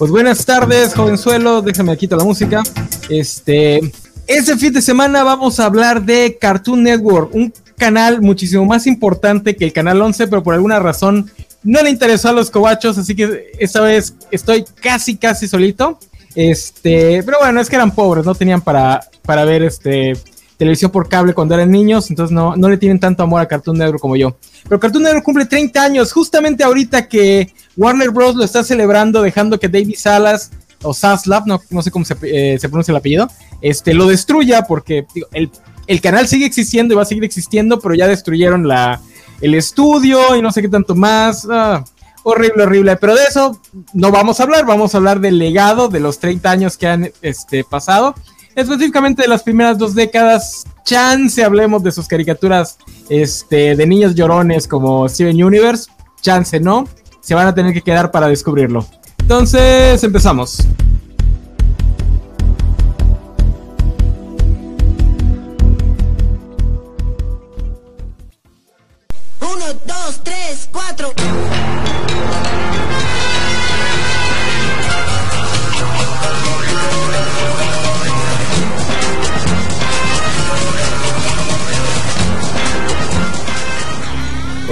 Pues buenas tardes, jovenzuelo. Déjame quito la música. Este, este fin de semana vamos a hablar de Cartoon Network, un canal muchísimo más importante que el canal 11, pero por alguna razón no le interesó a los cobachos, así que esta vez estoy casi, casi solito. Este, pero bueno, es que eran pobres, no tenían para, para ver este televisión por cable cuando eran niños, entonces no, no le tienen tanto amor a Cartoon Network como yo. Pero Cartoon Network cumple 30 años, justamente ahorita que Warner Bros. lo está celebrando, dejando que David Salas, o Saslab, no, no sé cómo se, eh, se, pronuncia el apellido, este, lo destruya, porque el, el, canal sigue existiendo y va a seguir existiendo, pero ya destruyeron la, el estudio y no sé qué tanto más. Ah, horrible, horrible. Pero de eso no vamos a hablar, vamos a hablar del legado de los 30 años que han este, pasado. Específicamente de las primeras dos décadas, chance hablemos de sus caricaturas este, de niños llorones como Steven Universe, chance no se van a tener que quedar para descubrirlo. Entonces, empezamos. Uno, dos, tres, cuatro.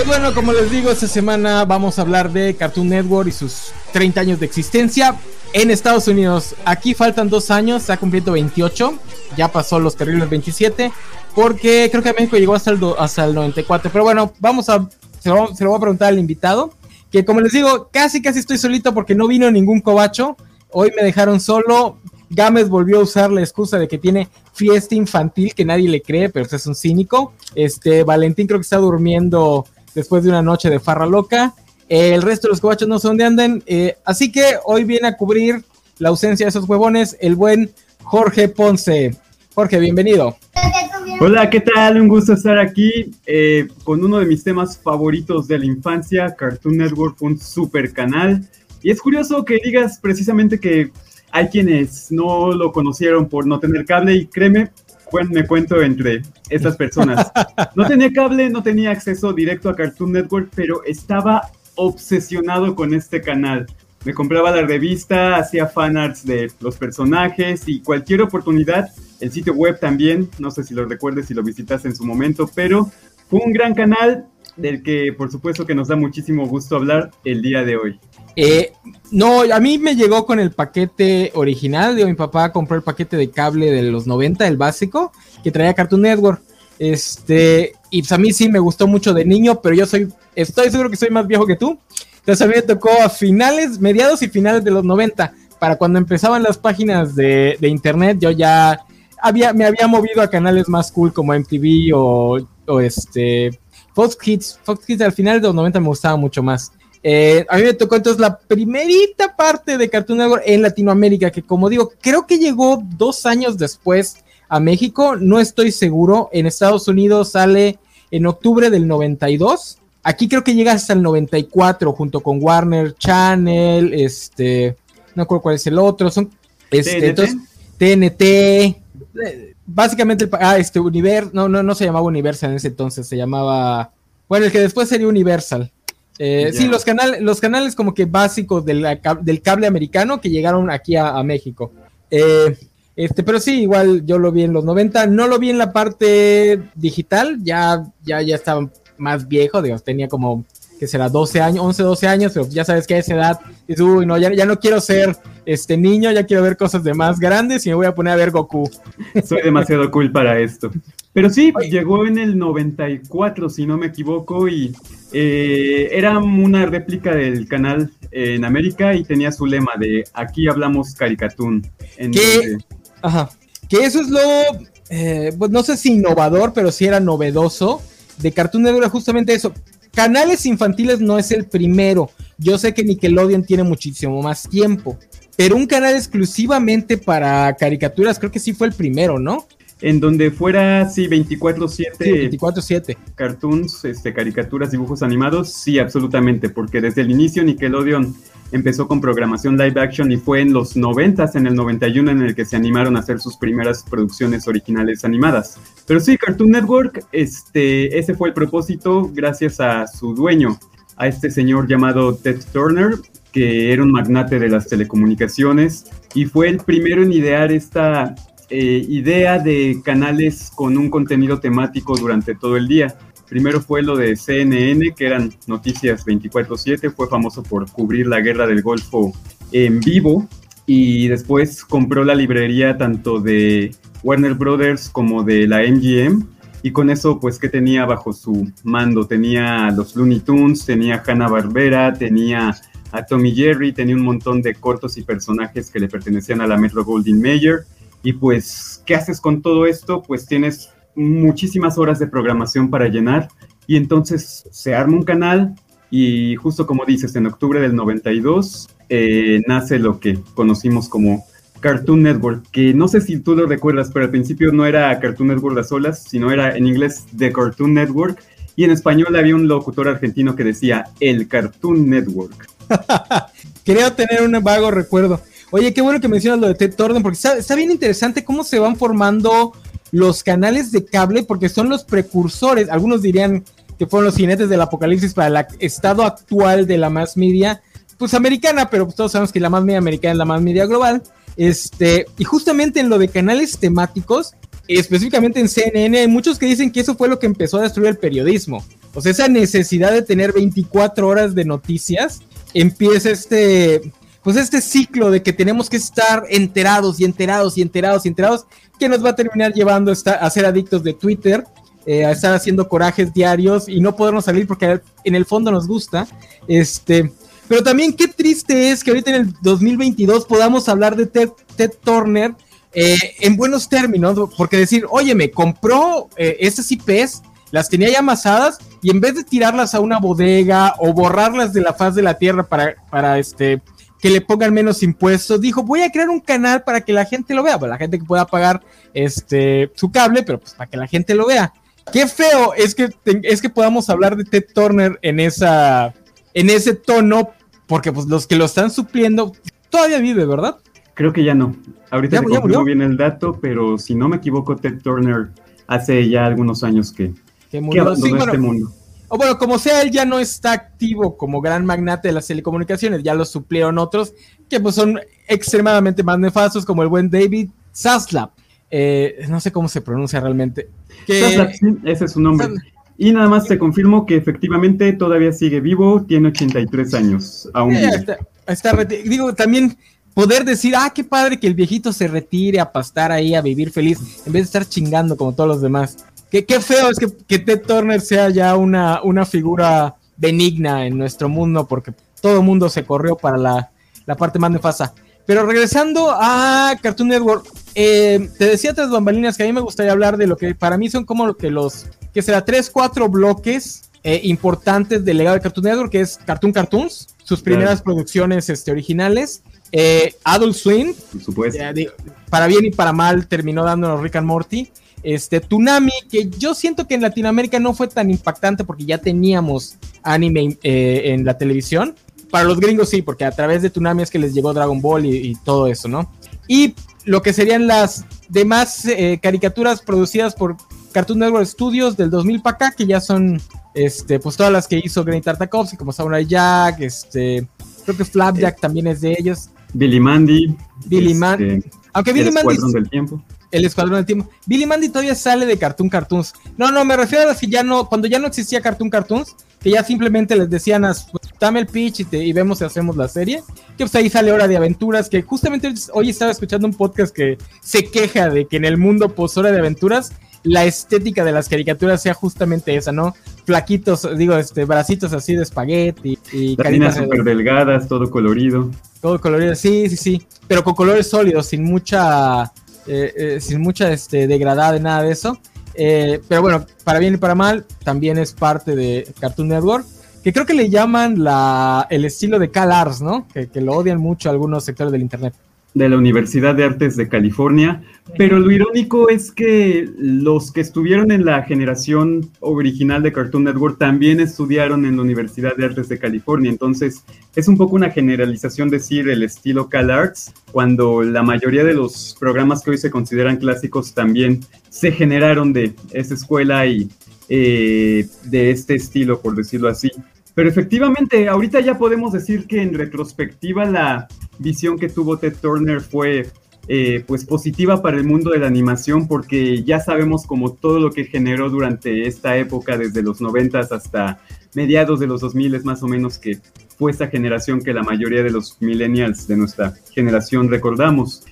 Bueno, como les digo, esta semana vamos a hablar de Cartoon Network y sus 30 años de existencia en Estados Unidos. Aquí faltan dos años, está cumpliendo 28, ya pasó los terribles 27, porque creo que México llegó hasta el, hasta el 94. Pero bueno, vamos a, se lo, se lo voy a preguntar al invitado, que como les digo, casi casi estoy solito porque no vino ningún cobacho. Hoy me dejaron solo, Gámez volvió a usar la excusa de que tiene fiesta infantil, que nadie le cree, pero es un cínico. Este, Valentín creo que está durmiendo después de una noche de farra loca. el resto de los cobachos no sé dónde andan. Eh, así que hoy viene a cubrir la ausencia de esos huevones el buen Jorge Ponce. Jorge, bienvenido. Hola, ¿qué tal? Un gusto estar aquí eh, con uno de mis temas favoritos de la infancia. Cartoon Network un super canal. Y es curioso que digas precisamente que hay quienes no lo conocieron por no tener cable y créeme, me cuento entre estas personas. No tenía cable, no tenía acceso directo a Cartoon Network, pero estaba obsesionado con este canal. Me compraba la revista, hacía fanarts de los personajes y cualquier oportunidad, el sitio web también, no sé si lo recuerdes si lo visitaste en su momento, pero fue un gran canal del que por supuesto que nos da muchísimo gusto hablar el día de hoy. Eh, no, a mí me llegó con el paquete original. Digo, mi papá compró el paquete de cable de los 90, el básico, que traía Cartoon Network. Este, y pues a mí sí me gustó mucho de niño, pero yo soy, estoy seguro que soy más viejo que tú. Entonces a mí me tocó a finales, mediados y finales de los 90. Para cuando empezaban las páginas de, internet, yo ya había, me había movido a canales más cool como MTV o, o este Fox Kids. Fox Kids al final de los 90 me gustaba mucho más. Eh, a mí me tocó entonces la primerita parte de Cartoon Network en Latinoamérica, que como digo, creo que llegó dos años después a México, no estoy seguro. En Estados Unidos sale en octubre del 92. Aquí creo que llega hasta el 94 junto con Warner Channel, este, no recuerdo cuál es el otro, son este, entonces TNT, básicamente ah, este Universal, no, no, no se llamaba Universal en ese entonces, se llamaba, bueno, el que después sería Universal. Eh, sí, los, canales los canales como que básicos del, del cable americano que llegaron aquí a, México. Eh, este, pero sí, igual yo lo vi en los 90, no lo vi en la parte digital, ya, ya, ya estaba más viejo, digamos, tenía como, que será 12 años, 11, 12 años, pero ya sabes que a esa edad, dices, uy, no, ya, ya no quiero ser este niño, ya quiero ver cosas de más grandes y me voy a poner a ver Goku. Soy demasiado cool para esto. Pero sí, llegó en el 94, si no me equivoco, y eh, era una réplica del canal en América y tenía su lema de aquí hablamos caricatún. Que, ajá, que eso es lo, eh, pues no sé si innovador, pero sí era novedoso de Cartoon Network, justamente eso. Canales infantiles no es el primero. Yo sé que Nickelodeon tiene muchísimo más tiempo, pero un canal exclusivamente para caricaturas creo que sí fue el primero, ¿no? En donde fuera, sí, 24-7. 24-7. Cartoons, este, caricaturas, dibujos animados, sí, absolutamente, porque desde el inicio Nickelodeon empezó con programación live action y fue en los 90, en el 91, en el que se animaron a hacer sus primeras producciones originales animadas. Pero sí, Cartoon Network, este, ese fue el propósito gracias a su dueño, a este señor llamado Ted Turner, que era un magnate de las telecomunicaciones y fue el primero en idear esta eh, idea de canales con un contenido temático durante todo el día. Primero fue lo de CNN, que eran noticias 24/7, fue famoso por cubrir la guerra del Golfo en vivo y después compró la librería tanto de Warner Brothers como de la MGM y con eso pues que tenía bajo su mando tenía los Looney Tunes, tenía Hanna Barbera, tenía a Tommy Jerry, tenía un montón de cortos y personajes que le pertenecían a la Metro Goldwyn Mayer y pues ¿qué haces con todo esto? Pues tienes muchísimas horas de programación para llenar y entonces se arma un canal y justo como dices, en octubre del 92 eh, nace lo que conocimos como Cartoon Network, que no sé si tú lo recuerdas, pero al principio no era Cartoon Network las olas, sino era en inglés The Cartoon Network y en español había un locutor argentino que decía el Cartoon Network. Quería tener un vago recuerdo. Oye, qué bueno que mencionas lo de Ted Turner, porque está, bien interesante cómo se van formando los canales de cable, porque son los precursores, algunos dirían que fueron los jinetes del apocalipsis para el estado actual de la más media, pues americana, pero pues todos sabemos que la más media americana es la más media global. Este, y justamente en lo de canales temáticos, específicamente en CNN, hay muchos que dicen que eso fue lo que empezó a destruir el periodismo. O sea, esa necesidad de tener 24 horas de noticias empieza este, pues este ciclo de que tenemos que estar enterados y enterados y enterados y enterados, que nos va a terminar llevando a ser adictos de Twitter, eh, a estar haciendo corajes diarios y no podernos salir porque en el fondo nos gusta. Este, pero también qué triste es que ahorita en el 2022 podamos hablar de Ted, Turner eh, en buenos términos, porque decir, oye, me compró eh, esas IPs, las tenía ya amasadas y en vez de tirarlas a una bodega o borrarlas de la faz de la tierra para, para este que le pongan menos impuestos, dijo, voy a crear un canal para que la gente lo vea, para la gente que pueda pagar este, su cable, pero pues para que la gente lo vea. Qué feo es que, es que podamos hablar de Ted Turner en, esa, en ese tono, porque pues los que lo están supliendo todavía vive, ¿verdad? Creo que ya no. Ahorita no confirmo bien el dato, pero si no me equivoco, Ted Turner hace ya algunos años que, que murió. este mundo. O bueno, como sea, él ya no está activo como gran magnate de las telecomunicaciones, ya lo suplieron otros que pues son extremadamente más nefastos, como el buen David Zaslav. Eh, no sé cómo se pronuncia realmente. Zaslav, ese es su nombre. Y nada más te confirmo que efectivamente todavía sigue vivo, tiene 83 años aún. está, digo, también poder decir, ah, qué padre que el viejito se retire a pastar ahí, a vivir feliz, en vez de estar chingando como todos los demás. Qué, feo es que, que, Ted Turner sea ya una, una figura benigna en nuestro mundo, porque todo el mundo se corrió para la, parte más nefasta. Pero regresando a Cartoon Network, eh, te decía tres bambalinas que a mí me gustaría hablar de lo que para mí son como que los, que será tres, cuatro bloques eh, importantes del legado de Cartoon Network, que es Cartoon Cartoons, sus primeras producciones este, originales, eh, Adult Swim, para bien y para mal terminó dándonos Rick and Morty, este, Tunami, que yo siento que en Latinoamérica no fue tan impactante porque ya teníamos anime eh, en la televisión. Para los gringos sí, porque a través de Tunami es que les llegó Dragon Ball y, todo eso, ¿no? Y lo que serían las demás eh, caricaturas producidas por Cartoon Network Studios del 2000 para acá, que ya son, este, pues todas las que hizo Granny Tartakovsky, como Samurai Jack, este, creo que Flapjack eh, también es de ellos. Billy Mandy. Billy Mandy. Este, Aunque Billy Mandy. Del tiempo el Escuadrón del Tiempo. Billy Mandy todavía sale de Cartoon Cartoons. No, no, me refiero a las que ya no, cuando ya no existía Cartoon Cartoons, que ya simplemente les decían, pues, dame el pitch y, y, vemos si hacemos la serie. Que pues ahí sale Hora de Aventuras, que justamente hoy estaba escuchando un podcast que se queja de que en el mundo post Hora de Aventuras la estética de las caricaturas sea justamente esa, ¿no? Flaquitos, digo, este, bracitos así de espagueti y caritas súper delgadas, todo colorido. Todo colorido, sí, sí, sí, pero con colores sólidos, sin mucha sin mucha este, degradada de nada de eso. Eh, pero bueno, para bien y para mal, también es parte de Cartoon Network, que creo que le llaman la, el estilo de CalArts, ¿no? Que, que lo odian mucho algunos sectores del Internet de la Universidad de Artes de California, pero lo irónico es que los que estuvieron en la generación original de Cartoon Network también estudiaron en la Universidad de Artes de California, entonces es un poco una generalización decir el estilo CalArts, cuando la mayoría de los programas que hoy se consideran clásicos también se generaron de esa escuela y eh, de este estilo, por decirlo así. Pero efectivamente, ahorita ya podemos decir que en retrospectiva la visión que tuvo Ted Turner fue eh, pues positiva para el mundo de la animación porque ya sabemos como todo lo que generó durante esta época, desde los 90 hasta mediados de los 2000 más o menos que fue esa generación que la mayoría de los millennials de nuestra generación recordamos.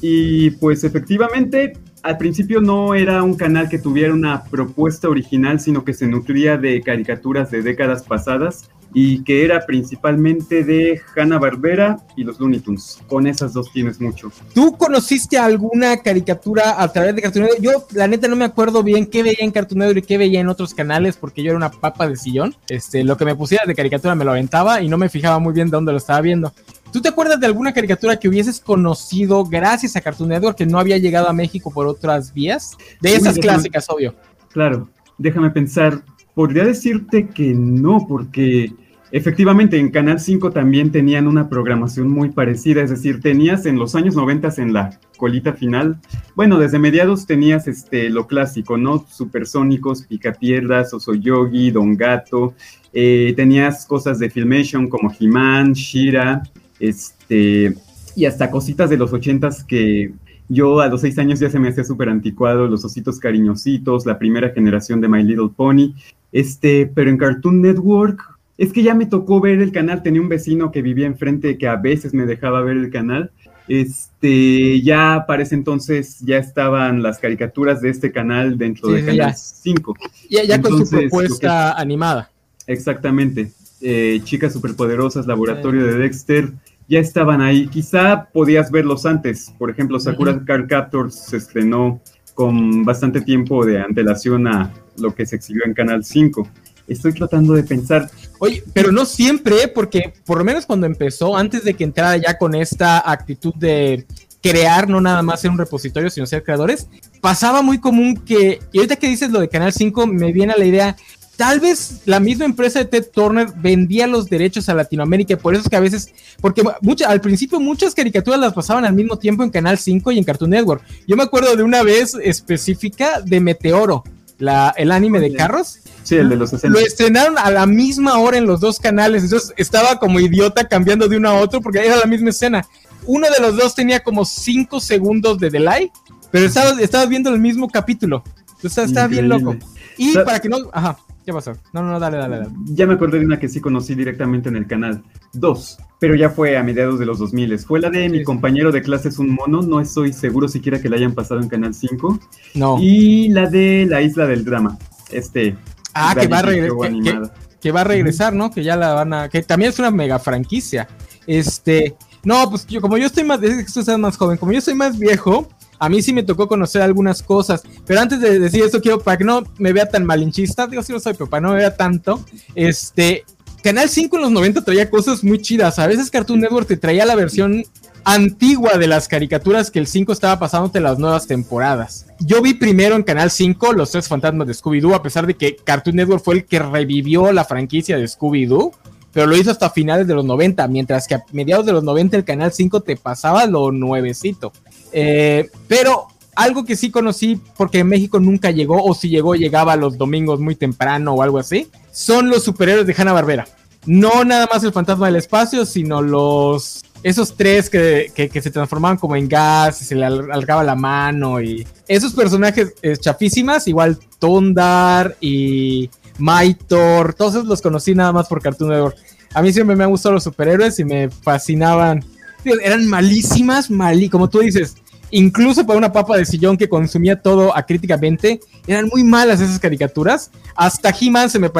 y pues efectivamente al principio no era un canal que tuviera una propuesta original, sino que se nutría de caricaturas de décadas pasadas y que era principalmente de Hanna Barbera y los Looney Tunes. Con esas dos tienes mucho. ¿Tú conociste alguna caricatura a través de Cartoon Network? Yo, la neta, no me acuerdo bien qué veía en Cartoon Network y qué veía en otros canales, porque yo era una papa de sillón. Este, lo que me pusiera de caricatura me lo aventaba y no me fijaba muy bien de dónde lo estaba viendo. ¿Tú te acuerdas de alguna caricatura que hubieses conocido gracias a Cartoon Network que no había llegado a México por otras vías? De esas clásicas, obvio. Claro, déjame pensar. Podría decirte que no, porque efectivamente en Canal 5 también tenían una programación muy parecida, es decir, tenías en los años 90 en la colita final, bueno, desde mediados tenías este, lo clásico, ¿no? Supersónicos, Picapiedras, Osoyogi, Don Gato, eh, tenías cosas de Filmation como He-Man, Shira, este, y hasta cositas de los ochentas que yo a los seis años ya se me hacía súper anticuado, los ositos cariñositos, la primera generación de My Little Pony, este, pero en Cartoon Network, es que ya me tocó ver el canal, tenía un vecino que vivía enfrente que a veces me dejaba ver el canal, este, ya para ese entonces ya estaban las caricaturas de este canal dentro de Canal 5. Ya, ya con su propuesta animada. Exactamente. Eh, Chicas Superpoderosas, Laboratorio de Dexter, ya estaban ahí. Quizá podías verlos antes. Por ejemplo, Sakura Card Captors se estrenó con bastante tiempo de antelación a lo que se exhibió en Canal 5. Estoy tratando de pensar. Oye, pero no siempre, porque por lo menos cuando empezó, antes de que entrara ya con esta actitud de crear, no nada más ser un repositorio, sino ser creadores, pasaba muy común que, y ahorita que dices lo de Canal 5, me viene a la idea, tal vez la misma empresa de Ted Turner vendía los derechos a Latinoamérica, por eso es que a veces, porque al principio muchas caricaturas las pasaban al mismo tiempo en Canal 5 y en Cartoon Network. Yo me acuerdo de una vez específica de Meteoro, la, el anime de carros. Sí, el de los 60. Lo estrenaron a la misma hora en los dos canales, entonces estaba como idiota cambiando de uno a otro porque era la misma escena. Uno de los dos tenía como 5 segundos de delay, pero estabas, estabas viendo el mismo capítulo. Entonces estaba bien loco. Y para que no... Ajá. ¿Qué pasó? No, no, no, dale, dale, dale. Ya me acordé de una que sí conocí directamente en el canal. Dos, pero ya fue a mediados de los 2000. Fue la de mi compañero de clases Un Mono. No estoy seguro siquiera que la hayan pasado en Canal 5. No. Y la de La Isla del Drama. Este. Ah, que va, a que, va a regresar, ¿no? Que ya la van a. Que también es una mega franquicia. Este. No, pues yo, como yo estoy más. Es que tú estás más joven. Como yo soy más viejo, a mí sí me tocó conocer algunas cosas, pero antes de decir esto, quiero, para que no me vea tan malinchista, digo, sí lo soy, pero para no me vea tanto, este, Canal 5 en los 90 traía cosas muy chidas, a veces Cartoon Network te traía la versión antigua de las caricaturas que el 5 estaba pasando de las nuevas temporadas. Yo vi primero en Canal 5 Los Tres Fantasmas de Scooby-Doo, a pesar de que Cartoon Network fue el que revivió la franquicia de Scooby-Doo pero lo hizo hasta finales de los 90, mientras que a mediados de los 90 el Canal 5 te pasaba lo nuevecito. Eh, pero algo que sí conocí, porque en México nunca llegó, o si llegó, llegaba los domingos muy temprano o algo así, son los superhéroes de Hanna Barbera. No nada más el fantasma del espacio, sino los. Esos tres que, se transformaban como en gas y se le alargaba la mano y. Esos personajes eh, chafísimas, igual Tondar y Maitor, todos los conocí nada más por Cartoon Network. A mí siempre me han gustado los superhéroes y me fascinaban. Eran malísimas, malí, como tú dices, incluso para una papa de sillón que consumía todo acríticamente, eran muy malas esas caricaturas. Hasta He-Man se me,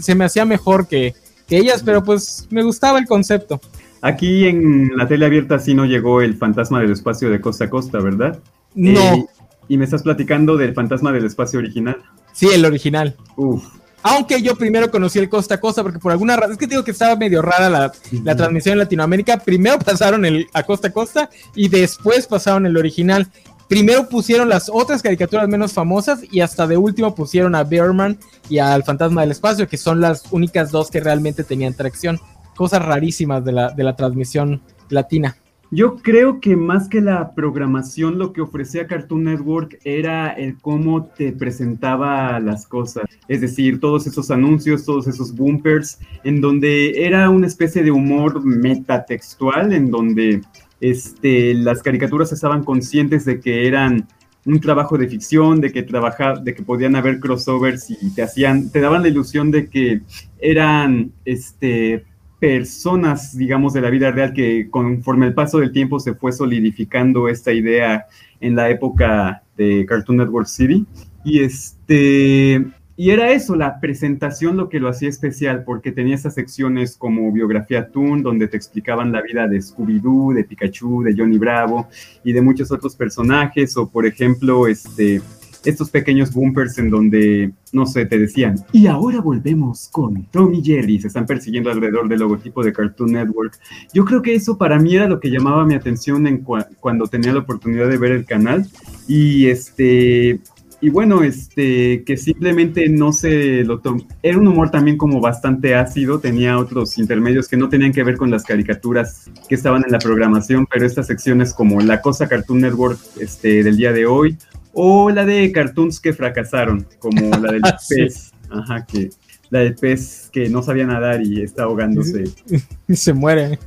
se me hacía mejor que, ellas, pero pues me gustaba el concepto. Aquí en la tele abierta sí no llegó el fantasma del espacio de costa a costa, ¿verdad? No. Eh, y me estás platicando del fantasma del espacio original. Sí, el original. Uf, aunque yo primero conocí el Costa a Costa, porque por alguna razón, es que digo que estaba medio rara la, transmisión en Latinoamérica. Primero pasaron el a Costa a Costa y después pasaron el original. Primero pusieron las otras caricaturas menos famosas y hasta de último pusieron a Bearman y al Fantasma del Espacio, que son las únicas dos que realmente tenían tracción. Cosas rarísimas de la, de la transmisión latina. Yo creo que más que la programación, lo que ofrecía Cartoon Network era el cómo te presentaba las cosas. Es decir, todos esos anuncios, todos esos bumpers, en donde era una especie de humor metatextual, en donde este, las caricaturas estaban conscientes de que eran un trabajo de ficción, de que trabaja, de que podían haber crossovers y te hacían, te daban la ilusión de que eran este personas, digamos, de la vida real que conforme el paso del tiempo se fue solidificando esta idea en la época de Cartoon Network City. Y este y era eso, la presentación lo que lo hacía especial, porque tenía esas secciones como Biografía Toon, donde te explicaban la vida de Scooby-Doo, de Pikachu, de Johnny Bravo y de muchos otros personajes, o por ejemplo, este, estos pequeños bumpers en donde, no sé, te decían, y ahora volvemos con Tommy Jerry, se están persiguiendo alrededor del logotipo de Cartoon Network. Yo creo que eso para mí era lo que llamaba mi atención en cuando tenía la oportunidad de ver el canal. Y este, y bueno, este, que simplemente no se lo tomó. Era un humor también como bastante ácido, tenía otros intermedios que no tenían que ver con las caricaturas que estaban en la programación, pero estas secciones como La Cosa Cartoon Network este, del día de hoy, o la de cartoons que fracasaron, como la del pez, ajá, que la del pez que no sabía nadar y está ahogándose. Y se muere.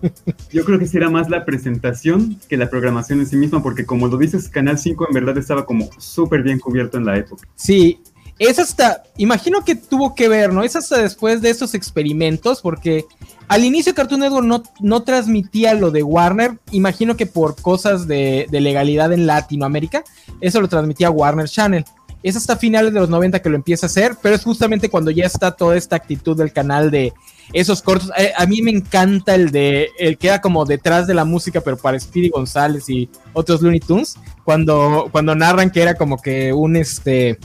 Yo creo que será más la presentación que la programación en sí misma, porque como lo dices, Canal 5 en verdad estaba como súper bien cubierto en la época. Sí, es hasta, imagino que tuvo que ver, ¿no? Es hasta después de esos experimentos, porque al inicio Cartoon Network no, no transmitía lo de Warner, imagino que por cosas de, legalidad en Latinoamérica, eso lo transmitía Warner Channel. Es hasta finales de los 90 que lo empieza a hacer, pero es justamente cuando ya está toda esta actitud del canal de esos cortos. Eh, a mí me encanta el de el que era como detrás de la música, pero para Speedy González y otros Looney Tunes, cuando, cuando narran que era como que un este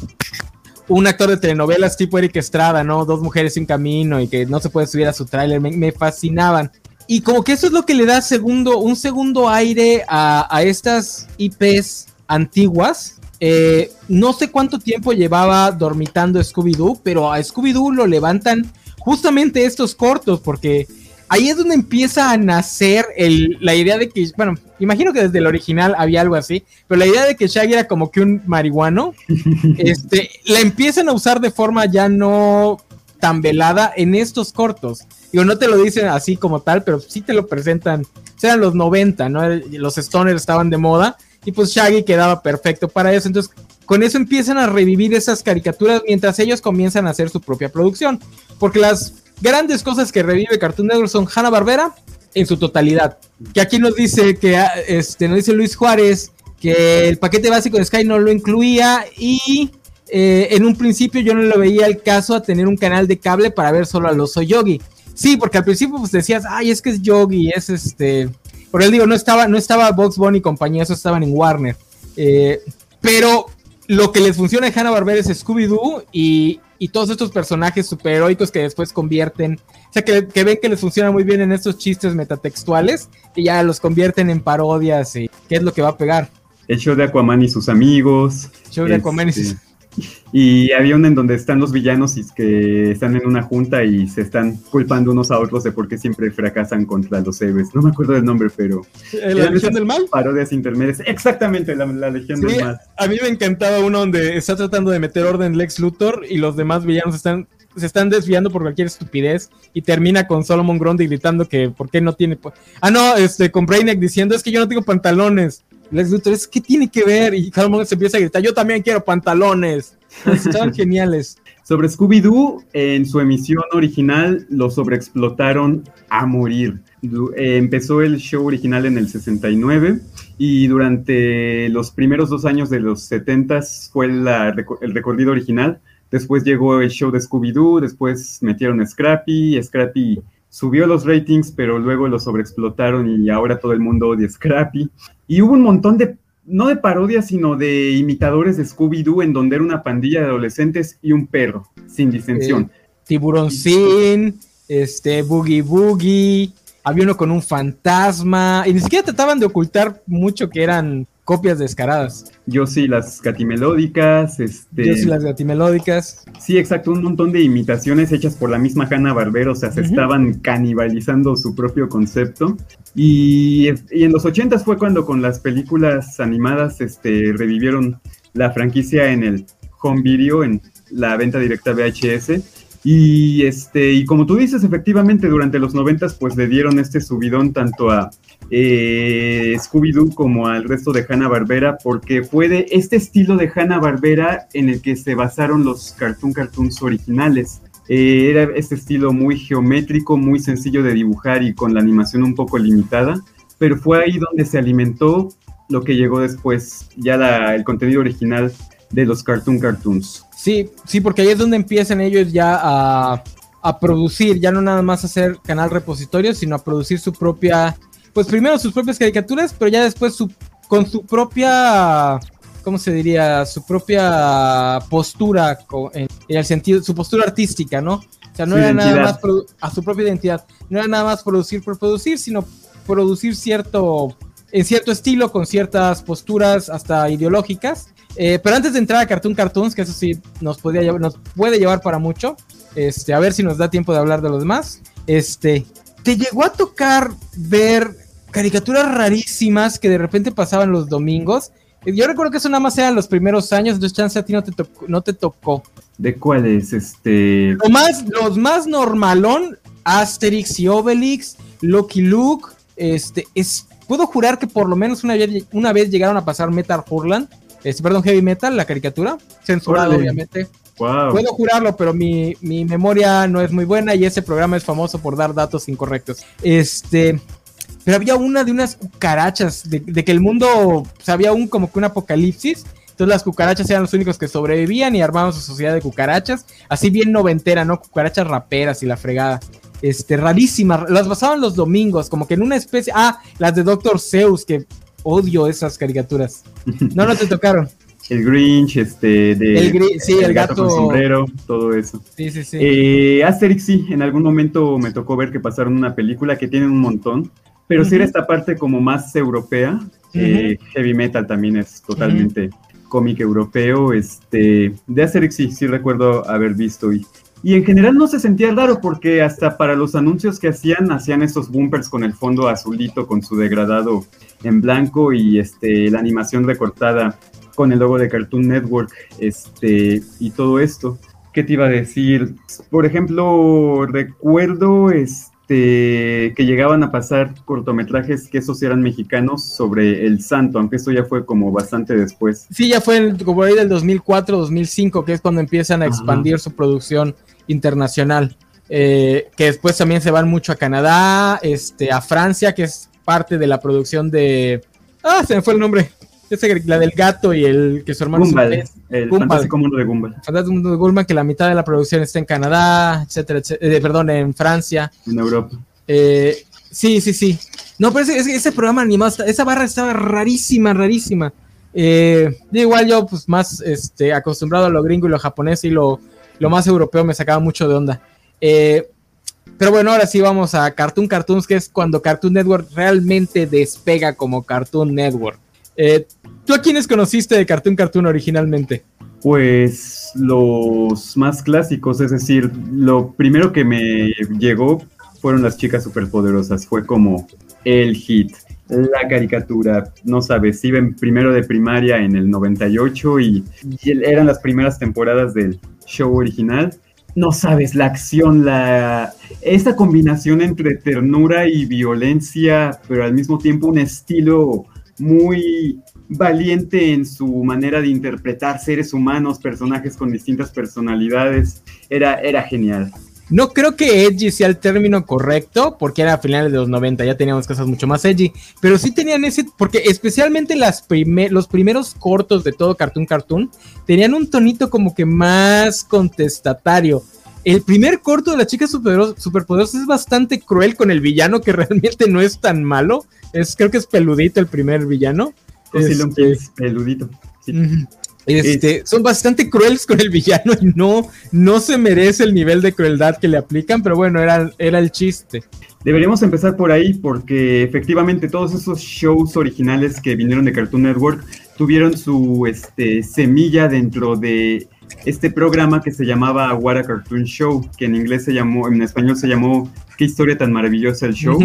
un actor de telenovelas tipo Eric Estrada, ¿no? Dos mujeres sin camino y que no se puede subir a su tráiler, me, fascinaban. Y como que eso es lo que le da segundo, un segundo aire a, a estas IPs antiguas eh, no sé cuánto tiempo llevaba dormitando Scooby-Doo, pero a Scooby-Doo lo levantan justamente estos cortos, porque ahí es donde empieza a nacer la idea de que, bueno, imagino que desde el original había algo así, pero la idea de que Shaggy era como que un marihuano, este, la empiezan a usar de forma ya no tan velada en estos cortos. Digo, no te lo dicen así como tal, pero sí te lo presentan. Eran los 90, ¿no? Los stoners estaban de moda y pues Shaggy quedaba perfecto para eso. Entonces, con eso empiezan a revivir esas caricaturas mientras ellos comienzan a hacer su propia producción. Porque las grandes cosas que revive Cartoon Network son Hanna Barbera en su totalidad. Que aquí nos dice que ah, este, nos dice Luis Juárez que el paquete básico de Sky no lo incluía y eh, en un principio yo no le veía el caso a tener un canal de cable para ver solo a los Yogi. Sí, porque al principio pues decías, ay, es que es Yogi, es este por él digo, no estaba, no estaba Box Bunny y compañía, eso estaban en Warner. Eh, pero lo que les funciona en Hanna-Barbera es Scooby-Doo y, todos estos personajes superheroicos que después convierten, o sea, que, ven que les funciona muy bien en estos chistes metatextuales y ya los convierten en parodias y qué es lo que va a pegar. El show de Aquaman y sus amigos. El show de Aquaman y sus este, y había uno en donde están los villanos y que están en una junta y se están culpando unos a otros de por qué siempre fracasan contra los héroes. No me acuerdo del nombre, pero. ¿La Legión del Mal? Parodias intermedias. Exactamente, la, Legión del Mal. A mí me encantaba uno donde está tratando de meter orden Lex Luthor y los demás villanos están se están desviando por cualquier estupidez y termina con Solomon Grundy gritando que por qué no tiene ah no este con Brainiac diciendo es que yo no tengo pantalones Lex Luthor es que tiene que ver y Solomon se empieza a gritar yo también quiero pantalones Estaban geniales. Sobre Scooby-Doo, en su emisión original lo sobreexplotaron a morir. Eh, empezó el show original en el 69 y durante los primeros dos años de los 70 fue el recorrido original. Después llegó el show de Scooby-Doo, después metieron Scrappy, Scrappy subió los ratings, pero luego lo sobreexplotaron y ahora todo el mundo odia Scrappy. Y hubo un montón de no de parodia, sino de imitadores de Scooby-Doo, en donde era una pandilla de adolescentes y un perro, sin disensión. Eh, Tiburón Sin, este, Boogie Boogie, había uno con un fantasma, y ni siquiera trataban de ocultar mucho que eran copias descaradas. Yo sí, las gatimelódicas, este... Yo sí, las gatimelódicas. Sí, exacto, un montón de imitaciones hechas por la misma Hanna Barbera, o sea, se estaban canibalizando su propio concepto. Y, y en los ochentas fue cuando con las películas animadas este, revivieron la franquicia en el home video, en la venta directa VHS. Y este, y como tú dices, efectivamente, durante los noventas, pues le dieron este subidón tanto a eh, Scooby-Doo como al resto de Hanna Barbera, porque fue de este estilo de Hanna Barbera en el que se basaron los cartoon cartoons originales. Eh, era este estilo muy geométrico, muy sencillo de dibujar y con la animación un poco limitada, pero fue ahí donde se alimentó lo que llegó después, ya el contenido original de los cartoon cartoons. Sí, sí, porque ahí es donde empiezan ellos ya a, a producir, ya no nada más hacer canal repositorio, sino a producir su propia pues primero sus propias caricaturas, pero ya después su, con su propia, ¿cómo se diría? Su propia postura, en, el sentido, su postura artística, ¿no? O sea, no era nada más a su propia identidad, no era nada más producir por producir, sino producir cierto, en cierto estilo, con ciertas posturas hasta ideológicas. Eh, pero antes de entrar a Cartoon Cartoons, que eso sí nos, podía nos puede llevar para mucho, este, a ver si nos da tiempo de hablar de los demás. Este, ¿Te llegó a tocar ver caricaturas rarísimas que de repente pasaban los domingos. Yo recuerdo que eso nada más eran los primeros años, entonces chance a ti no te, tocó, no te tocó. ¿De cuáles? Este... Lo más, los más normalón, Asterix y Obelix, Lucky Luke, este, es, puedo jurar que por lo menos una vez, una vez llegaron a pasar Metal Hurland, este, perdón, Heavy Metal, la caricatura, censurado obviamente. Puedo jurarlo, pero mi, mi, memoria no es muy buena y ese programa es famoso por dar datos incorrectos. Este, pero había una de unas cucarachas, de, que el mundo, o había un como que un apocalipsis. Entonces las cucarachas eran los únicos que sobrevivían y armaban su sociedad de cucarachas, así bien noventera, ¿no? Cucarachas raperas y la fregada. Este, rarísimas, las pasaban los domingos, como que en una especie, ah, las de Doctor Zeus, que odio esas caricaturas. No, no te tocaron. El Grinch, este, de, el, sí, el, gato, con sombrero, todo eso. Sí, sí, sí. Eh, Asterix, sí, en algún momento me tocó ver que pasaron una película que tiene un montón. Pero si era esta parte como más europea. Eh, heavy metal también es totalmente cómic europeo. Este, de Asterix sí, sí recuerdo haber visto. Y, y en general no se sentía raro porque hasta para los anuncios que hacían, hacían esos bumpers con el fondo azulito, con su degradado en blanco y este, la animación recortada con el logo de Cartoon Network este, y todo esto. ¿Qué te iba a decir? Por ejemplo, recuerdo este, este, que llegaban a pasar cortometrajes que esos eran mexicanos sobre El Santo, aunque esto ya fue como bastante después. Sí, ya fue como ahí del 2004, 2005, que es cuando empiezan a expandir su producción internacional. Eh, que después también se van mucho a Canadá, este, a Francia, que es parte de la producción de... Ah, se me fue el nombre la del gato y el que su hermano Gumball, el fantástico mundo de Gumball. Fantástico mundo de Gumball, que la mitad de la producción está en Canadá, etcétera, etcétera eh, perdón, en Francia. En Europa. Eh, sí, sí, sí. No, pero ese, ese, programa animado, esa barra estaba rarísima, rarísima. Eh, igual yo, pues más este, acostumbrado a lo gringo y lo japonés y lo, lo más europeo me sacaba mucho de onda. pero bueno, ahora sí vamos a Cartoon Cartoons, que es cuando Cartoon Network realmente despega como Cartoon Network. Eh, ¿Tú a quiénes conociste de Cartoon Cartoon originalmente? Pues los más clásicos, es decir, lo primero que me llegó fueron las chicas superpoderosas, fue como el hit, la caricatura, no sabes, iba en primero de primaria en el 98 y, y eran las primeras temporadas del show original. No sabes, la acción, la esta combinación entre ternura y violencia, pero al mismo tiempo un estilo muy valiente en su manera de interpretar seres humanos, personajes con distintas personalidades. Era, era genial. No creo que edgy sea el término correcto, porque era a finales de los 90, ya teníamos cosas mucho más edgy, pero sí tenían ese, porque especialmente las los primeros cortos de todo Cartoon Cartoon tenían un tonito como que más contestatario. El primer corto de la chica superpoderosa es bastante cruel con el villano que realmente no es tan malo, es, creo que es peludito el primer villano. Este, peludito. Este, son bastante crueles con el villano y no, no se merece el nivel de crueldad que le aplican, pero bueno, era, era el chiste. Deberíamos empezar por ahí porque efectivamente todos esos shows originales que vinieron de Cartoon Network tuvieron su este, semilla dentro de este programa que se llamaba What a Cartoon Show, que en inglés se llamó, en español se llamó Qué historia tan maravillosa el show.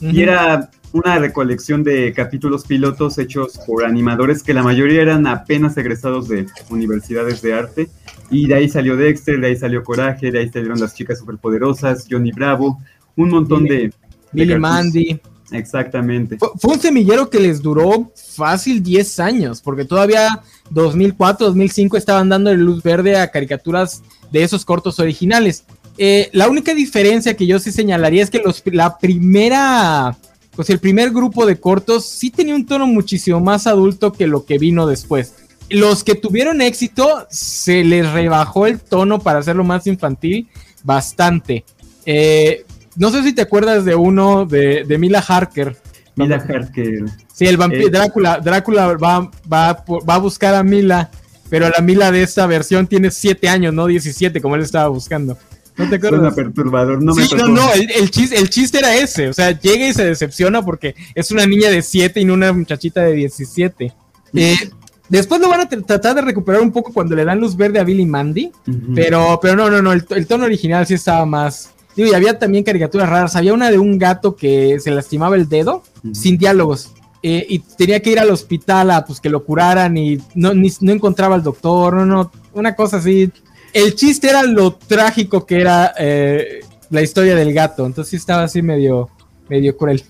Y era una recolección de capítulos pilotos hechos por animadores que la mayoría eran apenas egresados de universidades de arte. Y de ahí salió Dexter, de ahí salió Coraje, de ahí salieron las chicas superpoderosas, Johnny Bravo, un montón de... Billy Mandy. Exactamente. Fue, un semillero que les duró fácil 10 años, porque todavía 2004, 2005 estaban dando luz verde a caricaturas de esos cortos originales. Eh, la única diferencia que yo sí señalaría es que los, la primera, pues el primer grupo de cortos sí tenía un tono muchísimo más adulto que lo que vino después. Los que tuvieron éxito se les rebajó el tono para hacerlo más infantil bastante. Eh, no sé si te acuerdas de uno de, Mila Harker. Mila Harker. Sí, el vampiro, eh, Drácula, Drácula va, va, va a buscar a Mila, pero la Mila de esta versión tiene 7 años, no 17, como él estaba buscando. ¿No te acuerdas? Suena perturbador, no sí, no, no, el, chiste, el chiste era ese, o sea, llega y se decepciona porque es una niña de 7 y no una muchachita de 17. Eh, después lo van a tratar de recuperar un poco cuando le dan luz verde a Billy Mandy, pero, pero no, no, no, el, tono original sí estaba más, Digo, y había también caricaturas raras. Había una de un gato que se lastimaba el dedo sin diálogos. Eh, y tenía que ir al hospital a pues que lo curaran y no, no encontraba al doctor, no, no, una cosa así. El chiste era lo trágico que era eh, la historia del gato, entonces estaba así medio, medio cruel.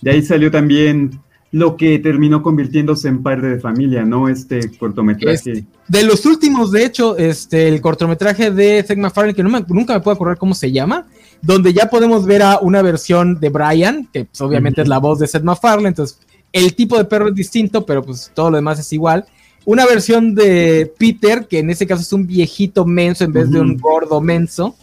De ahí salió también lo que terminó convirtiéndose en padre de familia, ¿no? Este cortometraje. de los últimos, de hecho, este, el cortometraje de Seth MacFarlane, que nunca me puedo acordar cómo se llama, donde ya podemos ver a una versión de Brian, que pues, obviamente es la voz de Seth MacFarlane, entonces el tipo de perro es distinto, pero pues todo lo demás es igual. Una versión de Peter, que en ese caso es un viejito menso en vez de un gordo menso.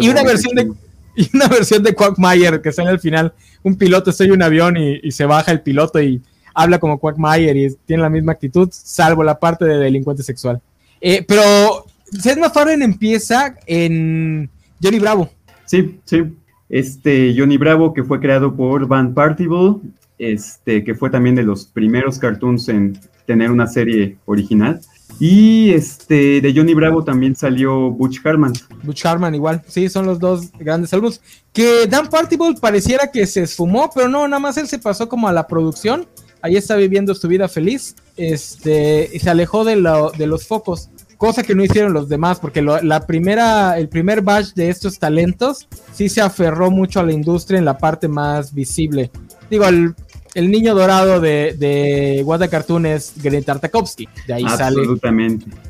y una versión de y una versión de Quackmayer que sale al final, un piloto está en un avión y, se baja el piloto y habla como Quackmayer y tiene la misma actitud, salvo la parte de delincuente sexual. Eh, pero Seth MacFarlane empieza en Johnny Bravo. Sí, sí. Este Johnny Bravo, que fue creado por Van Partible, este, que fue también de los primeros cartoons en tener una serie original. Y este de Johnny Bravo también salió Butch Harman. Butch Harman igual, sí, son los dos grandes álbumes. Que Dan Partible pareciera que se esfumó, pero no, nada más él se pasó como a la producción. Ahí está viviendo su vida feliz. Este, y se alejó de, de los focos. Cosa que no hicieron los demás, porque la primera, el primer batch de estos talentos sí se aferró mucho a la industria en la parte más visible. Digo, el el niño dorado de, de What Cartoon es Greta Tartakovsky. De ahí sale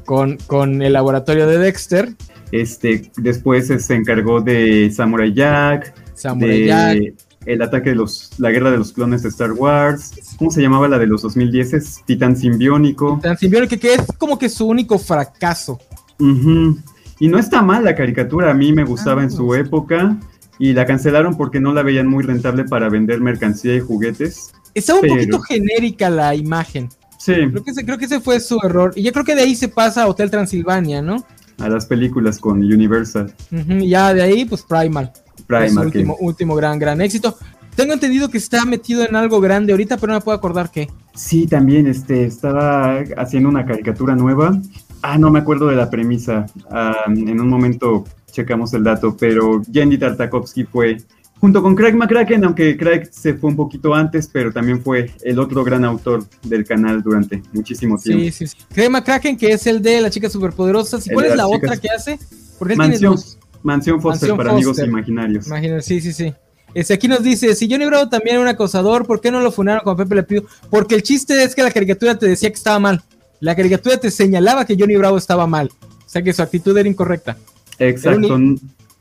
con, con el laboratorio de Dexter. Este, después se encargó de Samurai Jack. Samurai Jack. El ataque de los. La guerra de los clones de Star Wars. ¿Cómo se llamaba la de los 2010? Es Titán Simbiónico. Titán Simbiónico, que es como que su único fracaso. Y no está mal la caricatura. A mí me gustaba en su época y la cancelaron porque no la veían muy rentable para vender mercancía y juguetes. Estaba un poquito genérica la imagen. Sí. Creo que, ese, creo que ese fue su error. Y yo creo que de ahí se pasa a Hotel Transilvania, ¿no? A las películas con Universal. ya de ahí, pues Primal. Primal. último, último gran, gran éxito. Tengo entendido que está metido en algo grande ahorita, pero no me puedo acordar qué. Sí, también este, estaba haciendo una caricatura nueva. Ah, no me acuerdo de la premisa. Ah, en un momento checamos el dato, pero Jenny Tartakovsky fue, junto con Craig McCracken, aunque Craig se fue un poquito antes, pero también fue el otro gran autor del canal durante muchísimo tiempo. Sí, sí, sí. Craig McCracken, que es el de Las Chicas Superpoderosas. ¿Y cuál es la otra que hace? Porque Mansión, Mansión Foster para amigos imaginarios. sí, sí, sí. Este, aquí nos dice, si Johnny Bravo también era un acosador, ¿por qué no lo funaron con Pepe Le Pew? Porque el chiste es que la caricatura te decía que estaba mal. La caricatura te señalaba que Johnny Bravo estaba mal. O sea que su actitud era incorrecta. Exacto.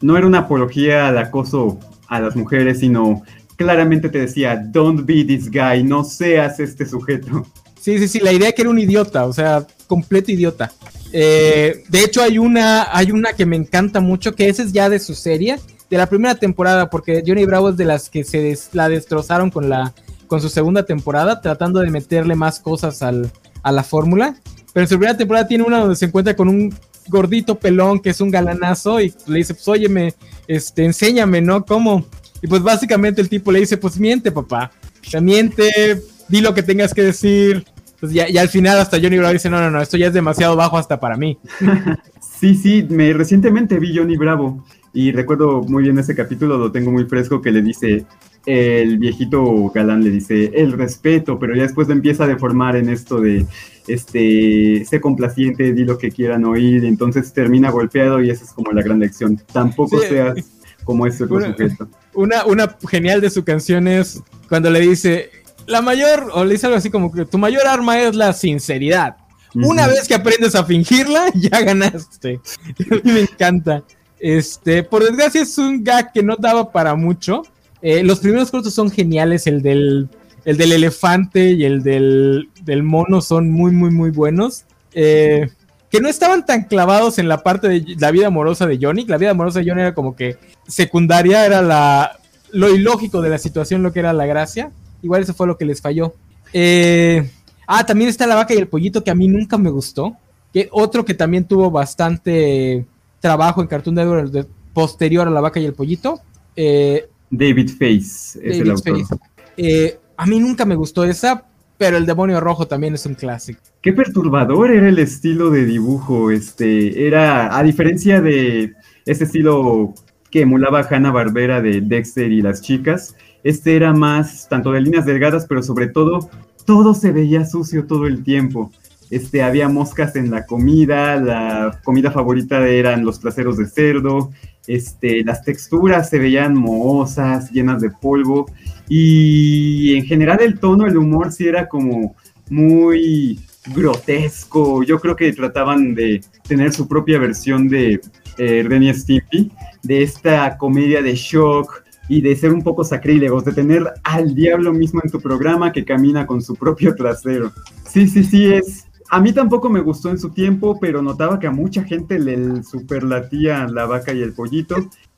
No era una apología al acoso a las mujeres, sino claramente te decía, don't be this guy, no seas este sujeto. Sí, sí, sí, la idea que era un idiota, o sea, completo idiota. Eh, de hecho, hay una, hay una que me encanta mucho, que esa es ya de su serie, de la primera temporada, porque Johnny Bravo es de las que se la destrozaron con, la, con su segunda temporada, tratando de meterle más cosas al, a la fórmula. pero en su primera temporada tiene una donde se encuentra con un gordito pelón que es un galanazo y le dice, pues óyeme, este, enséñame, ¿no? ¿Cómo? Y pues básicamente el tipo le dice, pues miente, papá. O miente, di lo que tengas que decir. Pues ya, y al final hasta Johnny Bravo dice, no, no, no, esto ya es demasiado bajo hasta para mí. sí, sí, me recientemente vi Johnny Bravo y recuerdo muy bien ese capítulo, lo tengo muy fresco, que le dice, el viejito galán le dice, el respeto, pero ya después lo empieza a deformar en esto de, este, sé complaciente, di lo que quieran oír, y entonces termina golpeado y esa es como la gran lección. Tampoco seas como ese otro sujeto. Una, una genial de su canción es cuando le dice, la mayor, o le dice algo así como que tu mayor arma es la sinceridad. Una vez que aprendes a fingirla, ya ganaste. me encanta. Este, por desgracia es un gag que no daba para mucho. Eh, los primeros cortos son geniales, el del, el del elefante y el del, del mono son muy, muy, muy buenos. Eh, que no estaban tan clavados en la parte de la vida amorosa de Johnny. La vida amorosa de Johnny era como que secundaria, era la, lo ilógico de la situación, lo que era la gracia. Igual eso fue lo que les falló. Eh, ah, también está la vaca y el pollito que a mí nunca me gustó. Que otro que también tuvo bastante trabajo en Cartoon Network posterior a la vaca y el pollito. Eh, David Face es el autor. Eh, a mí nunca me gustó esa, pero el demonio rojo también es un clásico. Qué perturbador era el estilo de dibujo. Este, era, a diferencia de ese estilo que emulaba Hanna Barbera de Dexter y las chicas, este era más tanto de líneas delgadas, pero sobre todo, todo se veía sucio todo el tiempo. Este, había moscas en la comida, la comida favorita eran los traseros de cerdo, este, las texturas se veían mohosas, llenas de polvo, y en general el tono, el humor sí era como muy grotesco. Yo creo que trataban de tener su propia versión de eh, Renny Stimpy, de esta comedia de shock y de ser un poco sacrílegos, de tener al diablo mismo en tu programa que camina con su propio trasero. Sí, sí, sí, es. A mí tampoco me gustó en su tiempo, pero notaba que a mucha gente le superlatía la vaca y el pollito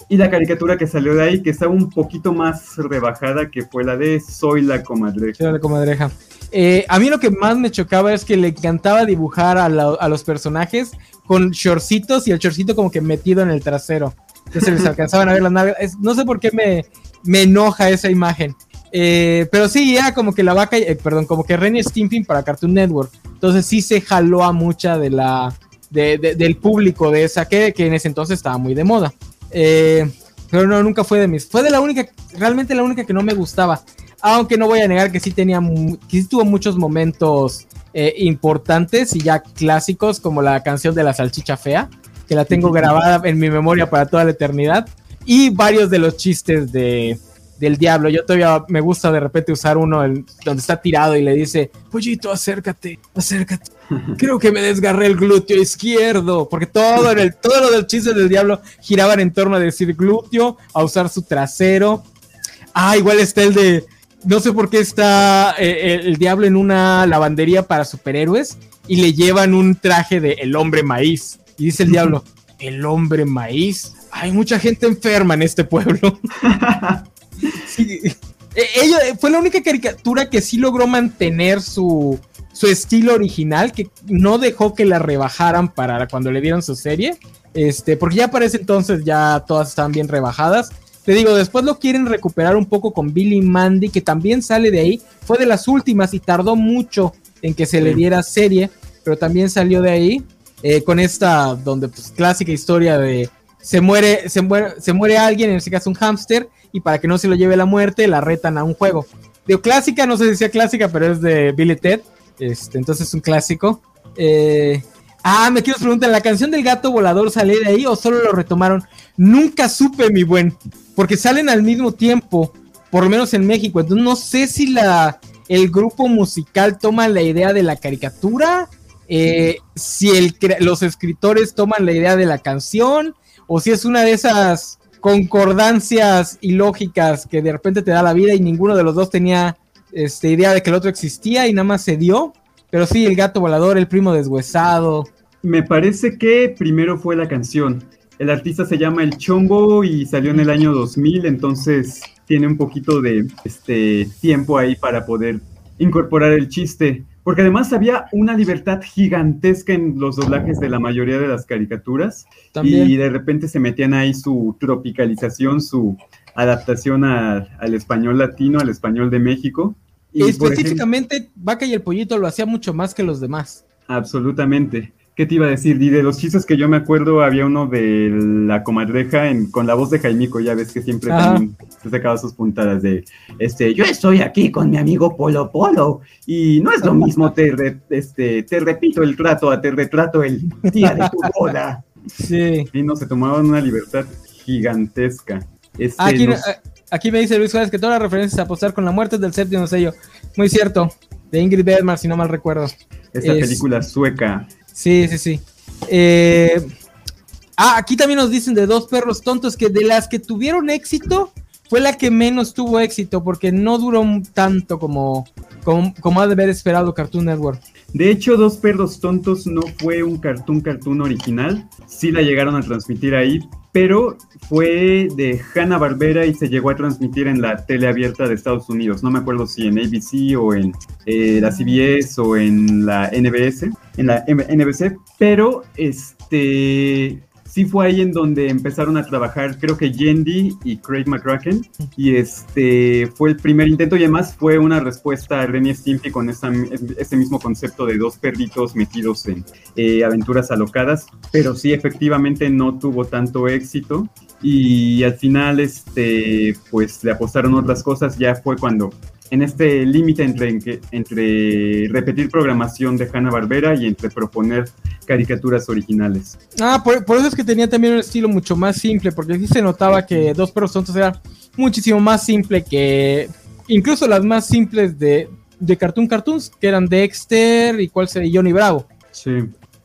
y la caricatura que salió de ahí, que estaba un poquito más rebajada, que fue la de Soy la comadreja. Soy la comadreja. Eh, a mí lo que más me chocaba es que le encantaba dibujar a, los personajes con shortcitos y el shortcito como que metido en el trasero. Entonces les alcanzaban a ver las nalgas. no sé por qué me, me enoja esa imagen. Eh, pero sí, ya como que la vaca, eh, perdón, como que Renny Stimping para Cartoon Network. Entonces sí se jaló a mucha de la, del público de esa que, que en ese entonces estaba muy de moda. Eh, pero no, nunca fue de mis. Fue de la única, realmente la única que no me gustaba. Aunque no voy a negar que sí tenía, que sí tuvo muchos momentos eh, importantes y ya clásicos, como la canción de la salchicha fea, que la tengo grabada en mi memoria para toda la eternidad. Y varios de los chistes de, del diablo. Yo todavía me gusta de repente usar uno donde está tirado y le dice, pollito, acércate, acércate. Creo que me desgarré el glúteo izquierdo, porque todo, en el, todo lo del chiste del diablo giraban en torno a decir glúteo, a usar su trasero. Ah, igual está el de, no sé por qué está eh, el, diablo en una lavandería para superhéroes y le llevan un traje de el hombre maíz. Y dice el diablo, el hombre maíz. Hay mucha gente enferma en este pueblo. sí. Eh, fue la única caricatura que sí logró mantener su, su estilo original, que no dejó que la rebajaran para cuando le dieron su serie. Este, porque ya para ese entonces ya todas estaban bien rebajadas. Te digo, después lo quieren recuperar un poco con Billy Mandy, que también sale de ahí. Fue de las últimas y tardó mucho en que se le diera serie, pero también salió de ahí. Eh, con esta, donde pues clásica historia de se muere, se muere, se muere alguien, en este caso un hámster, y para que no se lo lleve la muerte, la retan a un juego. Digo, clásica, no sé si sea clásica, pero es de Billy Ted. Este, entonces es un clásico. Eh, ah, me quiero preguntar, ¿la canción del gato volador sale de ahí o solo lo retomaron? Nunca supe, mi buen, porque salen al mismo tiempo, por lo menos en México. Entonces no sé si la, el grupo musical toma la idea de la caricatura, eh, si el, los escritores toman la idea de la canción, o si es una de esas concordancias ilógicas que de repente te da la vida y ninguno de los dos tenía esta idea de que el otro existía y nada más se dio. Pero sí, el gato volador, el primo deshuesado. Me parece que primero fue la canción. El artista se llama El Chombo y salió en el año 2000, entonces tiene un poquito de este tiempo ahí para poder incorporar el chiste. Porque además había una libertad gigantesca en los doblajes de la mayoría de las caricaturas También. y de repente se metían ahí su tropicalización, su adaptación a- al español latino, al español de México. Y, por ejemplo, Específicamente, Vaca y el Pollito lo hacía mucho más que los demás. absolutamente. ¿Qué te iba a decir? Y de los chistes que yo me acuerdo, había uno de la comadreja en- con la voz de Jaimico, ya ves que siempre se sacaba sus puntadas de, este, yo estoy aquí con mi amigo Polo Polo, y no es lo mismo, te, re- este, te repito el trato, a te retrato el día de tu boda. Sí. Y no, se tomaban una libertad gigantesca. Este, Aquí, a- aquí me dice Luis Juárez que todas las referencias a apostar con la muerte del séptimo sello. Muy cierto. De Ingrid Bergman, si no mal recuerdo. esta es- película sueca, Sí, sí, sí. Eh, ah, aquí también nos dicen de dos perros tontos que de las que tuvieron éxito fue la que menos tuvo éxito porque no duró tanto como, como, como ha de haber esperado Cartoon Network. De hecho, Dos Perros Tontos no fue un cartoon cartoon original. Sí la llegaron a transmitir ahí, pero fue de Hanna Barbera y se llegó a transmitir en la tele abierta de Estados Unidos. No me acuerdo si en ABC o en eh, la CBS o en la NBS, en la NBC, pero este sí fue ahí en donde empezaron a trabajar, creo que Yendi y Craig McCracken, y este fue el primer intento y además fue una respuesta a Renny Stimpy con ese mismo concepto de dos perritos metidos en eh, aventuras alocadas, pero sí efectivamente no tuvo tanto éxito y al final este pues le apostaron otras cosas, ya fue cuando en este límite entre, entre repetir programación de Hanna-Barbera y entre proponer caricaturas originales. Ah, por, por eso es que tenía también un estilo mucho más simple, porque sí se notaba que Dos Perros Tontos era muchísimo más simple que incluso las más simples de, de Cartoon Cartoons, que eran Dexter y cuál sería Johnny Bravo. Sí.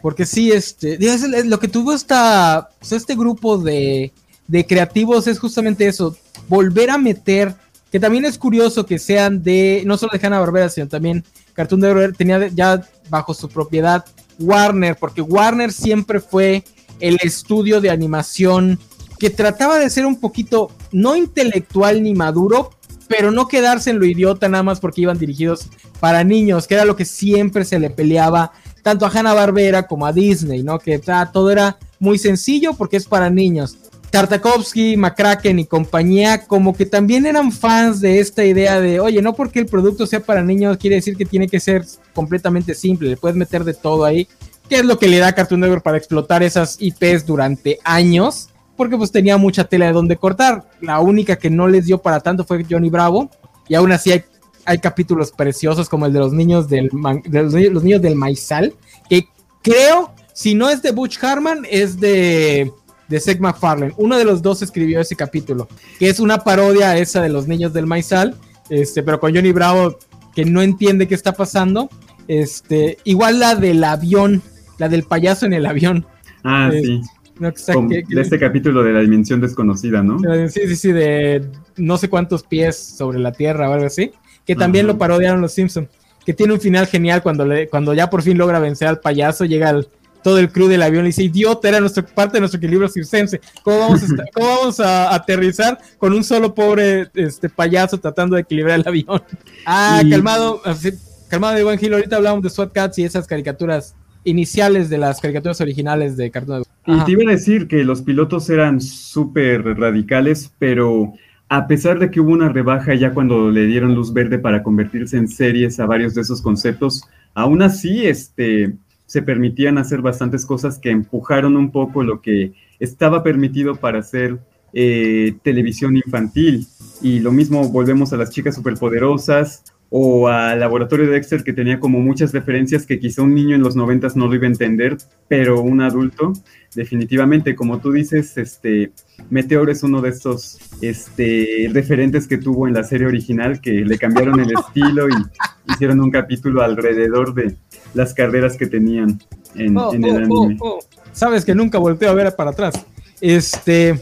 Porque sí, este, es lo que tuvo esta, pues, este grupo de, de creativos es justamente eso, volver a meter, que también es curioso que sean de, no solo de Hanna Barbera, sino también Cartoon Network tenía ya bajo su propiedad Warner, porque Warner siempre fue el estudio de animación que trataba de ser un poquito, no intelectual ni maduro, pero no quedarse en lo idiota nada más porque iban dirigidos para niños, que era lo que siempre se le peleaba tanto a Hanna Barbera como a Disney, ¿no? Que todo era muy sencillo porque es para niños. Tartakovsky, McCracken y compañía, como que también eran fans de esta idea de, oye, no porque el producto sea para niños quiere decir que tiene que ser completamente simple, le puedes meter de todo ahí, que es lo que le da a Cartoon Network para explotar esas IPs durante años, porque pues tenía mucha tela de donde cortar. La única que no les dio para tanto fue Johnny Bravo, y aún así hay, capítulos preciosos como el de los niños del, man- los, los niños del maizal, que creo, si no es de Butch Harman, es de, de Seth MacFarlane. Uno de los dos escribió ese capítulo, que es una parodia a esa de los niños del maizal, este, pero con Johnny Bravo que no entiende qué está pasando. Este, igual la del avión, la del payaso en el avión. Ah, Eh, sí. ¿no? Que está- Con- que- que- de este capítulo de la dimensión desconocida, ¿no? Sí, sí, sí, de no sé cuántos pies sobre la tierra o algo así. Que también Ajá. lo parodiaron los Simpsons. Que tiene un final genial cuando, le, cuando ya por fin logra vencer al payaso. Llega el- todo el crew del avión y dice: Idiota, era nuestro, parte de nuestro equilibrio circense. ¿Cómo vamos, a, esta- cómo vamos a aterrizar con un solo pobre este, payaso tratando de equilibrar el avión? Ah, Y- calmado. calmado de buen Hill. Ahorita hablamos de SWAT Cats y esas caricaturas iniciales de las caricaturas originales de Cartoon Network. Y te iba a decir que los pilotos eran súper radicales, pero a pesar de que hubo una rebaja ya cuando le dieron luz verde para convertirse en series a varios de esos conceptos, aún así este, se permitían hacer bastantes cosas que empujaron un poco lo que estaba permitido para hacer eh, televisión infantil. Y lo mismo volvemos a las chicas superpoderosas o al laboratorio de Dexter que tenía como muchas referencias que quizá un niño en los noventas no lo iba a entender, pero un adulto definitivamente, como tú dices, este Meteor es uno de estos este, referentes que tuvo en la serie original que le cambiaron el estilo y hicieron un capítulo alrededor de las carreras que tenían en, Oh, en el oh, oh, anime. oh. Sabes que nunca volteo a ver para atrás. Este.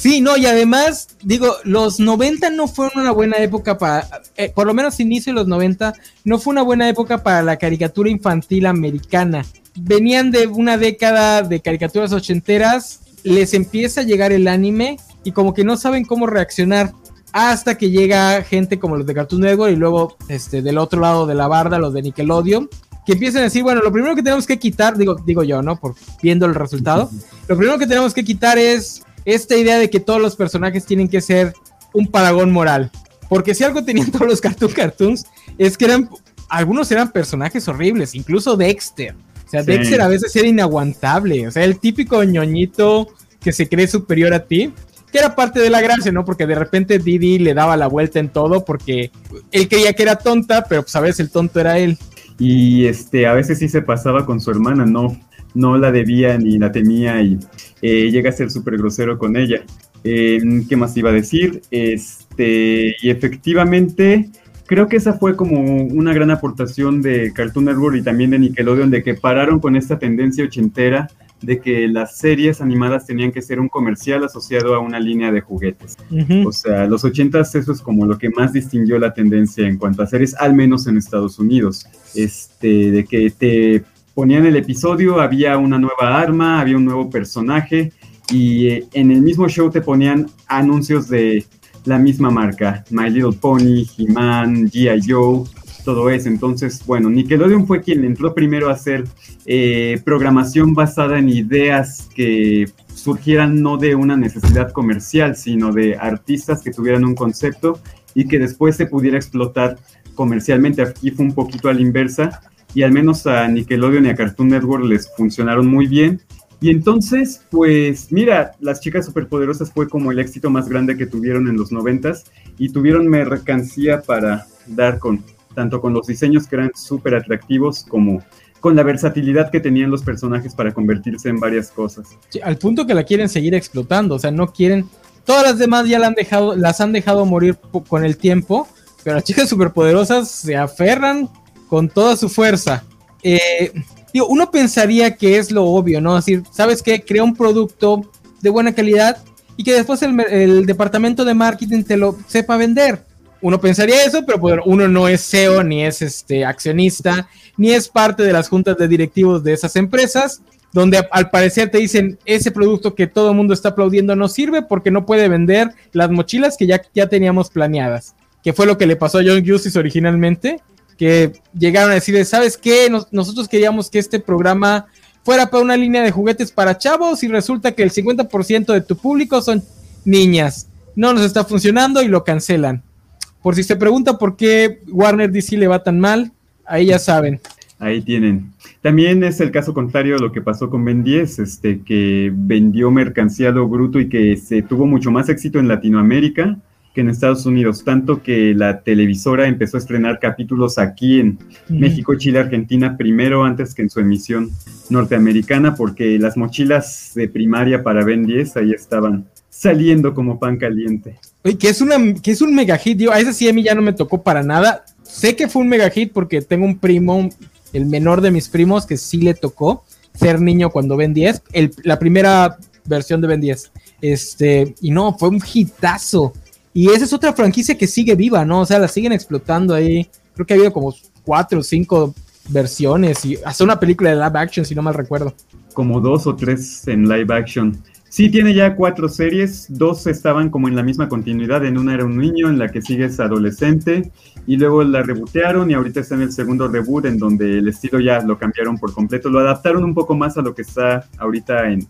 Sí, no, y además, digo, los 90 no fueron una buena época para, eh, por lo menos inicio de los 90, no fue una buena época para la caricatura infantil americana. Venían de una década de caricaturas ochenteras, les empieza a llegar el anime y como que no saben cómo reaccionar. hasta que llega gente como los de Cartoon Network y luego este, del otro lado de la barda, los de Nickelodeon, que empiezan a decir, bueno, lo primero que tenemos que quitar, digo, digo yo, ¿no? Por viendo el resultado, lo primero que tenemos que quitar es esta idea de que todos los personajes tienen que ser un paragón moral. Porque si algo tenían todos los Cartoon Cartoons, es que eran, algunos eran personajes horribles, incluso Dexter. O sea, Dexter a veces era inaguantable. O sea, el típico ñoñito que se cree superior a ti que era parte de la gracia, ¿no? Porque de repente Didi le daba la vuelta en todo porque él creía que era tonta, pero pues a veces el tonto era él. Y este, a veces sí se pasaba con su hermana, no, no la debía ni la temía y eh, llega a ser súper grosero con ella. Eh, ¿Qué más iba a decir? Este, y efectivamente, creo que esa fue como una gran aportación de Cartoon Network y también de Nickelodeon, de que pararon con esta tendencia ochentera de que las series animadas tenían que ser un comercial asociado a una línea de juguetes. O sea, los ochentas eso es como lo que más distinguió la tendencia en cuanto a series, al menos en Estados Unidos. Este, de que te ponían el episodio, había una nueva arma, había un nuevo personaje y eh, en el mismo show te ponían anuncios de la misma marca, My Little Pony, He-Man, G.I. Joe, todo eso. Entonces, bueno, Nickelodeon fue quien entró primero a hacer eh, programación basada en ideas que surgieran no de una necesidad comercial, sino de artistas que tuvieran un concepto y que después se pudiera explotar comercialmente. Aquí fue un poquito a la inversa y al menos a Nickelodeon y a Cartoon Network les funcionaron muy bien. Y entonces, pues mira, Las Chicas Superpoderosas fue como el éxito más grande que tuvieron en los noventas y tuvieron mercancía para dar con tanto con los diseños que eran súper atractivos como con la versatilidad que tenían los personajes para convertirse en varias cosas. al punto que la quieren seguir explotando, o sea, no quieren... Todas las demás ya la han dejado, las han dejado morir con el tiempo, pero las chicas superpoderosas se aferran con toda su fuerza. Eh, digo, uno pensaría que es lo obvio, ¿no? Es ¿sabes qué? Crea un producto de buena calidad y que después el, el departamento de marketing te lo sepa vender uno pensaría eso, pero pues, uno no es CEO, ni es este accionista, ni es parte de las juntas de directivos de esas empresas, donde al parecer te dicen ese producto que todo el mundo está aplaudiendo no sirve porque no puede vender las mochilas que ya, ya teníamos planeadas, que fue lo que le pasó a John Justice originalmente, que llegaron a decir, ¿sabes qué? nosotros queríamos que este programa fuera para una línea de juguetes para chavos y resulta que el 50% de tu público son niñas. No nos está funcionando y lo cancelan. Por si se pregunta por qué Warner DC le va tan mal, ahí ya saben. Ahí tienen. También es el caso contrario de lo que pasó con Ben 10, este, que vendió mercancía lo bruto y que se tuvo mucho más éxito en Latinoamérica que en Estados Unidos, tanto que la televisora empezó a estrenar capítulos aquí en México, Chile, Argentina, primero antes que en su emisión norteamericana, porque las mochilas de primaria para Ben 10 ahí estaban saliendo como pan caliente. Oye, que es, una, que es un mega hit, a ese sí a mí ya no me tocó para nada. Sé que fue un mega hit porque tengo un primo, el menor de mis primos, que sí le tocó ser niño cuando ven 10, la primera versión de Ben 10. Este, y no, fue un hitazo. Y esa es otra franquicia que sigue viva, ¿no? O sea, la siguen explotando ahí. Creo que ha habido como cuatro o cinco versiones y hasta una película de live action, si no mal recuerdo. Como dos o tres en live action. Sí, tiene ya cuatro series, dos estaban como en la misma continuidad, en una era un niño, en la que sigue es adolescente, y luego la rebotearon y ahorita está en el segundo reboot en donde el estilo ya lo cambiaron por completo, lo adaptaron un poco más a lo que está ahorita en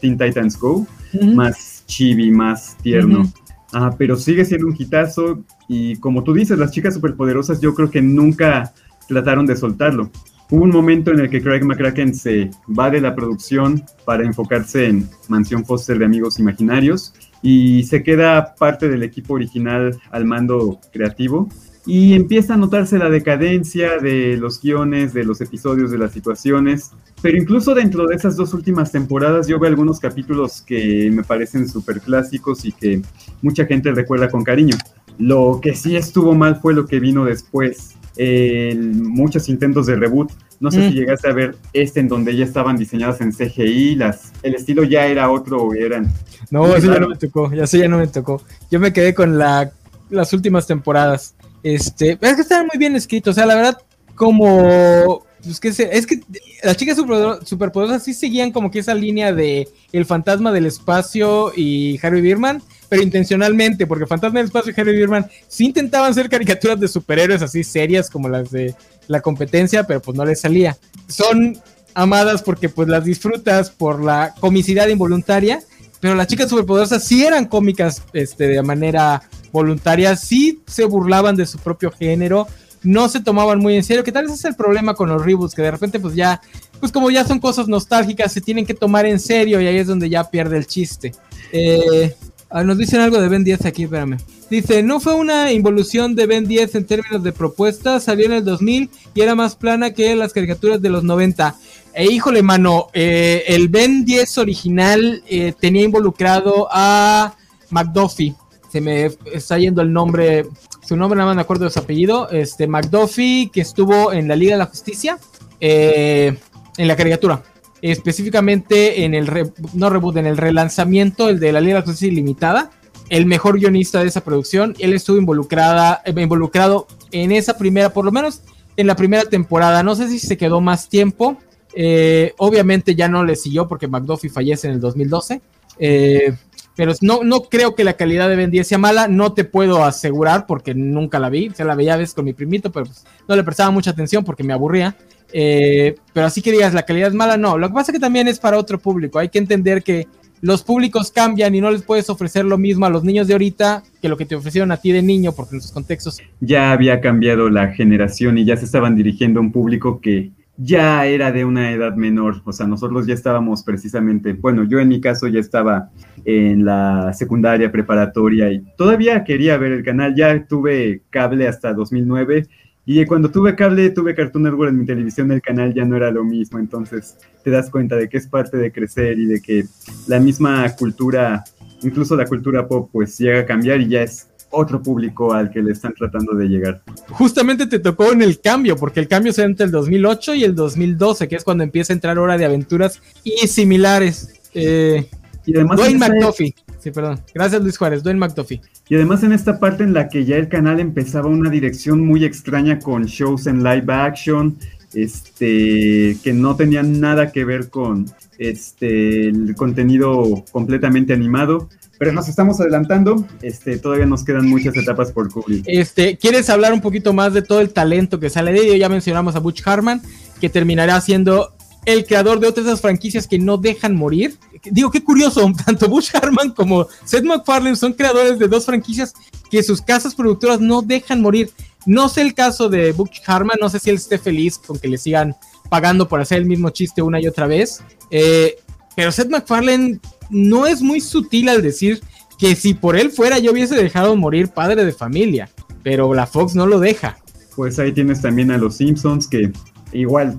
Teen Titans Go, más chibi, más tierno. Ah, pero sigue siendo un hitazo y como tú dices, las chicas superpoderosas yo creo que nunca trataron de soltarlo. Hubo un momento en el que Craig McCracken se va de la producción para enfocarse en Mansión Foster de Amigos Imaginarios y se queda parte del equipo original al mando creativo y empieza a notarse la decadencia de los guiones, de los episodios, de las situaciones. Pero incluso dentro de esas dos últimas temporadas yo veo algunos capítulos que me parecen súper clásicos y que mucha gente recuerda con cariño. Lo que sí estuvo mal fue lo que vino después muchos intentos de reboot. No sé si mm. llegaste a ver este en donde ya estaban diseñadas en CGI, las, el estilo ya era otro, eran... No, eso ya no me tocó, ya ya no me tocó. Yo me quedé con la, las últimas temporadas. Este, es que estaban muy bien escritos, o sea, la verdad, como pues que es que las chicas superpoderosas sí seguían como que esa línea de el fantasma del espacio y Harry Birman, pero intencionalmente, porque Fantasma del Espacio y Harry Bierman sí intentaban ser caricaturas de superhéroes así serias como las de la competencia, pero pues no les salía. Son amadas porque pues las disfrutas por la comicidad involuntaria, pero las chicas superpoderosas sí eran cómicas este, de manera voluntaria, sí se burlaban de su propio género, no se tomaban muy en serio, que tal vez es el problema con los reboots, que de repente pues ya, pues como ya son cosas nostálgicas, se tienen que tomar en serio y ahí es donde ya pierde el chiste. Eh, ah, nos dicen algo de Ben 10 aquí, espérame. Dice, no fue una involución de Ben 10 en términos de propuestas, salió en el 2000 y era más plana que las caricaturas de los 90. E híjole, mano, eh, el Ben 10 original eh, tenía involucrado a McDuffie. Se me está yendo el nombre, su nombre nada más me acuerdo de su apellido. Este McDuffie, que estuvo en la Liga de la Justicia, eh, en la caricatura. Específicamente en el, no reboot, en el relanzamiento, el de la Liga de la Justicia Ilimitada. El mejor guionista de esa producción. Él estuvo involucrada, involucrado en esa primera, por lo menos en la primera temporada. No sé si se quedó más tiempo eh, obviamente ya no le siguió porque McDuffie fallece en el 2012. Eh, pero no, no creo que la calidad de Ben 10 sea mala, no te puedo asegurar porque nunca la vi, se la veía a veces con mi primito, pero pues, no le prestaba mucha atención porque me aburría. Eh, pero así que digas, la calidad es mala, no. Lo que pasa es que también es para otro público. Hay que entender que los públicos cambian y no les puedes ofrecer lo mismo a los niños de ahorita que lo que te ofrecieron a ti de niño, porque en sus contextos. Ya había cambiado la generación y ya se estaban dirigiendo a un público que ya era de una edad menor, o sea, nosotros ya estábamos precisamente, bueno, yo en mi caso ya estaba en la secundaria preparatoria y todavía quería ver el canal, ya tuve cable hasta 2009 y cuando tuve cable, tuve Cartoon Network en mi televisión, el canal ya no era lo mismo, entonces te das cuenta de que es parte de crecer y de que la misma cultura, incluso la cultura pop, pues llega a cambiar y ya es otro público al que le están tratando de llegar. Justamente te tocó en el cambio, porque el cambio se entre el 2008 y el 2012, que es cuando empieza a entrar Hora de Aventuras y similares. Eh, y además Dwayne McDuffie. Sí, perdón. Gracias Luis Juárez, Dwayne McDuffie. Y además en esta parte en la que ya el canal empezaba una dirección muy extraña con shows en live action, este, que no tenían nada que ver con este, el contenido completamente animado. Pero nos estamos adelantando, este, todavía nos quedan muchas etapas por cubrir. Este, ¿Quieres hablar un poquito más de todo el talento que sale de ello? Ya mencionamos a Butch Harman, que terminará siendo el creador de otras franquicias que no dejan morir. Digo, qué curioso, tanto Butch Harman como Seth MacFarlane son creadores de dos franquicias que sus casas productoras no dejan morir. No sé el caso de Butch Harman, no sé si él esté feliz con que le sigan pagando por hacer el mismo chiste una y otra vez. Eh, pero Seth MacFarlane no es muy sutil al decir que si por él fuera yo hubiese dejado morir padre de familia, pero la Fox no lo deja. Pues ahí tienes también a los Simpsons que igual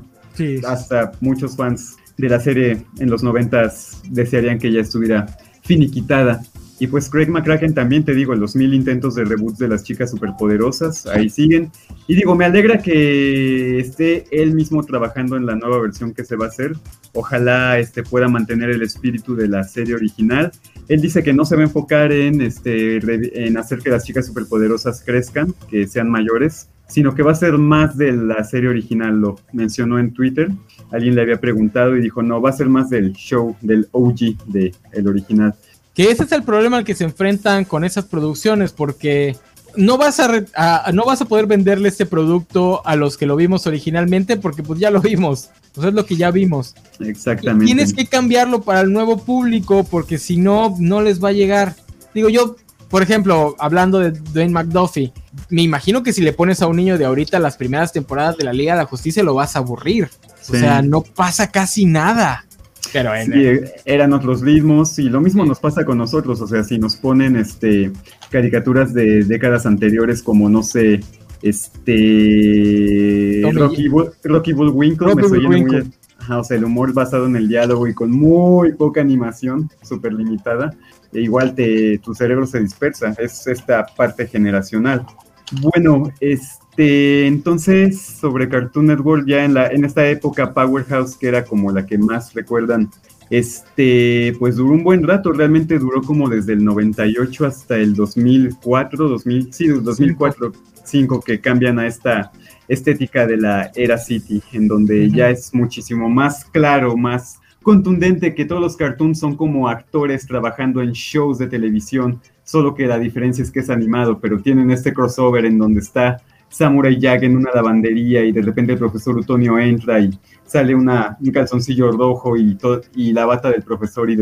hasta muchos fans de la serie en los noventas desearían que ya estuviera finiquitada. Y pues Craig McCracken también, te digo, los mil intentos de reboots de las chicas superpoderosas, ahí siguen. Y digo, me alegra que esté él mismo trabajando en la nueva versión que se va a hacer. Ojalá este, pueda mantener el espíritu de la serie original. Él dice que no se va a enfocar en, este, en hacer que las chicas superpoderosas crezcan, que sean mayores, sino que va a ser más de la serie original, lo mencionó en Twitter. Alguien le había preguntado y dijo, no, va a ser más del show, del OG de el original. Que ese es el problema al que se enfrentan con esas producciones, porque no vas a, no vas a poder venderle este producto a los que lo vimos originalmente, porque pues ya lo vimos. Pues es lo que ya vimos. Exactamente. tienes que cambiarlo para el nuevo público, porque si no, no les va a llegar. Digo, yo, por ejemplo, hablando de Dwayne McDuffie, me imagino que si le pones a un niño de ahorita las primeras temporadas de la Liga de la Justicia, lo vas a aburrir. O sea, no pasa casi nada. Pero eran otros ritmos y lo mismo nos pasa con nosotros, o sea, si nos ponen este caricaturas de décadas anteriores como no sé, este Rocky, Rocky Bullwinkle, o sea, el humor basado en el diálogo y con muy poca animación, súper limitada, e igual te, tu cerebro se dispersa, es esta parte generacional. Bueno, este este, entonces, sobre Cartoon Network, ya en, la, en esta época Powerhouse, que era como la que más recuerdan, este, pues duró un buen rato, realmente duró como desde el 98 hasta el 2004, 2000, sí, 2004, 5 que cambian a esta estética de la era City, en donde ya es muchísimo más claro, más contundente que todos los cartoons son como actores trabajando en shows de televisión solo que la diferencia es que es animado, pero tienen este crossover en donde está Samurai Jack en una lavandería y de repente el profesor Utonio entra y sale una, un calzoncillo rojo y, todo, y la bata del profesor y,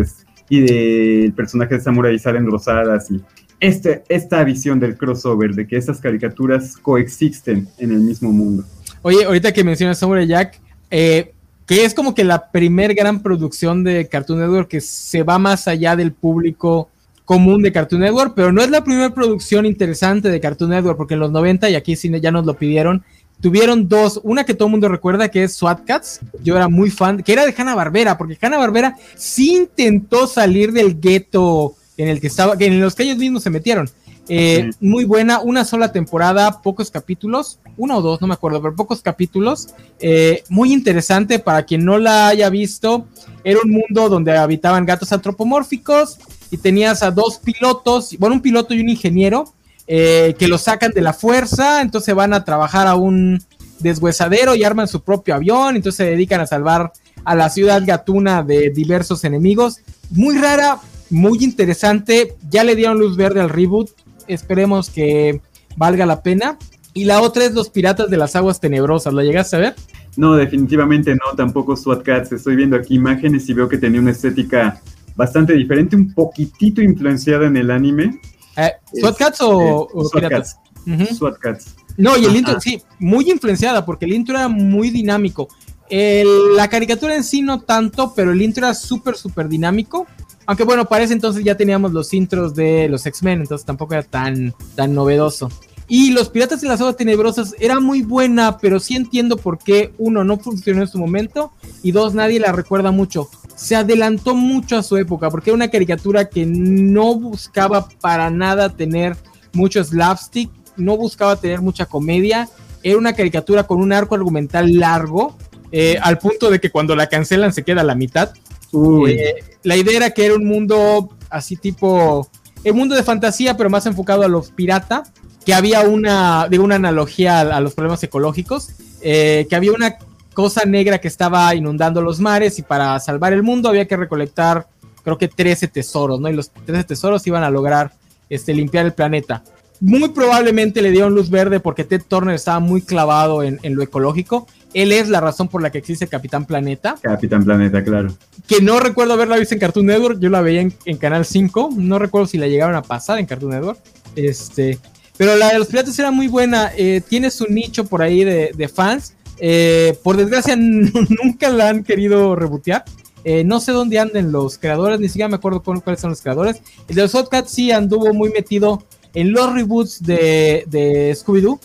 y del personaje de Samurai salen rosadas y este, esta visión del crossover, de que estas caricaturas coexisten en el mismo mundo. Oye, ahorita que mencionas Samurai Jack, eh, que es como que la primer gran producción de Cartoon Network que se va más allá del público común de Cartoon Network, pero no es la primera producción interesante de Cartoon Network, porque en los 90, y aquí sí ya nos lo pidieron, tuvieron dos, una que todo el mundo recuerda que es SWAT Cats, yo era muy fan, que era de Hanna Barbera, porque Hanna Barbera sí intentó salir del gueto en el que estaba, en los que ellos mismos se metieron. Eh, muy buena, una sola temporada, pocos capítulos, uno o dos, no me acuerdo, pero pocos capítulos. Eh, muy interesante para quien no la haya visto. Era un mundo donde habitaban gatos antropomórficos y tenías a dos pilotos, bueno, un piloto y un ingeniero eh, que los sacan de la fuerza, entonces van a trabajar a un deshuesadero y arman su propio avión, entonces se dedican a salvar a la ciudad gatuna de diversos enemigos. Muy rara, muy interesante. Ya le dieron luz verde al reboot esperemos que valga la pena. Y la otra es Los Piratas de las Aguas Tenebrosas, ¿la llegaste a ver? No, definitivamente no, tampoco SWAT Cats. Estoy viendo aquí imágenes y veo que tenía una estética bastante diferente, un poquitito influenciada en el anime. Eh, ¿SWAT Cats o, Piratas? SWAT Cats. No, y el intro, sí, muy influenciada, porque el intro era muy dinámico. la caricatura en sí no tanto, pero el intro era súper, súper dinámico. Aunque bueno, para ese entonces ya teníamos los intros de los X-Men, entonces tampoco era tan, tan novedoso. Y Los Piratas de las Aguas Tenebrosas era muy buena, pero sí entiendo por qué, uno, no funcionó en su momento, y dos, nadie la recuerda mucho. Se adelantó mucho a su época, porque era una caricatura que no buscaba para nada tener mucho slapstick, no buscaba tener mucha comedia, era una caricatura con un arco argumental largo, eh, al punto de que cuando la cancelan se queda a la mitad. Eh, la idea era que era un mundo así tipo, el mundo de fantasía, pero más enfocado a los pirata, que había una, digo, una analogía a, los problemas ecológicos, eh, que había una cosa negra que estaba inundando los mares y para salvar el mundo había que recolectar, creo que 13 tesoros, ¿no? Y los 13 tesoros iban a lograr este, limpiar el planeta. Muy probablemente le dieron luz verde porque Ted Turner estaba muy clavado en, en lo ecológico él es la razón por la que existe Capitán Planeta. Capitán Planeta, claro. Que no recuerdo haberla visto en Cartoon Network, yo la veía en, Canal 5, no recuerdo si la llegaron a pasar en Cartoon Network. Este, pero la de los piratas era muy buena, eh, tiene su nicho por ahí de, fans. Eh, por desgracia nunca la han querido rebotear. Eh, no sé dónde anden los creadores, ni siquiera me acuerdo cuáles son los creadores. El de los Hotcats sí anduvo muy metido en los reboots de, de Scooby-Doo.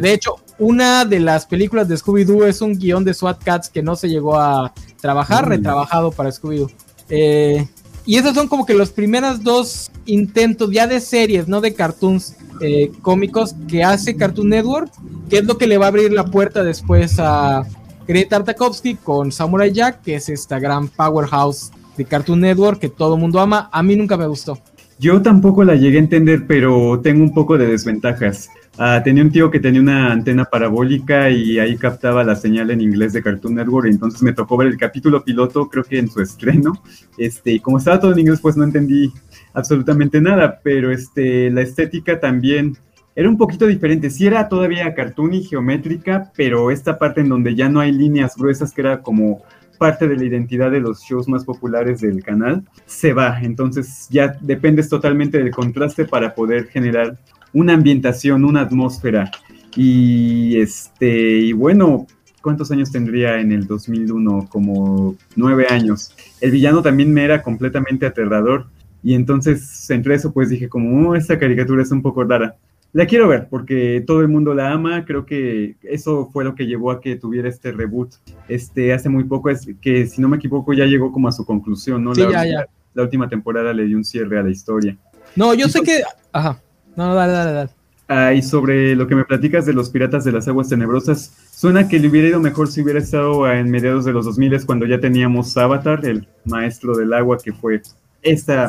de hecho, una de las películas de Scooby-Doo es un guion de SWAT Cats que no se llegó a trabajar, mm. retrabajado para Scooby-Doo. Eh, y esos son como que los primeros dos intentos ya de series, no de cartoons eh, cómicos que hace Cartoon Network, que es lo que le va a abrir la puerta después a Greta Tartakovsky con Samurai Jack, que es esta gran powerhouse de Cartoon Network que todo el mundo ama. A mí nunca me gustó. Yo tampoco la llegué a entender, pero tengo un poco de desventajas. Ah, tenía un tío que tenía una antena parabólica y ahí captaba la señal en inglés de Cartoon Network, entonces me tocó ver el capítulo piloto, creo que en su estreno, este, y como estaba todo en inglés, pues no entendí absolutamente nada, pero este, la estética también era un poquito diferente, sí era todavía cartoon y geométrica, pero esta parte en donde ya no hay líneas gruesas, que era como parte de la identidad de los shows más populares del canal, se va. Entonces ya dependes totalmente del contraste para poder generar una ambientación, una atmósfera. Y este, y bueno, ¿cuántos años tendría en el 2001? Como nueve años. El villano también me era completamente aterrador. Y entonces, entre eso, pues dije, como, oh, esta caricatura es un poco rara. La quiero ver porque todo el mundo la ama. Creo que eso fue lo que llevó a que tuviera este reboot. Este hace muy poco es que si no me equivoco ya llegó como a su conclusión, ¿no? Sí, la, ya, ya. la última temporada le dio un cierre a la historia. No, yo sé que, ajá. No, dale, dale, dale. Ah, y sobre lo que me platicas de los piratas de las aguas tenebrosas, suena que le hubiera ido mejor si hubiera estado en mediados de los 2000 cuando ya teníamos Avatar, el maestro del agua, que fue esta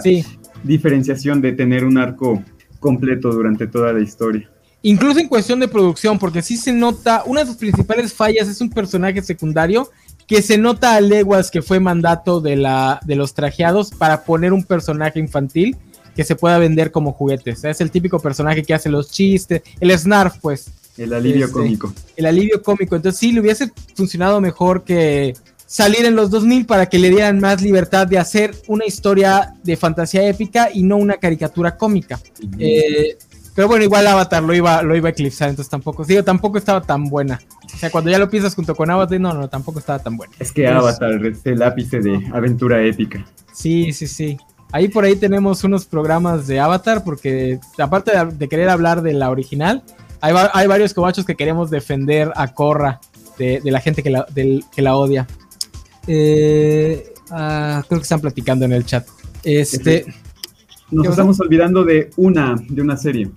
diferenciación de tener un arco completo durante toda la historia. Incluso en cuestión de producción, porque sí se nota, una de sus principales fallas es un personaje secundario que se nota a leguas que fue mandato de, la, de los trajeados para poner un personaje infantil que se pueda vender como juguetes. Es el típico personaje que hace los chistes, el snarf, pues. El alivio Este, cómico. El alivio cómico. Entonces sí, le hubiese funcionado mejor que salir en los 2000 para que le dieran más libertad de hacer una historia de fantasía épica y no una caricatura cómica. Eh, pero bueno, igual Avatar lo iba, lo iba a eclipsar, entonces tampoco, digo, tampoco estaba tan buena. O sea, cuando ya lo piensas junto con Avatar, no, no, tampoco estaba tan buena. Es que Avatar es el ápice de aventura épica. Sí, sí, sí. Ahí por ahí tenemos unos programas de Avatar, porque aparte de, de querer hablar de la original, hay, va- hay varios cobachos que queremos defender a Korra de, de la gente que la, del- que la odia. Eh, ah, creo que están platicando en el chat. Este, Nos ¿Qué estamos olvidando de una, de una serie.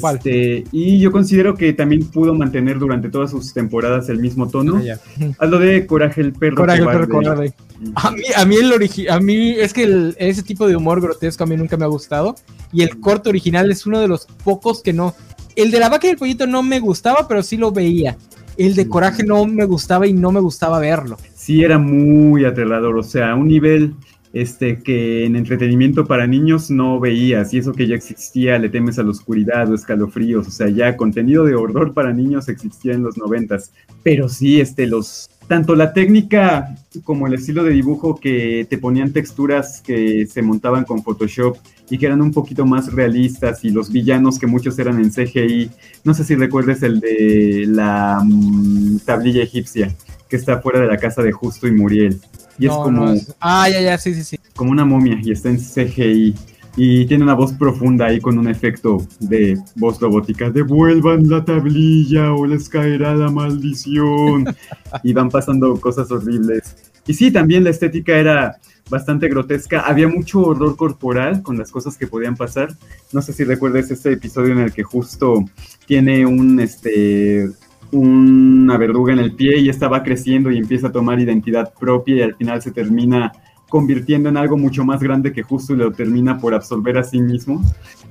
¿Cuál? Este, y yo considero que también pudo mantener durante todas sus temporadas el mismo tono. ah. Hazlo de Coraje el perro. Coraje, el perro cobarde. A mí, a mí el origi- a mí es que el- ese tipo de humor grotesco a mí nunca me ha gustado y el corto original es uno de los pocos que no. El de la vaca y el pollito no me gustaba, pero sí lo veía. El de Coraje no me gustaba y no me gustaba verlo. Sí, era muy aterrador. O sea, un nivel este, que en entretenimiento para niños no veías. Y eso que ya existía, le temes a la oscuridad o escalofríos. O sea, ya contenido de horror para niños existía en los noventas. Pero sí, este, los. Tanto la técnica como el estilo de dibujo que te ponían texturas que se montaban con Photoshop y que eran un poquito más realistas y los villanos que muchos eran en CGI. No sé si recuerdes el de la mm, tablilla egipcia que está fuera de la casa de Justo y Muriel. Y es como, no, es- Ah, ya, ya, sí, sí, sí. como una momia y está en CGI. Y tiene una voz profunda ahí con un efecto de voz robótica. Devuelvan la tablilla o les caerá la maldición. y van pasando cosas horribles. Y sí, también la estética era bastante grotesca. Había mucho horror corporal con las cosas que podían pasar. No sé si recuerdas este episodio en el que justo tiene un este una verruga en el pie y esta va creciendo y empieza a tomar identidad propia y al final se termina convirtiendo en algo mucho más grande que justo lo termina por absorber a sí mismo.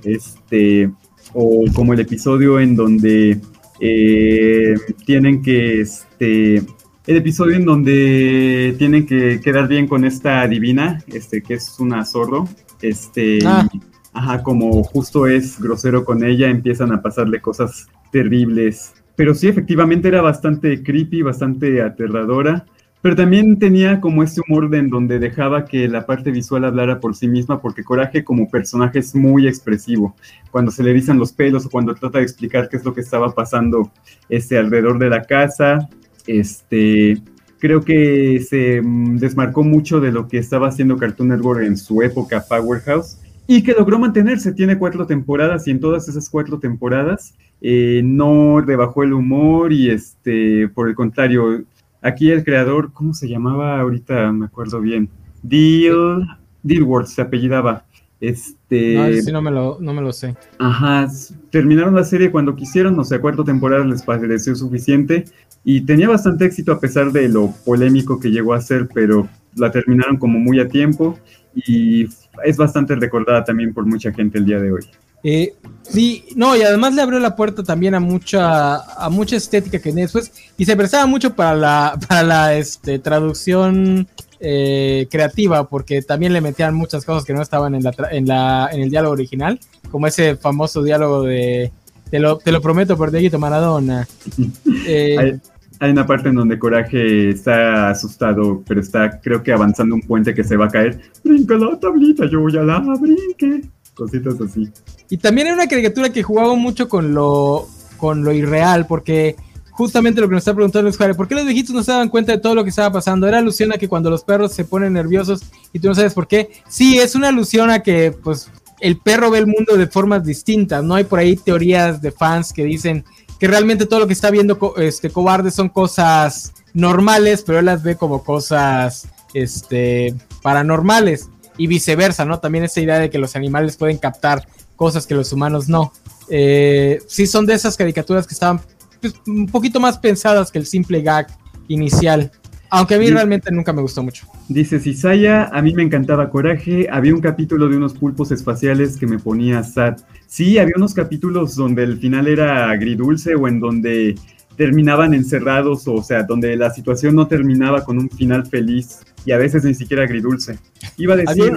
Este, o como el episodio en donde eh, tienen que, este, el episodio en donde tienen que quedar bien con esta divina, este, que es una zorro, este, Ah. y, ajá, como justo es grosero con ella, empiezan a pasarle cosas terribles. Pero sí, efectivamente era bastante creepy, bastante aterradora. Pero también tenía como este humor de en donde dejaba que la parte visual hablara por sí misma, porque Coraje como personaje es muy expresivo. Cuando se le erizan los pelos o cuando trata de explicar qué es lo que estaba pasando este, alrededor de la casa, este, creo que se mm, desmarcó mucho de lo que estaba haciendo Cartoon Network en su época Powerhouse y que logró mantenerse. Tiene cuatro temporadas y en todas esas cuatro temporadas eh, no rebajó el humor y este, por el contrario, aquí el creador, ¿cómo se llamaba? Ahorita me acuerdo bien. Deal, Dealworth se apellidaba. Este, No, sí no me lo, no me lo sé. Ajá, terminaron la serie cuando quisieron, o sea, cuarta temporada les pareció suficiente y tenía bastante éxito a pesar de lo polémico que llegó a ser, pero la terminaron como muy a tiempo y es bastante recordada también por mucha gente el día de hoy. Eh, sí, no, y además le abrió la puerta también a mucha, a mucha estética que después y se prestaba mucho para la, para la este, traducción eh, creativa, porque también le metían muchas cosas que no estaban en, la, en, la, en el diálogo original, como ese famoso diálogo de te lo, te lo prometo por Dieguito Maradona. Eh, Hay, hay una parte en donde Coraje está asustado, pero está creo que avanzando un puente que se va a caer. Brinca la tablita, yo ya la brinque. Cositas así. Y también era una caricatura que jugaba mucho con lo, con lo irreal, porque justamente lo que nos está preguntando es, ¿por qué los viejitos no se daban cuenta de todo lo que estaba pasando? Era alusión a que cuando los perros se ponen nerviosos y tú no sabes por qué. Sí, es una alusión a que, pues, el perro ve el mundo de formas distintas, ¿no? Hay por ahí teorías de fans que dicen que realmente todo lo que está viendo este cobarde son cosas normales, pero él las ve como cosas este paranormales y viceversa, ¿no? También esa idea de que los animales pueden captar cosas que los humanos no. Eh, sí son de esas caricaturas que estaban pues, un poquito más pensadas que el simple gag inicial. Aunque a mí realmente nunca me gustó mucho. Dice Cisaya, a mí me encantaba Coraje, había un capítulo de unos pulpos espaciales que me ponía sad. Sí, había unos capítulos donde el final era agridulce o en donde terminaban encerrados, o sea, donde la situación no terminaba con un final feliz y a veces ni siquiera agridulce. Iba a decir,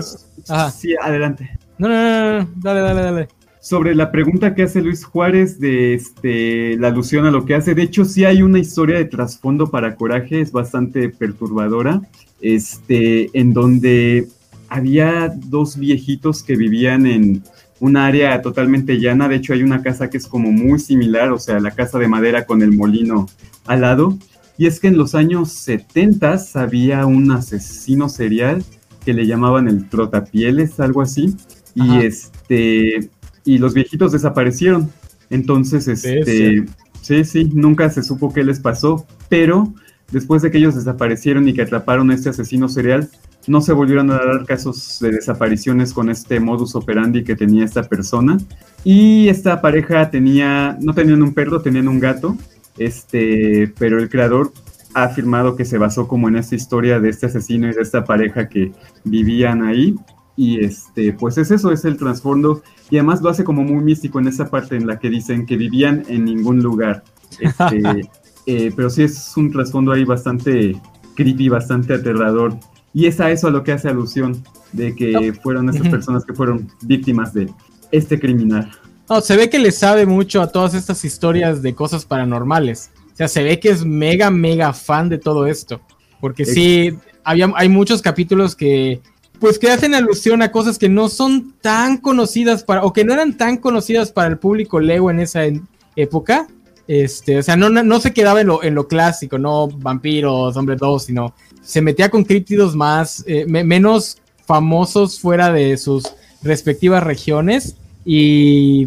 Ajá. sí, adelante. No, no, no, no, dale, dale, dale. Sobre la pregunta que hace Luis Juárez de este, la alusión a lo que hace, de hecho sí hay una historia de trasfondo para Coraje, es bastante perturbadora, este, en donde había dos viejitos que vivían en un área totalmente llana, de hecho hay una casa que es como muy similar, o sea, la casa de madera con el molino al lado, y es que en los años 70 había un asesino serial que le llamaban el trotapieles, algo así, y este y los viejitos desaparecieron. Entonces, este, sí, sí, nunca se supo qué les pasó, pero después de que ellos desaparecieron y que atraparon a este asesino serial, no se volvieron a dar casos de desapariciones con este modus operandi que tenía esta persona. Y esta pareja tenía, no tenían un perro, tenían un gato, este, pero el creador ha afirmado que se basó como en esta historia de este asesino y de esta pareja que vivían ahí. Y este, pues es eso, es el trasfondo. Y además lo hace como muy místico en esa parte en la que dicen que vivían en ningún lugar. Este, eh, pero sí es un trasfondo ahí bastante creepy, bastante aterrador. Y es a eso a lo que hace alusión, de que fueron esas personas que fueron víctimas de este criminal. No, se ve que le sabe mucho a todas estas historias de cosas paranormales. O sea, se ve que es mega, mega fan de todo esto. Porque sí, había, hay muchos capítulos que, pues, que hacen alusión a cosas que no son tan conocidas para, o que no eran tan conocidas para el público lego en esa época. Este, o sea, no, no, se quedaba en lo, en lo clásico, no vampiros, hombres dos, sino se metía con críptidos más, eh, menos famosos fuera de sus respectivas regiones y,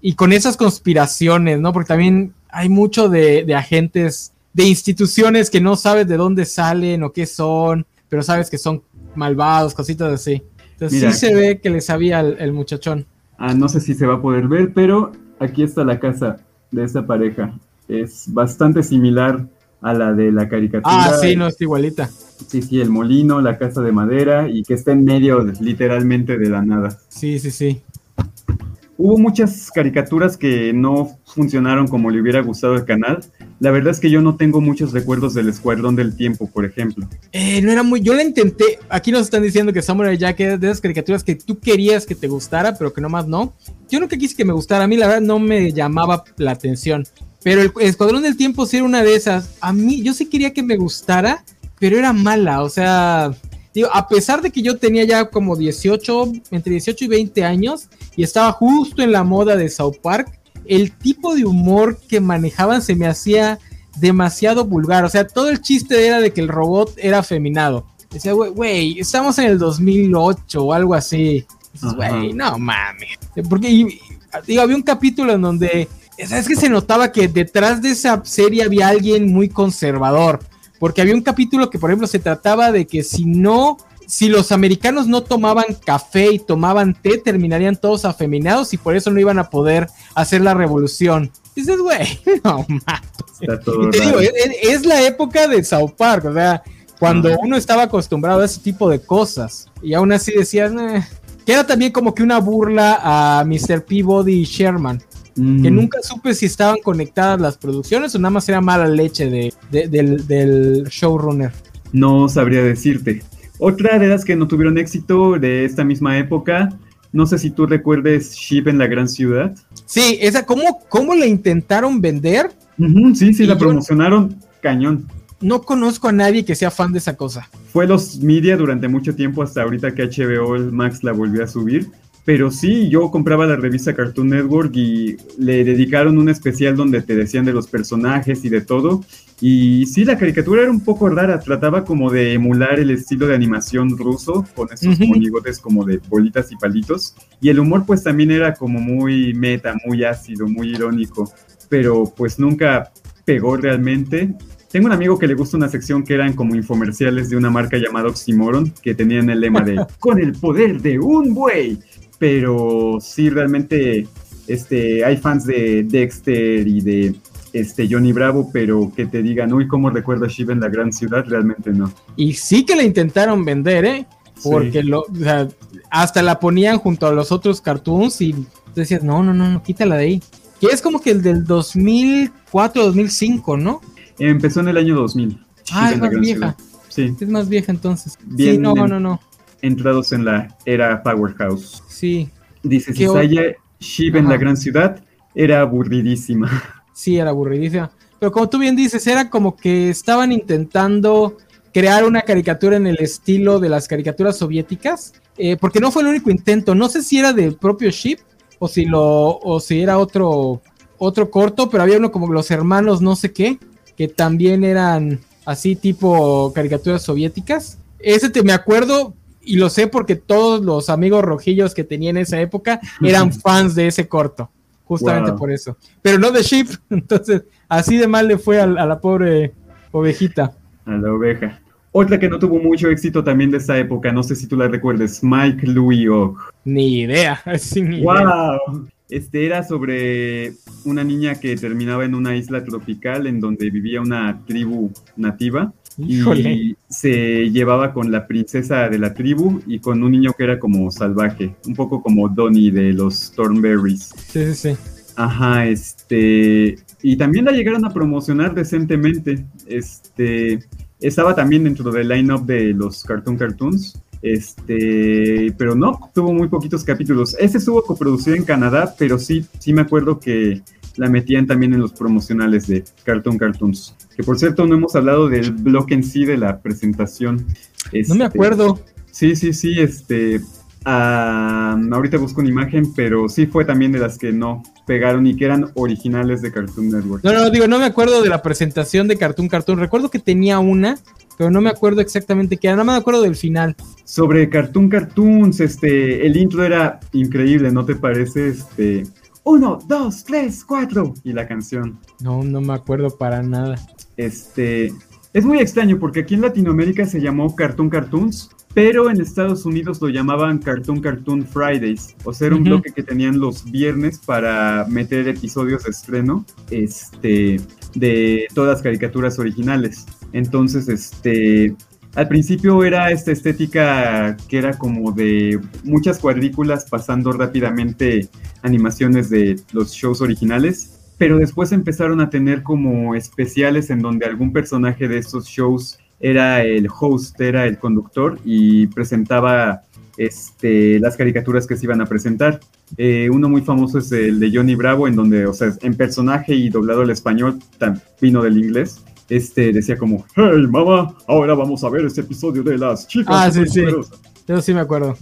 y con esas conspiraciones, ¿no? Porque también hay mucho de, de, agentes, de instituciones que no sabes de dónde salen o qué son, pero sabes que son malvados, cositas así. Entonces sí se ve que le sabía el, muchachón. Ah, no sé si se va a poder ver, pero aquí está la casa de esta pareja. Es bastante similar a la de la caricatura. Ah, sí, no, es igualita. Sí, sí, el molino, la casa de madera y que está en medio literalmente de la nada. Sí, sí, sí. Hubo muchas caricaturas que no funcionaron como le hubiera gustado el canal. La verdad es que yo no tengo muchos recuerdos del Escuadrón del Tiempo, por ejemplo. Eh, no era muy. Yo la intenté. Aquí nos están diciendo que Samurai Jack es de esas caricaturas que tú querías que te gustara, pero que nomás no. Yo nunca quise que me gustara. A mí, la verdad, no me llamaba la atención. Pero el Escuadrón del Tiempo sí era una de esas. A mí, yo sí quería que me gustara, pero era mala. O sea, digo, a pesar de que yo tenía ya como 18, entre 18 y 20 años, y estaba justo en la moda de South Park, el tipo de humor que manejaban se me hacía demasiado vulgar. O sea, todo el chiste era de que el robot era afeminado. Decía, güey, estamos en el 2008 o algo así. Güey, no mames. Porque, digo, había un capítulo en donde es que se notaba que detrás de esa serie había alguien muy conservador. Porque había un capítulo que, por ejemplo, se trataba de que si no, si los americanos no tomaban café y tomaban té, terminarían todos afeminados y por eso no iban a poder hacer la revolución. dices, güey, no mames. te digo, es, la época de South Park, o sea, cuando uno estaba acostumbrado a ese tipo de cosas. Y aún así decías, que era también como que una burla a Mr. Peabody y Sherman que mm. nunca supe si estaban conectadas las producciones o nada más era mala leche de, del, showrunner. No sabría decirte. Otra de las que no tuvieron éxito de esta misma época, no sé si tú recuerdes Ship en la gran ciudad. Sí, esa, ¿cómo, cómo la intentaron vender? sí, sí, la promocionaron cañón. No conozco a nadie que sea fan de esa cosa. Fue los media durante mucho tiempo, hasta ahorita que HBO Max la volvió a subir. Pero sí, yo compraba la revista Cartoon Network y le dedicaron un especial donde te decían de los personajes y de todo. Y sí, la caricatura era un poco rara, trataba como de emular el estilo de animación ruso, con esos monigotes como de bolitas y palitos. Y el humor pues también era como muy meta, muy ácido, muy irónico, pero pues nunca pegó realmente. Tengo un amigo que le gusta una sección que eran como infomerciales de una marca llamada Oxymoron, que tenían el lema de con el poder de un buey pero sí realmente este, hay fans de Dexter y de este, Johnny Bravo, pero que te digan, uy, ¿cómo recuerda Shiva en la gran ciudad? Realmente no. Y sí que la intentaron vender, ¿eh? Porque lo, hasta la ponían junto a los otros cartoons y decías, no, no, no, no, quítala de ahí. Que es como que el del 2004, 2005, ¿no? Empezó en el año 2000. Ah, es más vieja. Sí. Es más vieja entonces. sí, no, no, no. Entrados en la era Powerhouse. Sí, Dice ¿Qué o- Cisaya, Shiv en la gran ciudad era aburridísima. sí, era aburridísima. Pero como tú bien dices, era como que estaban intentando crear una caricatura en el estilo de las caricaturas soviéticas, eh, porque no fue el único intento. No sé si era del propio Ship o si lo o si era otro otro corto, pero había uno como los hermanos no sé qué, que también eran así tipo caricaturas soviéticas. Ese te me acuerdo y lo sé porque todos los amigos rojillos que tenía en esa época eran fans de ese corto, justamente Wow. por eso. Pero no de Ship, entonces así de mal le fue a, a la pobre ovejita. A la oveja. Otra que no tuvo mucho éxito también de esa época, no sé si tú la recuerdes, Mike Louis Og. Ni idea, así ni idea. ¡Wow! Este era sobre una niña que terminaba en una isla tropical en donde vivía una tribu nativa Híjole. y se llevaba con la princesa de la tribu y con un niño que era como salvaje, un poco como Donnie de los Thornberries. Sí, sí, sí. Ajá, este. Y también la llegaron a promocionar decentemente. Este. Estaba también dentro del line-up de los Cartoon Cartoons. Este. Pero no, tuvo muy poquitos capítulos. Ese estuvo coproducido en Canadá, pero sí, sí me acuerdo que la metían también en los promocionales de Cartoon Cartoons. Que por cierto, no hemos hablado del bloque en sí de la presentación. No me Este, acuerdo. Sí, sí, sí, este. ah, ahorita busco una imagen, pero sí fue también de las que no pegaron y que eran originales de Cartoon Network. No, no, digo, no me acuerdo de la presentación de Cartoon Cartoon. Recuerdo que tenía una, pero no me acuerdo exactamente qué era. Nada más me acuerdo del final. Sobre Cartoon Cartoons, este, el intro era increíble, ¿no te parece? Este. Uno, dos, tres, cuatro. Y la canción. No, no me acuerdo para nada. Este. Es muy extraño porque aquí en Latinoamérica se llamó Cartoon Cartoons, pero en Estados Unidos lo llamaban Cartoon Cartoon Fridays. O sea, era un bloque que tenían los viernes para meter episodios de estreno este, de todas las caricaturas originales. Entonces, este. Al principio era esta estética que era como de muchas cuadrículas pasando rápidamente animaciones de los shows originales, pero después empezaron a tener como especiales en donde algún personaje de estos shows era el host, era el conductor y presentaba este, las caricaturas que se iban a presentar. Eh, uno muy famoso es el de Johnny Bravo, en donde, o sea, en personaje y doblado al español, tan vino del inglés. Este decía como, hey mamá, ahora vamos a ver este episodio de las chicas. Ah, sí, sí. superpoderosas". Eso sí me acuerdo.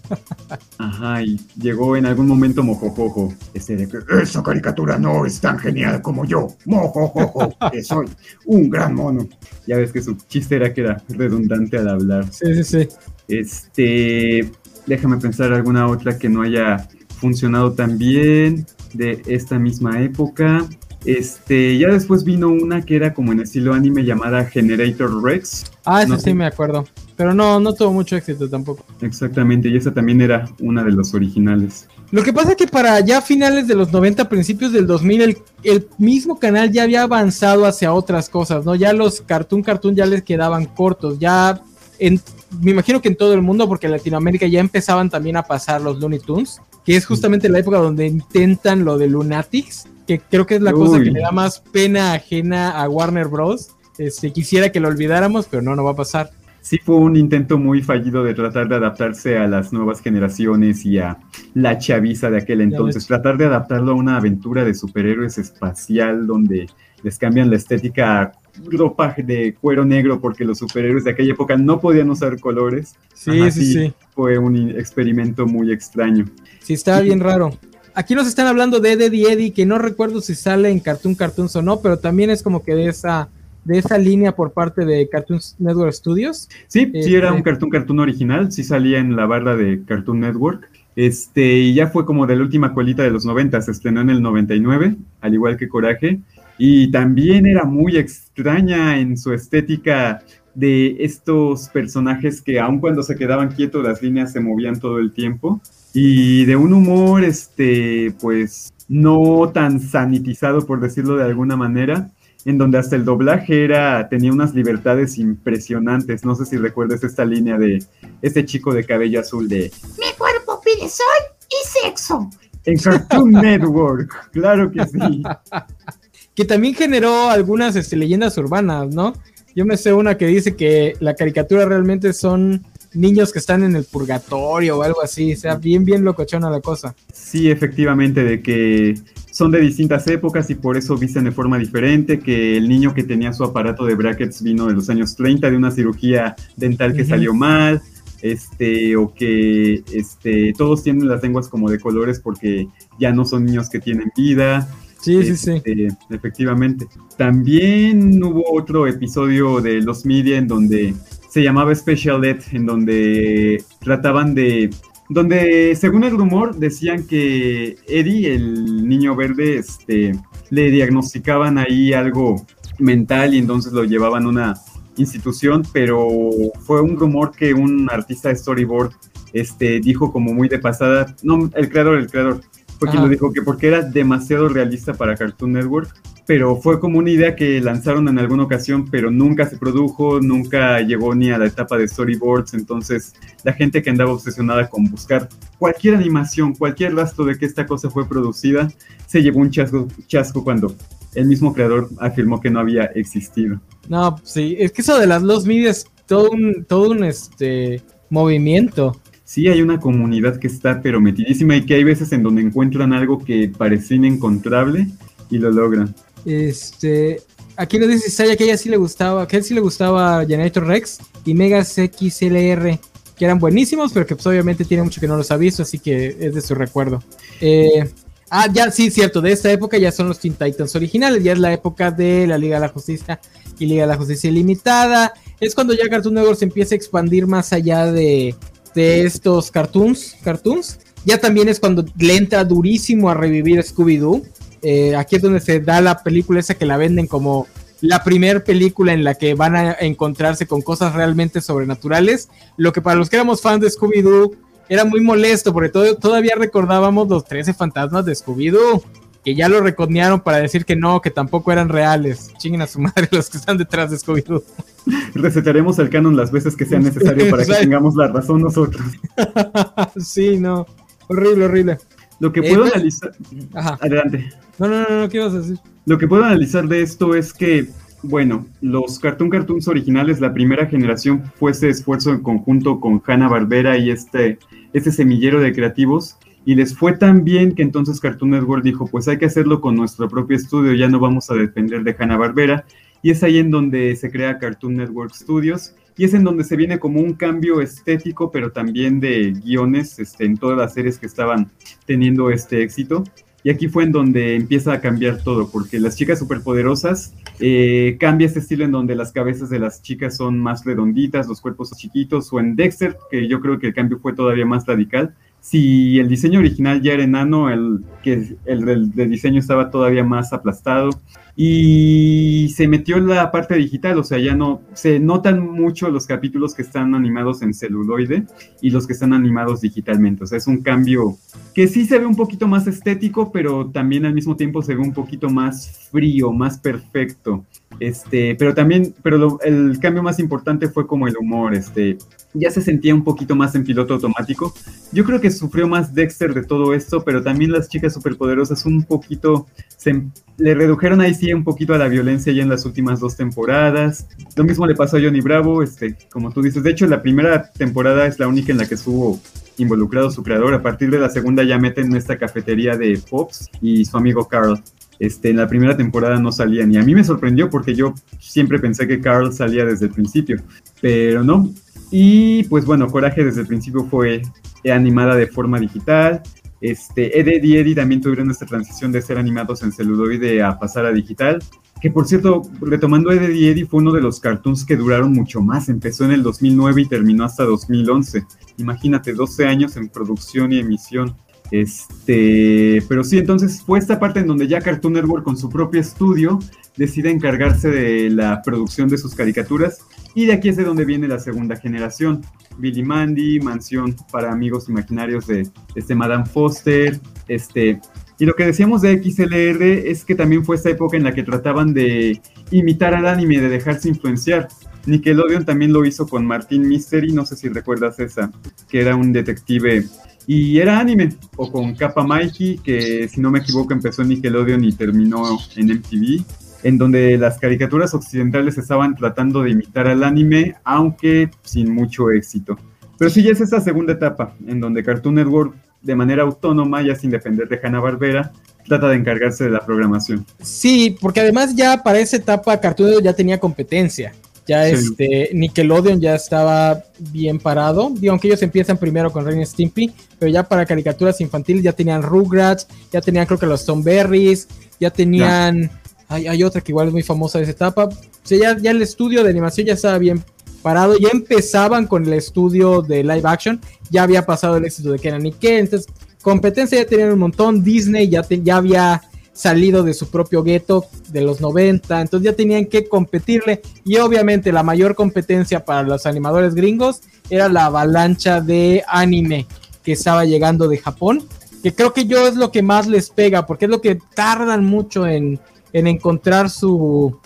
Ajá, y llegó en algún momento Mojojojo. Este de que Esa caricatura no es tan genial como yo. Mojojojo, que soy un gran mono. ya ves que su chiste era que era redundante al hablar. Sí, sí, sí. Este, déjame pensar alguna otra que no haya funcionado tan bien de esta misma época. Este, ya después vino una que era como en estilo anime llamada Generator Rex. Ah, eso No sí sé. me acuerdo. Pero no, no tuvo mucho éxito tampoco. Exactamente, y esa también era una de los originales. Lo que pasa es que para ya finales de los 90, principios del 2000, el, el mismo canal ya había avanzado hacia otras cosas, ¿no? Ya los Cartoon Cartoon ya les quedaban cortos, ya en, me imagino que en todo el mundo, porque en Latinoamérica ya empezaban también a pasar los Looney Tunes, que es justamente la época donde intentan lo de Lunatics, que creo que es la cosa que le da más pena ajena a Warner Bros. Este, quisiera que lo olvidáramos, pero no, no va a pasar. Sí fue un intento muy fallido de tratar de adaptarse a las nuevas generaciones y a la chaviza de aquel entonces. Tratar de adaptarlo a una aventura de superhéroes espacial donde les cambian la estética a ropa de cuero negro porque los superhéroes de aquella época no podían usar colores. Sí, Ajá, sí, sí. Fue un experimento muy extraño. Sí, estaba bien raro. Aquí nos están hablando de Eddie Eddie, que no recuerdo si sale en Cartoon Cartoons o no, pero también es como que de esa, de esa línea por parte de Cartoon Network Studios. Sí, sí Este- era un Cartoon Cartoon original, sí salía en la barra de Cartoon Network. Este, y ya fue como de la última colita de los 90, se estrenó en el 99, al igual que Coraje. Y también era muy extraña en su estética de estos personajes que aun cuando se quedaban quietos las líneas se movían todo el tiempo. Y de un humor, este, pues no tan sanitizado, por decirlo de alguna manera en donde hasta el doblaje era, tenía unas libertades impresionantes. No sé si recuerdas esta línea de este chico de cabello azul de Mi cuerpo pide sol y sexo. en Cartoon Network. Claro que sí. Que también generó algunas este, leyendas urbanas, ¿no? Yo me sé una que dice que la caricatura realmente son niños que están en el purgatorio o algo así. O sea, bien, bien locochona la cosa. Sí, efectivamente, de que son de distintas épocas y por eso visten de forma diferente, que el niño que tenía su aparato de brackets vino de los años 30 de una cirugía dental que salió mal, este, o que este, todos tienen las lenguas como de colores porque ya no son niños que tienen vida. Sí, sí, sí. Este, efectivamente. También hubo otro episodio de Los Media en donde se llamaba Special Ed, en donde trataban de. Donde, según el rumor, decían que Eddie, el niño verde, este, le diagnosticaban ahí algo mental y entonces lo llevaban a una institución, pero fue un rumor que un artista de storyboard este, dijo como muy de pasada, no, el creador, el creador, fue quien lo dijo que porque era demasiado realista para Cartoon Network, pero fue como una idea que lanzaron en alguna ocasión, pero nunca se produjo, nunca llegó ni a la etapa de storyboards, entonces la gente que andaba obsesionada con buscar cualquier animación, cualquier rastro de que esta cosa fue producida, se llevó un chasco, chasco cuando el mismo creador afirmó que no había existido. No, sí, es que eso de las Los Media es todo un, todo un este movimiento. Sí, hay una comunidad que está pero metidísima y que hay veces en donde encuentran algo que parecía inencontrable y lo logran. Este, aquí nos dice Saya que a ella sí le gustaba, que a él sí le gustaba Generator Rex y Megas XLR, que eran buenísimos, pero que pues obviamente tiene mucho que no los ha visto, así que es de su recuerdo. Eh, ah, ya, sí, cierto, de esta época ya son los Teen Titans originales, ya es la época de la Liga de la Justicia y Liga de la Justicia Ilimitada. Es cuando ya Cartoon Network se empieza a expandir más allá de, de estos cartoons, cartoons. Ya también es cuando le entra durísimo a revivir Scooby-Doo. Eh, aquí es donde se da la película esa que la venden como la primer película en la que van a encontrarse con cosas realmente sobrenaturales. Lo que para los que éramos fans de Scooby-Doo era muy molesto porque todo- todavía recordábamos los 13 fantasmas de Scooby-Doo. Que ya lo reconearon para decir que no, que tampoco eran reales. Chinguen a su madre los que están detrás de Scooby-Doo. Recetaremos el canon las veces que sea necesario para que tengamos la razón nosotros. sí, no. Horrible, horrible. Lo que Eh, puedo pues- analizar... Ajá. Adelante. No, no, no, no, ¿qué ibas a decir? Lo que puedo analizar de esto es que, bueno, los Cartoon Cartoons originales, la primera generación fue ese esfuerzo en conjunto con Hanna-Barbera y este, este semillero de creativos, y les fue tan bien que entonces Cartoon Network dijo, pues hay que hacerlo con nuestro propio estudio, ya no vamos a depender de Hanna-Barbera, y es ahí en donde se crea Cartoon Network Studios, y es en donde se viene como un cambio estético, pero también de guiones este, en todas las series que estaban teniendo este éxito. Y aquí fue en donde empieza a cambiar todo, porque las chicas superpoderosas eh, cambia este estilo en donde las cabezas de las chicas son más redonditas, los cuerpos chiquitos, o en Dexter, que yo creo que el cambio fue todavía más radical. Si el diseño original ya era enano, el, que el del diseño estaba todavía más aplastado. Y se metió en la parte digital, o sea, ya no se notan mucho los capítulos que están animados en celuloide y los que están animados digitalmente. O sea, es un cambio que sí se ve un poquito más estético, pero también al mismo tiempo se ve un poquito más frío, más perfecto. Este, pero también, pero lo- el cambio más importante fue como el humor, este, ya se sentía un poquito más en piloto automático. Yo creo que sufrió más Dexter de todo esto, pero también las chicas superpoderosas un poquito se le redujeron ahí sí un poquito a la violencia ya en las últimas dos temporadas. Lo mismo le pasó a Johnny Bravo, este, como tú dices. De hecho, la primera temporada es la única en la que estuvo involucrado su creador. A partir de la segunda ya meten esta cafetería de Pops y su amigo Carl. Este, en la primera temporada no salían y a mí me sorprendió porque yo siempre pensé que Carl salía desde el principio, pero no. Y pues bueno, Coraje desde el principio fue animada de forma digital. Este, Ed, Ed y Eddie también tuvieron esta transición de ser animados en celuloide a pasar a digital. Que por cierto, retomando Ed, Ed y Eddie, fue uno de los cartoons que duraron mucho más. Empezó en el 2009 y terminó hasta 2011. Imagínate, 12 años en producción y emisión. Este, pero sí, entonces fue esta parte en donde ya Cartoon Network con su propio estudio decide encargarse de la producción de sus caricaturas y de aquí es de donde viene la segunda generación. Billy Mandy, Mansión para Amigos Imaginarios de este Madame Foster, este... Y lo que decíamos de XLR es que también fue esta época en la que trataban de imitar al anime, de dejarse influenciar. Nickelodeon también lo hizo con Martin Mystery, no sé si recuerdas esa, que era un detective y era anime, o con Kappa Mikey, que si no me equivoco empezó en Nickelodeon y terminó en MTV, en donde las caricaturas occidentales estaban tratando de imitar al anime, aunque sin mucho éxito. Pero sí, ya es esa segunda etapa, en donde Cartoon Network, de manera autónoma, ya sin depender de Hanna-Barbera, trata de encargarse de la programación. Sí, porque además ya para esa etapa Cartoon Network ya tenía competencia. Ya Sí. este Nickelodeon ya estaba bien parado. Y aunque ellos empiezan primero con Ren Stimpy, pero ya para caricaturas infantiles ya tenían Rugrats, ya tenían creo que los Berries, ya tenían. Hay, hay otra que igual es muy famosa de esa etapa. O sea, ya, ya el estudio de animación ya estaba bien parado. Ya empezaban con el estudio de live action. Ya había pasado el éxito de Kenan y Kel. Entonces, competencia ya tenían un montón. Disney ya, te- ya había salido de su propio gueto de los 90, entonces ya tenían que competirle y obviamente la mayor competencia para los animadores gringos era la avalancha de anime que estaba llegando de Japón, que creo que yo es lo que más les pega, porque es lo que tardan mucho en, en encontrar su,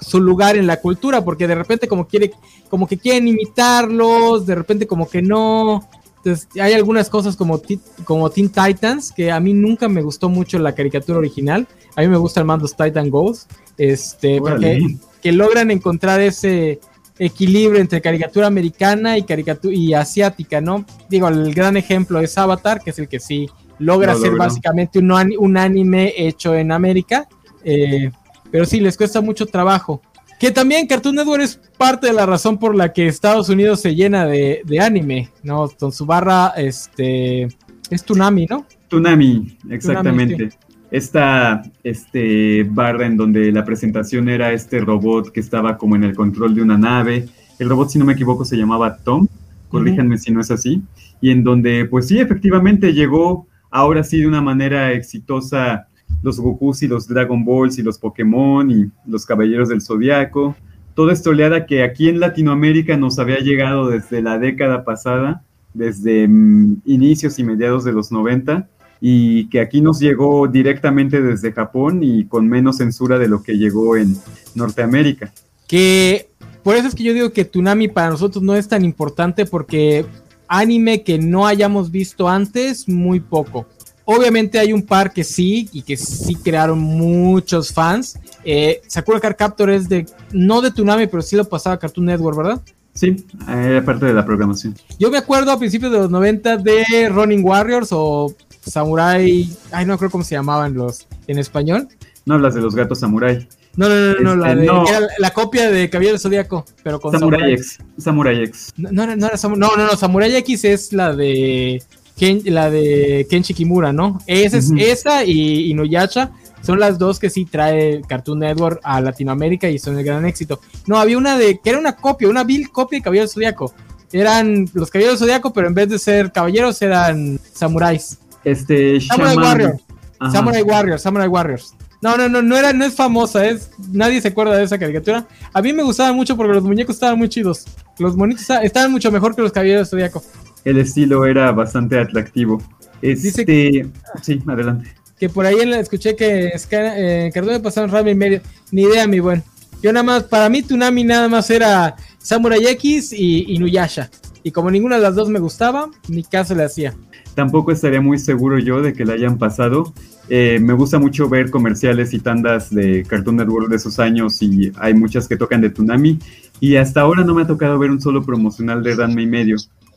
su lugar en la cultura, porque de repente como quiere, como que quieren imitarlos, de repente como que no. Entonces, hay algunas cosas como, como Teen Titans, que a mí nunca me gustó mucho la caricatura original. A mí me gustan más los Titan Goals. Este, porque que logran encontrar ese equilibrio entre caricatura americana y caricatura y asiática, ¿no? Digo, el gran ejemplo es Avatar, que es el que sí logra Lo ser básicamente un anime hecho en América. eh, pero sí, les cuesta mucho trabajo. Que también Cartoon Network es parte de la razón por la que Estados Unidos se llena de, de anime, ¿no? Con su barra, este, es Tsunami, ¿no? Tunami, exactamente. Tunami, Esta este, barra en donde la presentación era este robot que estaba como en el control de una nave. El robot, si no me equivoco, se llamaba Tom. Corríjanme si no es así. Y en donde, pues sí, efectivamente llegó ahora sí de una manera exitosa los Gokus y los Dragon Balls y los Pokémon y los Caballeros del Zodiaco. Toda esta oleada que aquí en Latinoamérica nos había llegado desde la década pasada, desde mm, inicios y mediados de los 90, y que aquí nos llegó directamente desde Japón y con menos censura de lo que llegó en Norteamérica. Que por eso es que yo digo que Tsunami para nosotros no es tan importante porque anime que no hayamos visto antes, muy poco. Obviamente hay un par que sí y que sí crearon muchos fans. Eh, Sakura Card Captor es de, no de Tsunami, pero sí lo pasaba Cartoon Network, ¿verdad? Sí, era parte de la programación. Yo me acuerdo a principios de los 90 de Running Warriors o Samurai, ay no creo cómo se llamaban los en español. No hablas de los gatos samurai. No, no, no, no, la, Este, de- no. era la- copia de Caballero Zodíaco, pero con Samurai. X. Samurai X. No, no, no, no, no, Samurai X es la de Ken, la de Kenshi Kimura, ¿no? Esa, es, esa y Inuyasha son las dos que sí trae Cartoon Network a Latinoamérica y son el gran éxito. No, había una de que era una copia, una vil copia de Caballero Zodíaco. Eran los Caballeros Zodíaco, pero en vez de ser caballeros eran samuráis. Este, Samurai Shaman- Warrior. Ajá. Samurai Warriors, Samurai Warriors. No, no, no, no era, no es famosa, es, nadie se acuerda de esa caricatura. A mí me gustaba mucho porque los muñecos estaban muy chidos. Los monitos esta- estaban mucho mejor que los caballeros del Zodíaco. El estilo era bastante atractivo. Dice Este, sí, adelante. Que por ahí escuché que eh, pasaron Rami y medio. Ni idea, mi buen. Yo nada más, para mí Tsunami nada más era Samurai X y Inuyasha. Y como ninguna de las dos me gustaba, ni caso le hacía. Tampoco estaría muy seguro yo de que la hayan pasado. Eh, me gusta mucho ver comerciales y tandas de Cartoon Network de esos años y hay muchas que tocan de Tsunami y hasta ahora no me ha tocado ver un solo promocional de Ranma y medio.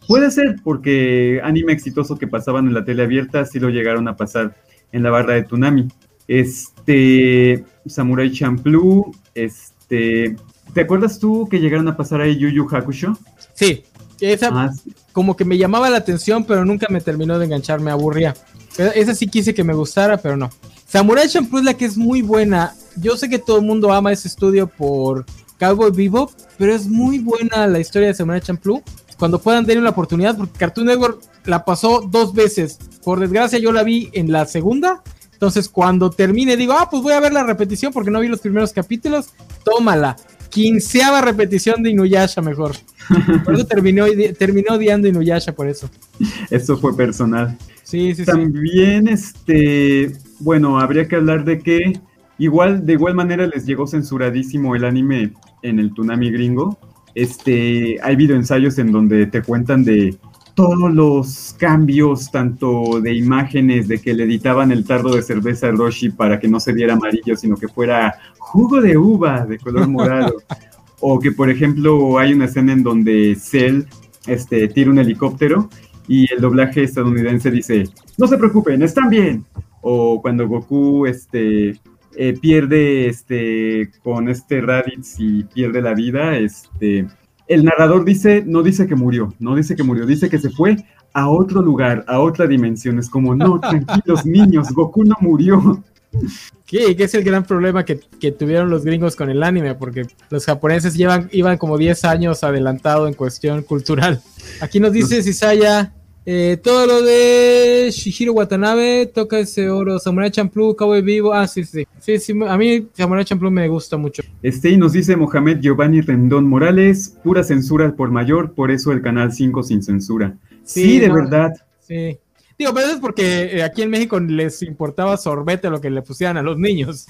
Puede ser porque anime exitoso que pasaban en la tele abierta sí lo llegaron a pasar en la barra de Tsunami. Este Samurai Champloo, este ¿te acuerdas tú que llegaron a pasar ahí Yu Yu Hakusho? Sí, esa Ah, sí. como que me llamaba la atención, pero nunca me terminó de enganchar, me aburría. Esa sí quise que me gustara, pero no. Samurai Champloo es la que es muy buena. Yo sé que todo el mundo ama ese estudio por Cowboy Bebop, pero es muy buena la historia de Samurai Champloo. Cuando puedan darle una oportunidad, porque Cartoon Network la pasó dos veces. Por desgracia, yo la vi en la segunda. Entonces, cuando termine, digo, ah, pues voy a ver la repetición porque no vi los primeros capítulos. Tómala. Quinceava repetición de Inuyasha, mejor. Por eso terminó, terminó odiando Inuyasha, por eso. Eso fue personal. Sí, sí, sí. También, este, bueno, habría que hablar de que igual, de igual manera les llegó censuradísimo el anime en el Tsunami gringo. Este, hay videoensayos en donde te cuentan de todos los cambios, tanto de imágenes, de que le editaban el tardo de cerveza a Roshi para que no se viera amarillo, sino que fuera jugo de uva de color morado. o que, por ejemplo, hay una escena en donde Cell este, tira un helicóptero y el doblaje estadounidense dice, no se preocupen, están bien. O cuando Goku este, eh, pierde este, con este Raditz y pierde la vida, este, el narrador dice, no dice que murió, no dice que murió, dice que se fue a otro lugar, a otra dimensión. Es como, no, tranquilos niños, Goku no murió. ¿Qué? Que es el gran problema que, que, tuvieron los gringos con el anime, porque los japoneses llevan, iban como 10 años adelantado en cuestión cultural. Aquí nos dice Sisaya, eh, todo lo de Shihiro Watanabe, toca ese oro, Samurai Champloo, Cowboy Vivo, ah, sí, sí, sí, sí, a mí Samurai Champloo me gusta mucho. Este, y nos dice Mohamed Giovanni Rendón Morales, pura censura por mayor, por eso el canal 5 sin censura. Sí, de no, verdad. Sí. Digo, pero eso es porque eh, aquí en México les importaba sorbete lo que le pusieran a los niños.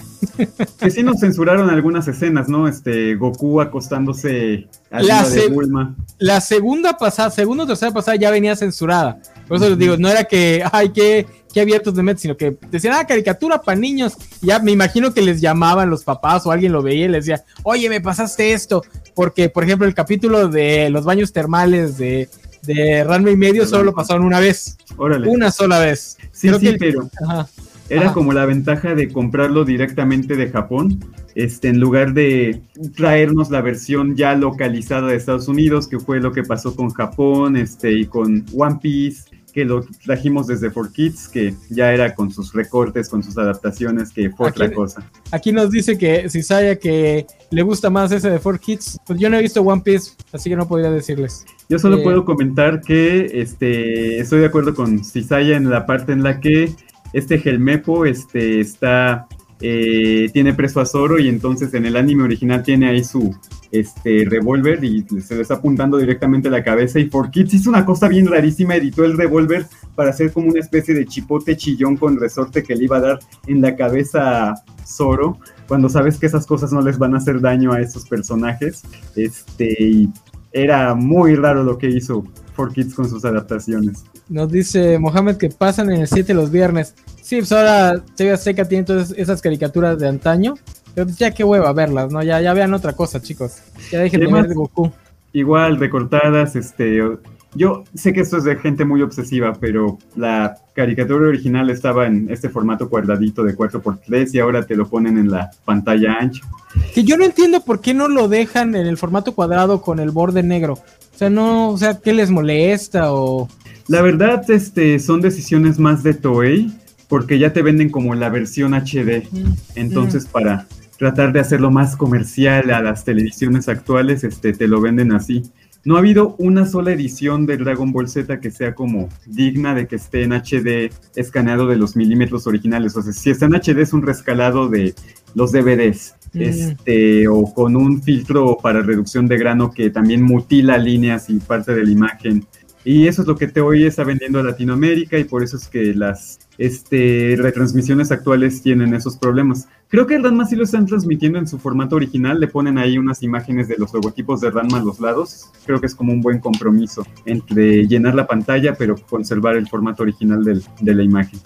Que sí nos censuraron algunas escenas, ¿no? Este, Goku acostándose a la, de Bulma. La segunda pasada, segunda o tercera pasada ya venía censurada. Por eso les digo, no era que, ay, qué, qué abiertos de mente, sino que decían, ah, caricatura para niños. ya me imagino que les llamaban los papás o alguien lo veía y les decía, oye, me pasaste esto. Porque, por ejemplo, el capítulo de los baños termales de de Ranma y medio solo lo pasaron una vez. Órale. Una sola vez. Sí, Creo sí, que... pero Ajá. era Ajá. como la ventaja de comprarlo directamente de Japón, este, en lugar de traernos la versión ya localizada de Estados Unidos, que fue lo que pasó con Japón, este, y con One Piece, que lo trajimos desde 4Kids, que ya era con sus recortes, con sus adaptaciones, que fue aquí, otra cosa. Aquí nos dice que si sabe que le gusta más ese de 4Kids, pues yo no he visto One Piece, así que no podría decirles. Yo solo eh, puedo comentar que este, estoy de acuerdo con Cisaya en la parte en la que este Gelmepo este, está, eh, tiene preso a Zoro y entonces en el anime original tiene ahí su este revólver y se le está apuntando directamente a la cabeza y For Kids hizo una cosa bien rarísima, editó el revólver para hacer como una especie de chipote chillón con resorte que le iba a dar en la cabeza a Zoro, cuando sabes que esas cosas no les van a hacer daño a esos personajes. Este, y era muy raro lo que hizo For Kids con sus adaptaciones. Nos dice Mohamed que pasan en el 7 los viernes. Sí, pues ahora TV Azteca tiene todas esas caricaturas de antaño. Pero pues ya qué hueva verlas, ¿no? Ya, ya vean otra cosa, chicos. Ya dejen de ver de Goku. Igual, recortadas, este. Yo sé que esto es de gente muy obsesiva, pero la caricatura original estaba en este formato cuadradito de 4x3 y ahora te lo ponen en la pantalla ancha. Que yo no entiendo por qué no lo dejan en el formato cuadrado con el borde negro. O sea, no, o sea, ¿qué les molesta o...? La verdad, este, son decisiones más de Toei, porque ya te venden como la versión HD. Mm. Entonces, mm. para tratar de hacerlo más comercial a las televisiones actuales, este, te lo venden así. No ha habido una sola edición de Dragon Ball Z que sea como digna de que esté en HD escaneado de los milímetros originales. O sea, si está en HD es un rescalado de los DVDs. Mm. Este, o con un filtro para reducción de grano que también mutila líneas y parte de la imagen. Y eso es lo que Toei está vendiendo a Latinoamérica y por eso es que las este, retransmisiones actuales tienen esos problemas. Creo que el Ranma sí lo están transmitiendo en su formato original, le ponen ahí unas imágenes de los logotipos de Ranma a los lados. Creo que es como un buen compromiso entre llenar la pantalla pero conservar el formato original del, de la imagen.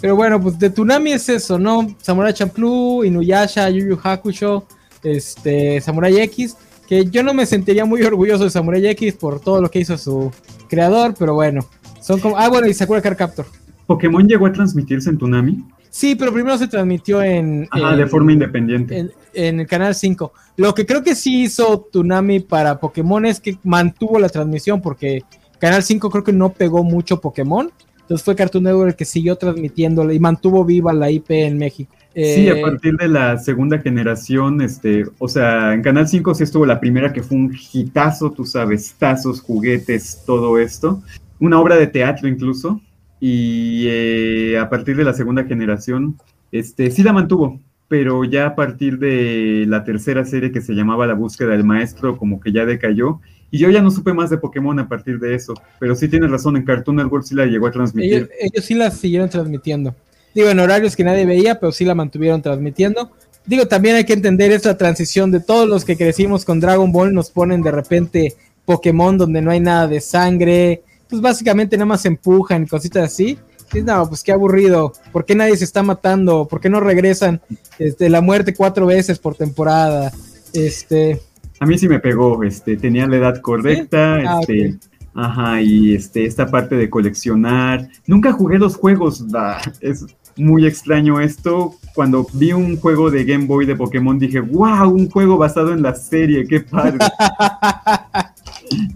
Pero bueno, pues de Tunami es eso, ¿no? Samurai Champloo, Inuyasha, Yu Yu Hakusho, este, Samurai X que yo no me sentiría muy orgulloso de Samurai X por todo lo que hizo su creador, pero bueno, son como, ah, bueno, y Sakura Card Captor. ¿Pokémon llegó a transmitirse en Tunami? Sí, pero primero se transmitió en... Ajá, en, de forma independiente. En, en, el canal 5. Lo que creo que sí hizo Tunami para Pokémon es que mantuvo la transmisión porque Canal 5 creo que no pegó mucho Pokémon. Entonces fue Cartoon Network el que siguió transmitiéndole y mantuvo viva la IP en México. Sí, a partir de la segunda generación, este, o sea, en Canal 5 sí estuvo la primera que fue un hitazo, tú sabes, tazos, juguetes, todo esto. Una obra de teatro incluso. Y eh, a partir de la segunda generación, este, sí la mantuvo, pero ya a partir de la tercera serie que se llamaba La búsqueda del maestro, como que ya decayó. Y yo ya no supe más de Pokémon a partir de eso. Pero sí tienes razón, en Cartoon Network sí la llegó a transmitir. Ellos, ellos sí la siguieron transmitiendo. Digo, en horarios que nadie veía, pero sí la mantuvieron transmitiendo. Digo, también hay que entender esta transición de todos los que crecimos con Dragon Ball, nos ponen de repente Pokémon donde no hay nada de sangre, pues básicamente nada más empujan, cositas así. Y no, pues qué aburrido. ¿Por qué nadie se está matando? ¿Por qué no regresan este, la muerte cuatro veces por temporada? Este. A mí sí me pegó, este, tenía la edad correcta, ¿Sí? Ah, este, okay Ajá, y este, esta parte de coleccionar. Nunca jugué los juegos, da, es muy extraño esto. Cuando vi un juego de Game Boy de Pokémon dije, wow, un juego basado en la serie, qué padre.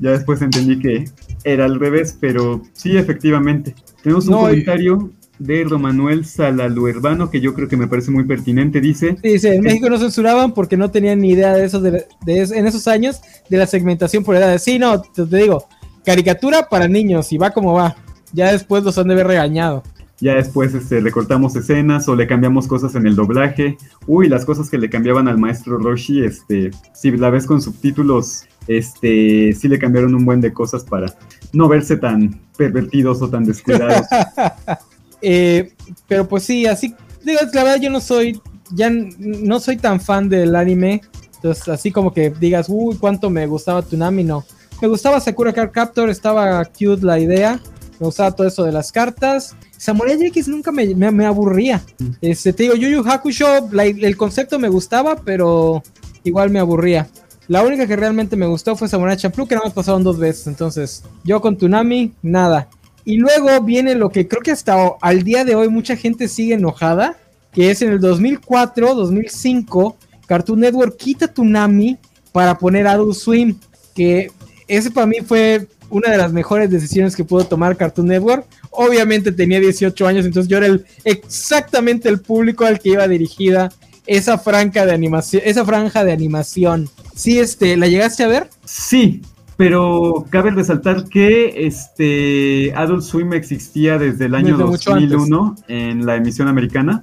ya después entendí que era al revés, pero sí, efectivamente. Tenemos un No, y- comentario de Romanuel Salaluerbano que yo creo que me parece muy pertinente. Dice, Dice, en México no censuraban porque no tenían ni idea de eso, de, en esos años de la segmentación por edades. Sí, no, te, te digo, caricatura para niños y va como va. Ya después los han de haber regañado. Ya después este, recortamos escenas o le cambiamos cosas en el doblaje. Uy, las cosas que le cambiaban al maestro Roshi, este, si la ves con subtítulos, este, sí le cambiaron un buen de cosas para no verse tan pervertidos o tan descuidados. Eh, pero pues sí, así, digo, la verdad yo no soy, ya no soy tan fan del anime. Entonces, así como que digas, uy, cuánto me gustaba Tsunami, no. Me gustaba Sakura Card Captor, estaba cute la idea. Me gustaba todo eso de las cartas. Samurai X nunca me, me- me aburría. Este, te digo, Yu Yu Hakusho, la- el concepto me gustaba, pero igual me aburría. La única que realmente me gustó fue Samurai Champloo, que nada más pasaron dos veces. Entonces, yo con Tsunami, nada. Y luego viene lo que creo que hasta al día de hoy mucha gente sigue enojada, que es en el 2004, 2005, Cartoon Network quita Tsunami para poner Adult Swim, que ese para mí fue una de las mejores decisiones que pudo tomar Cartoon Network. Obviamente tenía 18 años, entonces yo era el, exactamente el público al que iba dirigida esa franja de animación, esa franja de animación. Sí, este, ¿la llegaste a ver? Sí, pero cabe resaltar que este Adult Swim existía desde el año Desde mucho antes. 2001 en la emisión americana,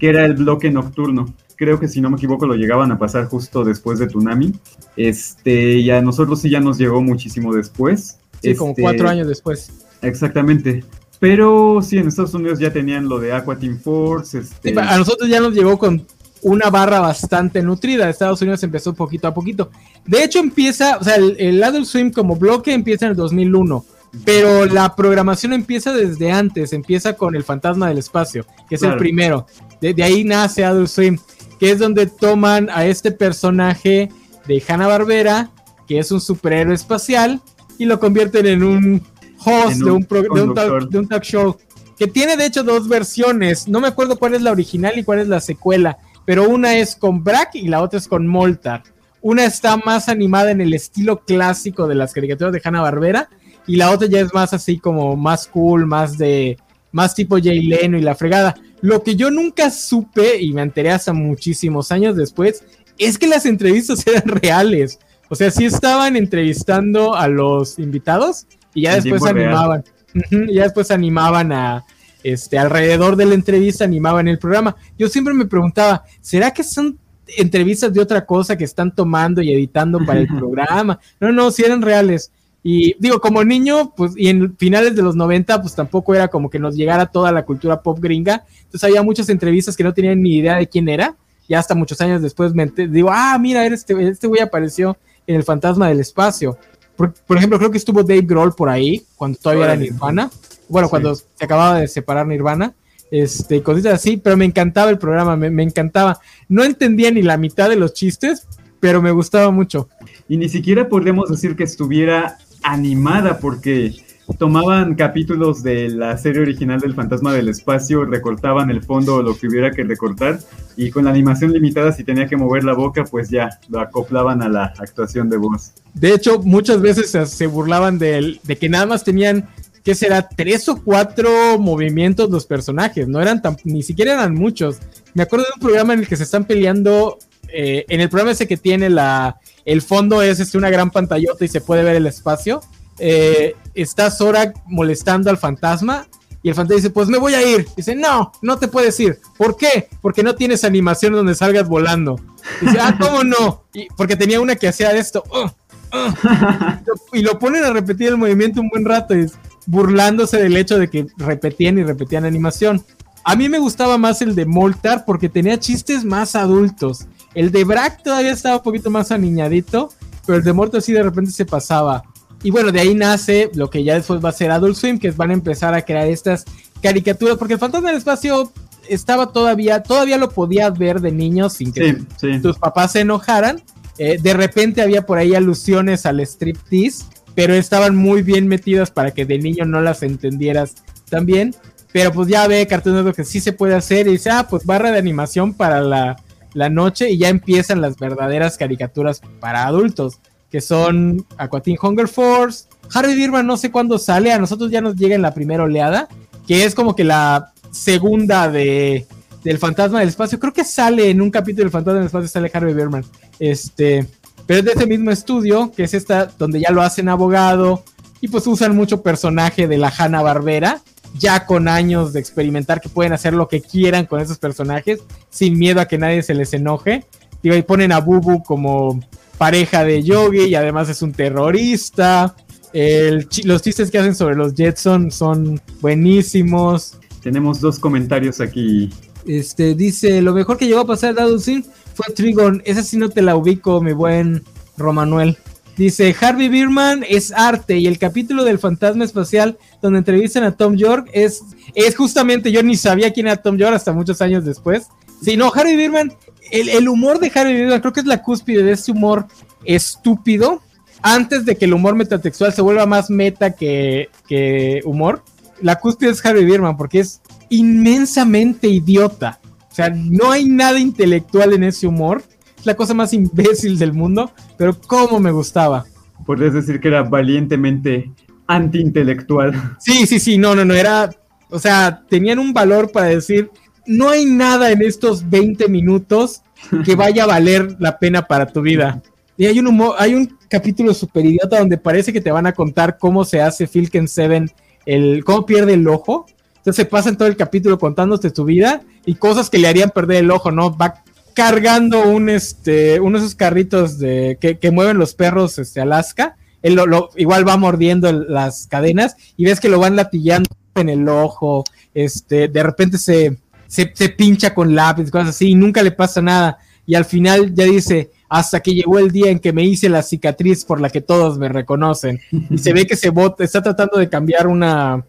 que era el bloque nocturno. Creo que si no me equivoco lo llegaban a pasar justo después de Tsunami. Este, y a nosotros sí ya nos llegó muchísimo después. Sí, como Este, cuatro años después. Exactamente. Pero sí, en Estados Unidos ya tenían lo de Aqua Team Force. Este, Sí, a nosotros ya nos llegó con una barra bastante nutrida. Estados Unidos empezó poquito a poquito. De hecho, empieza, o sea, el, el Adult Swim como bloque empieza en el 2001. Pero la programación empieza desde antes, empieza con El Fantasma del Espacio, que es el primero. De, de ahí nace Adult Swim, que es donde toman a este personaje de Hanna-Barbera, que es un superhéroe espacial, y lo convierten en un host En de, un pro- de, un talk, de un talk show. Que tiene de hecho dos versiones. No me acuerdo cuál es la original y cuál es la secuela. Pero una es con Brack y la otra es con Moltar. Una está más animada en el estilo clásico de las caricaturas de Hanna Barbera. Y la otra ya es más así como más cool, más de. más tipo Jay Leno y la fregada. Lo que yo nunca supe, y me enteré hasta muchísimos años después, es que las entrevistas eran reales. O sea, sí estaban entrevistando a los invitados y ya después animaban. Y ya después animaban a. Este, alrededor de la entrevista animaban el programa. Yo siempre me preguntaba, ¿será que son entrevistas de otra cosa que están tomando y editando para el programa? No, no, si eran reales. Y digo, como niño, pues, y en finales de los 90, pues tampoco era como que nos llegara toda la cultura pop gringa. Entonces había muchas entrevistas que no tenían ni idea de quién era. Y hasta muchos años después me digo, ah, mira, este, este güey apareció en El Fantasma del Espacio. Por, por ejemplo, creo que estuvo Dave Grohl por ahí, cuando todavía era. Nirvana. Bueno, Sí. cuando se acababa de separar Nirvana. Este, cositas así, pero me encantaba el programa, me, me encantaba. No entendía ni la mitad de los chistes, pero me gustaba mucho. Y ni siquiera podríamos decir que estuviera animada porque tomaban capítulos de la serie original del Fantasma del Espacio, recortaban el fondo o lo que hubiera que recortar y con la animación limitada si tenía que mover la boca pues ya lo acoplaban a la actuación de voz. De hecho, muchas veces se, burlaban del- de, que nada más tenían, ¿qué será? Tres o cuatro movimientos los personajes, no eran tan, ni siquiera eran muchos. Me acuerdo de un programa en el que se están peleando, eh, en el programa ese que tiene la, el fondo es este, una gran pantallota y se puede ver el espacio. Eh, está Sora molestando al fantasma y el fantasma dice, pues me voy a ir. Dice, no, no te puedes ir. ¿Por qué? Porque no tienes animación donde salgas volando. Dice, ah, ¿cómo no? Y porque tenía una que hacía esto. "Ugh, ugh". y lo ponen a repetir el movimiento un buen rato, es burlándose del hecho de que repetían y repetían animación. A mí me gustaba más el de Moltar porque tenía chistes más adultos. El de Brack todavía estaba un poquito más aniñadito, pero el de Moltar sí de repente se pasaba. Y bueno, de ahí nace lo que ya después va a ser Adult Swim, que van a empezar a crear estas caricaturas, porque el Fantasma del Espacio estaba todavía, todavía lo podías ver de niño sin que Sí, sí. tus papás se enojaran. Eh, de repente había por ahí alusiones al striptease, pero estaban muy bien metidas para que de niño no las entendieras también. Pero pues ya ve Cartoon Network que sí se puede hacer y dice, ah, pues barra de animación para la, la noche y ya empiezan las verdaderas caricaturas para adultos, que son Aquatin Hunger Force. Harvey Birman no sé cuándo sale, a nosotros ya nos llega en la primera oleada, que es como que la segunda de, del Fantasma del Espacio. Creo que sale en un capítulo del Fantasma del Espacio, sale Harvey Birman. Este, pero es de ese mismo estudio, que es esta, donde ya lo hacen abogado, y pues usan mucho personaje de la Hanna Barbera, ya con años de experimentar que pueden hacer lo que quieran con esos personajes, sin miedo a que nadie se les enoje. Digo, y ponen a Bubu como pareja de Yogi y además es un terrorista. los chistes que hacen sobre los Jetson son buenísimos. Tenemos dos comentarios aquí. Este dice: Lo mejor que llegó a pasar a Sin fue Trigon. Esa sí no te la ubico, mi buen Romanuel. Dice, Harvey Birman es arte y el capítulo del fantasma espacial donde entrevistan a Tom York es, es justamente, yo ni sabía quién era Tom York hasta muchos años después. Sí, no, Harvey Birman, el, humor de Harvey Birman creo que es la cúspide de ese humor estúpido antes de que el humor metatextual se vuelva más meta que, que humor. La cúspide es Harvey Birman porque es inmensamente idiota. O sea, no hay nada intelectual en ese humor la cosa más imbécil del mundo, pero cómo me gustaba. Podrías decir que era valientemente antiintelectual. Sí, sí, sí, no, no, no, era, o sea, tenían un valor para decir, no hay nada en estos 20 minutos que vaya a valer la pena para tu vida. Y hay un humor, hay un capítulo super idiota donde parece que te van a contar cómo se hace Filken Seven, el, cómo pierde el ojo. Entonces se pasan todo el capítulo contándote tu vida y cosas que le harían perder el ojo, ¿no? Va cargando un este uno de esos carritos de que, mueven los perros este Alaska él igual va mordiendo las cadenas y ves que lo van latillando en el ojo este de repente se, se, pincha con lápiz cosas así y nunca le pasa nada. Y al final ya dice hasta que llegó el día en que me hice la cicatriz por la que todos me reconocen y se ve que se bota está tratando de cambiar una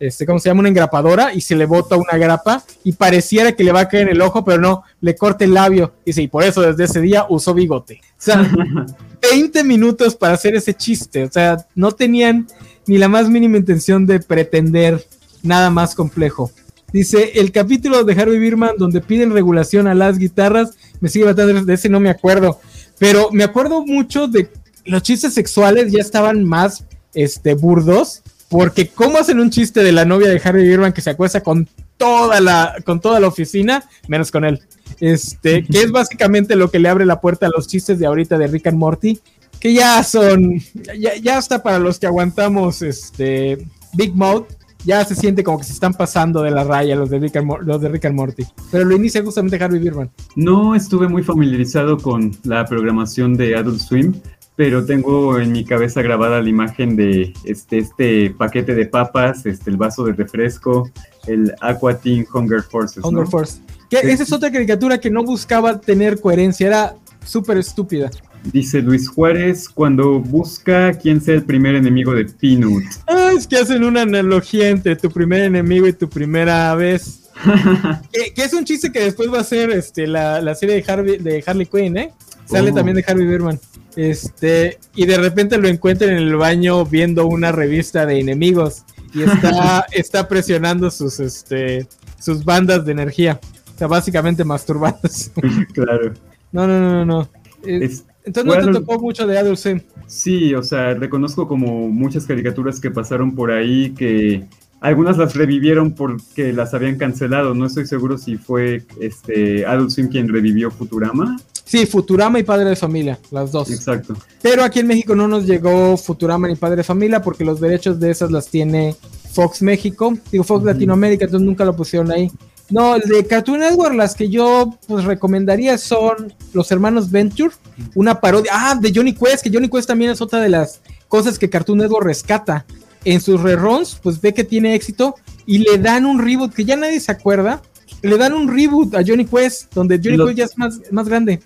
este, ¿cómo se llama? Una engrapadora y se le bota una grapa y pareciera que le va a caer en el ojo, pero no, le corta el labio. Dice, y por eso desde ese día usó bigote. O sea, 20 minutos para hacer ese chiste. O sea, no tenían ni la más mínima intención de pretender nada más complejo. Dice, el capítulo de Harvey Birman donde piden regulación a las guitarras, me sigue batando, de ese no me acuerdo, pero me acuerdo mucho de los chistes sexuales ya estaban más este, burdos porque cómo hacen un chiste de la novia de Harry Birman que se acuesta con toda la, con toda la oficina, menos con él. Este, que es básicamente lo que le abre la puerta a los chistes de ahorita de Rick and Morty, que ya son, ya, ya está para los que aguantamos este Big Mouth, ya se siente como que se están pasando de la raya los de Rick and, los de Rick and Morty. Pero lo inicia justamente Harvey Birman. No estuve muy familiarizado con la programación de Adult Swim, pero tengo en mi cabeza grabada la imagen de este, este paquete de papas, este, el vaso de refresco, el Aqua Teen Hunger Forces. Hunger Force. Que esa es otra caricatura que no buscaba tener coherencia, era súper estúpida. Dice Luis Juárez, cuando busca quién sea el primer enemigo de Peanut. Ah, es que hacen una analogía entre tu primer enemigo y tu primera vez. que, es un chiste que después va a ser este, la, la serie de, Harvey, de Harley Quinn, ¿eh? Sale oh. también de Harvey Berman. Este, y de repente lo encuentran en el baño viendo una revista de enemigos y está, está presionando sus, este, sus bandas de energía. O sea, básicamente masturbadas. Claro. No, no, no, no. Entonces no te tocó mucho de Adult Swim. Sí, o sea, reconozco como muchas caricaturas que pasaron por ahí que algunas las revivieron porque las habían cancelado. No estoy seguro si fue este Adult Swim quien revivió Futurama Sí, Futurama y Padre de Familia, las dos. Exacto. Pero aquí en México no nos llegó Futurama ni Padre de Familia porque los derechos de esas las tiene Fox México, digo Fox Latinoamérica, entonces nunca lo pusieron ahí. No, el de Cartoon Network, las que yo pues recomendaría son Los Hermanos Venture, una parodia, ah, de Johnny Quest, que Johnny Quest también es otra de las cosas que Cartoon Network rescata. En sus reruns, pues ve que tiene éxito y le dan un reboot que ya nadie se acuerda, le dan un reboot a Johnny Quest, donde Johnny Quest ya es más, más grande.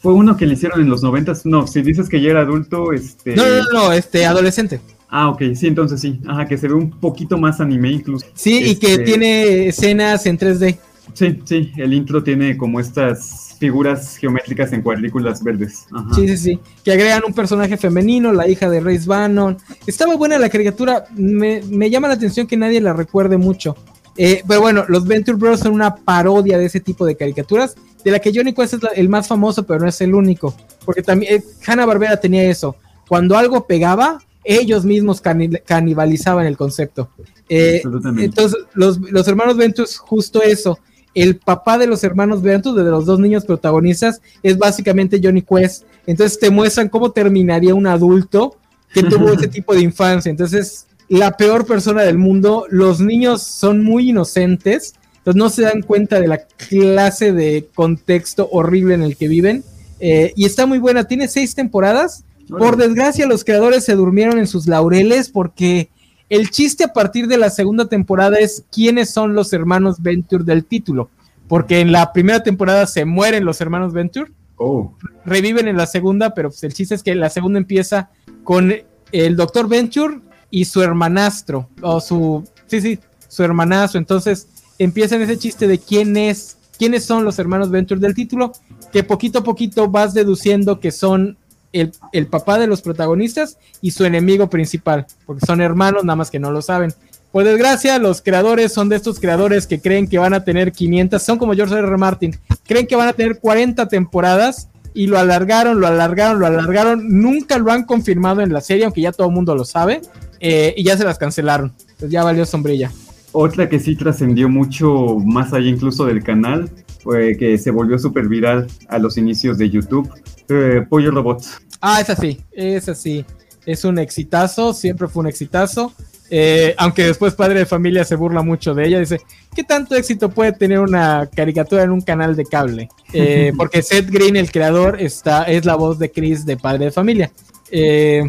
Fue uno que le hicieron en los noventas. No, si dices que ya era adulto, este. No, no, no, este, adolescente. Ah, ok, sí, entonces sí. Ajá, que se ve un poquito más anime incluso. Sí, y que este, tiene escenas en 3D. Sí, sí, el intro tiene como estas figuras geométricas en cuadrículas verdes. Ajá. Sí, sí, sí. Que agregan un personaje femenino, la hija de Race Bannon. Estaba buena la caricatura. Me, me llama la atención que nadie la recuerde mucho. Eh, pero bueno, los Venture Bros son una parodia de ese tipo de caricaturas, de la que Johnny Quest es la- el más famoso, pero no es el único. Porque también eh, Hanna Barbera tenía eso. Cuando algo pegaba, ellos mismos cani- canibalizaban el concepto. Eh, Absolutamente. entonces, los, los hermanos Ventus, justo eso. El papá de los hermanos Ventus, de los dos niños protagonistas, es básicamente Johnny Quest. Entonces te muestran cómo terminaría un adulto que tuvo ese tipo de infancia. Entonces, la peor persona del mundo. Los niños son muy inocentes. Entonces no se dan cuenta de la clase de contexto horrible en el que viven. Eh, y está muy buena. Tiene seis temporadas. Por desgracia, los creadores se durmieron en sus laureles porque el chiste a partir de la segunda temporada es quiénes son los hermanos Venture del título. Porque en la primera temporada se mueren los hermanos Venture, Oh, reviven en la segunda, pero pues el chiste es que la segunda empieza con el doctor Venture y su hermanastro, o su, sí, sí, su hermanastro. Entonces empieza en ese chiste de quién es, quiénes son los hermanos Venture del título, que poquito a poquito vas deduciendo que son el, el papá de los protagonistas y su enemigo principal, porque son hermanos, nada más que no lo saben. Por desgracia, los creadores son de estos creadores que creen que van a tener 500, son como George R. R. Martin, creen que van a tener 40 temporadas y lo alargaron, lo alargaron, lo alargaron, nunca lo han confirmado en la serie, aunque ya todo el mundo lo sabe, eh, y ya se las cancelaron. Entonces ya valió sombrilla. Otra que sí trascendió mucho más allá incluso del canal, fue que se volvió súper viral a los inicios de YouTube, eh, Pollo Robot. Ah, es así, es así. Es un exitazo, siempre fue un exitazo. Eh, aunque después Padre de Familia se burla mucho de ella, dice, ¿qué tanto éxito puede tener una caricatura en un canal de cable? Eh, porque Seth Green, el creador, está, es la voz de Chris de Padre de Familia. Eh,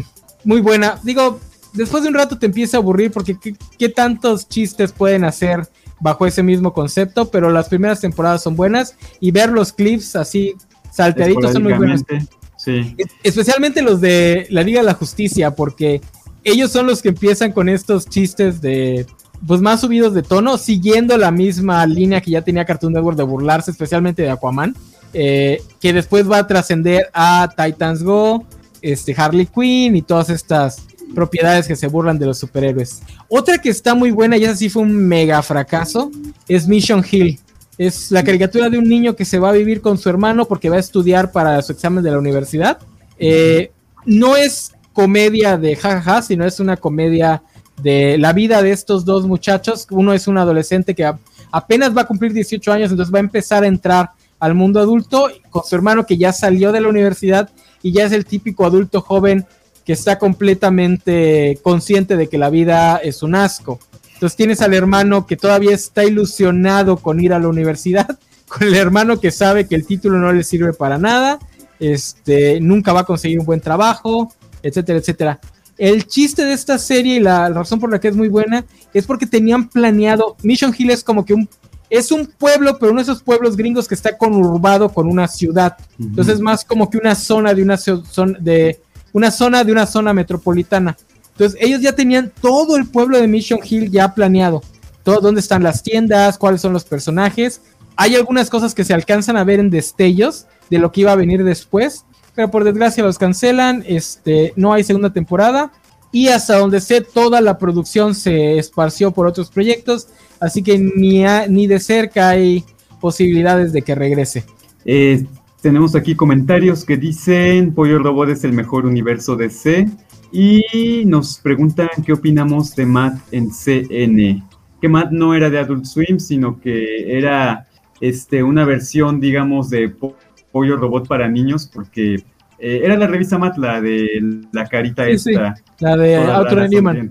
muy buena. Digo, después de un rato te empieza a aburrir porque ¿qué, qué tantos chistes pueden hacer bajo ese mismo concepto? Pero las primeras temporadas son buenas y ver los clips así salteaditos son muy buenos. Sí. Especialmente los de la Liga de la Justicia, porque ellos son los que empiezan con estos chistes de pues más subidos de tono, siguiendo la misma línea que ya tenía Cartoon Network de burlarse, especialmente de Aquaman, eh, que después va a trascender a Titans Go, este Harley Quinn y todas estas propiedades que se burlan de los superhéroes. Otra que está muy buena y esa sí fue un mega fracaso es Mission Hill. Es la caricatura de un niño que se va a vivir con su hermano porque va a estudiar para su examen de la universidad. Eh, no es comedia de jajaja, sino es una comedia de la vida de estos dos muchachos. Uno es un adolescente que apenas va a cumplir 18 años, entonces va a empezar a entrar al mundo adulto con su hermano que ya salió de la universidad y ya es el típico adulto joven que está completamente consciente de que la vida es un asco. Entonces tienes al hermano que todavía está ilusionado con ir a la universidad, con el hermano que sabe que el título no le sirve para nada, este, nunca va a conseguir un buen trabajo, etcétera, etcétera. El chiste de esta serie y la razón por la que es muy buena es porque tenían planeado, Mission Hill es como que un, es un pueblo, pero uno de esos pueblos gringos que está conurbado con una ciudad. Entonces es más como que una zona de una de una zona de una zona metropolitana. Entonces ellos ya tenían todo el pueblo de Mission Hill ya planeado. Todo, dónde están las tiendas, cuáles son los personajes. Hay algunas cosas que se alcanzan a ver en destellos de lo que iba a venir después, pero por desgracia los cancelan. Este, no hay segunda temporada y hasta donde sé toda la producción se esparció por otros proyectos, así que ni, ni de cerca hay posibilidades de que regrese. Eh, tenemos aquí comentarios que dicen Pollo Robot es el mejor universo de C y nos preguntan qué opinamos de Matt en CN. Que Matt no era de Adult Swim, sino que era este, una versión, digamos, de Po- Pollo Robot para niños, porque eh, era la revista Matt, la de la carita Sí, sí. esta. La de Arthur Newman.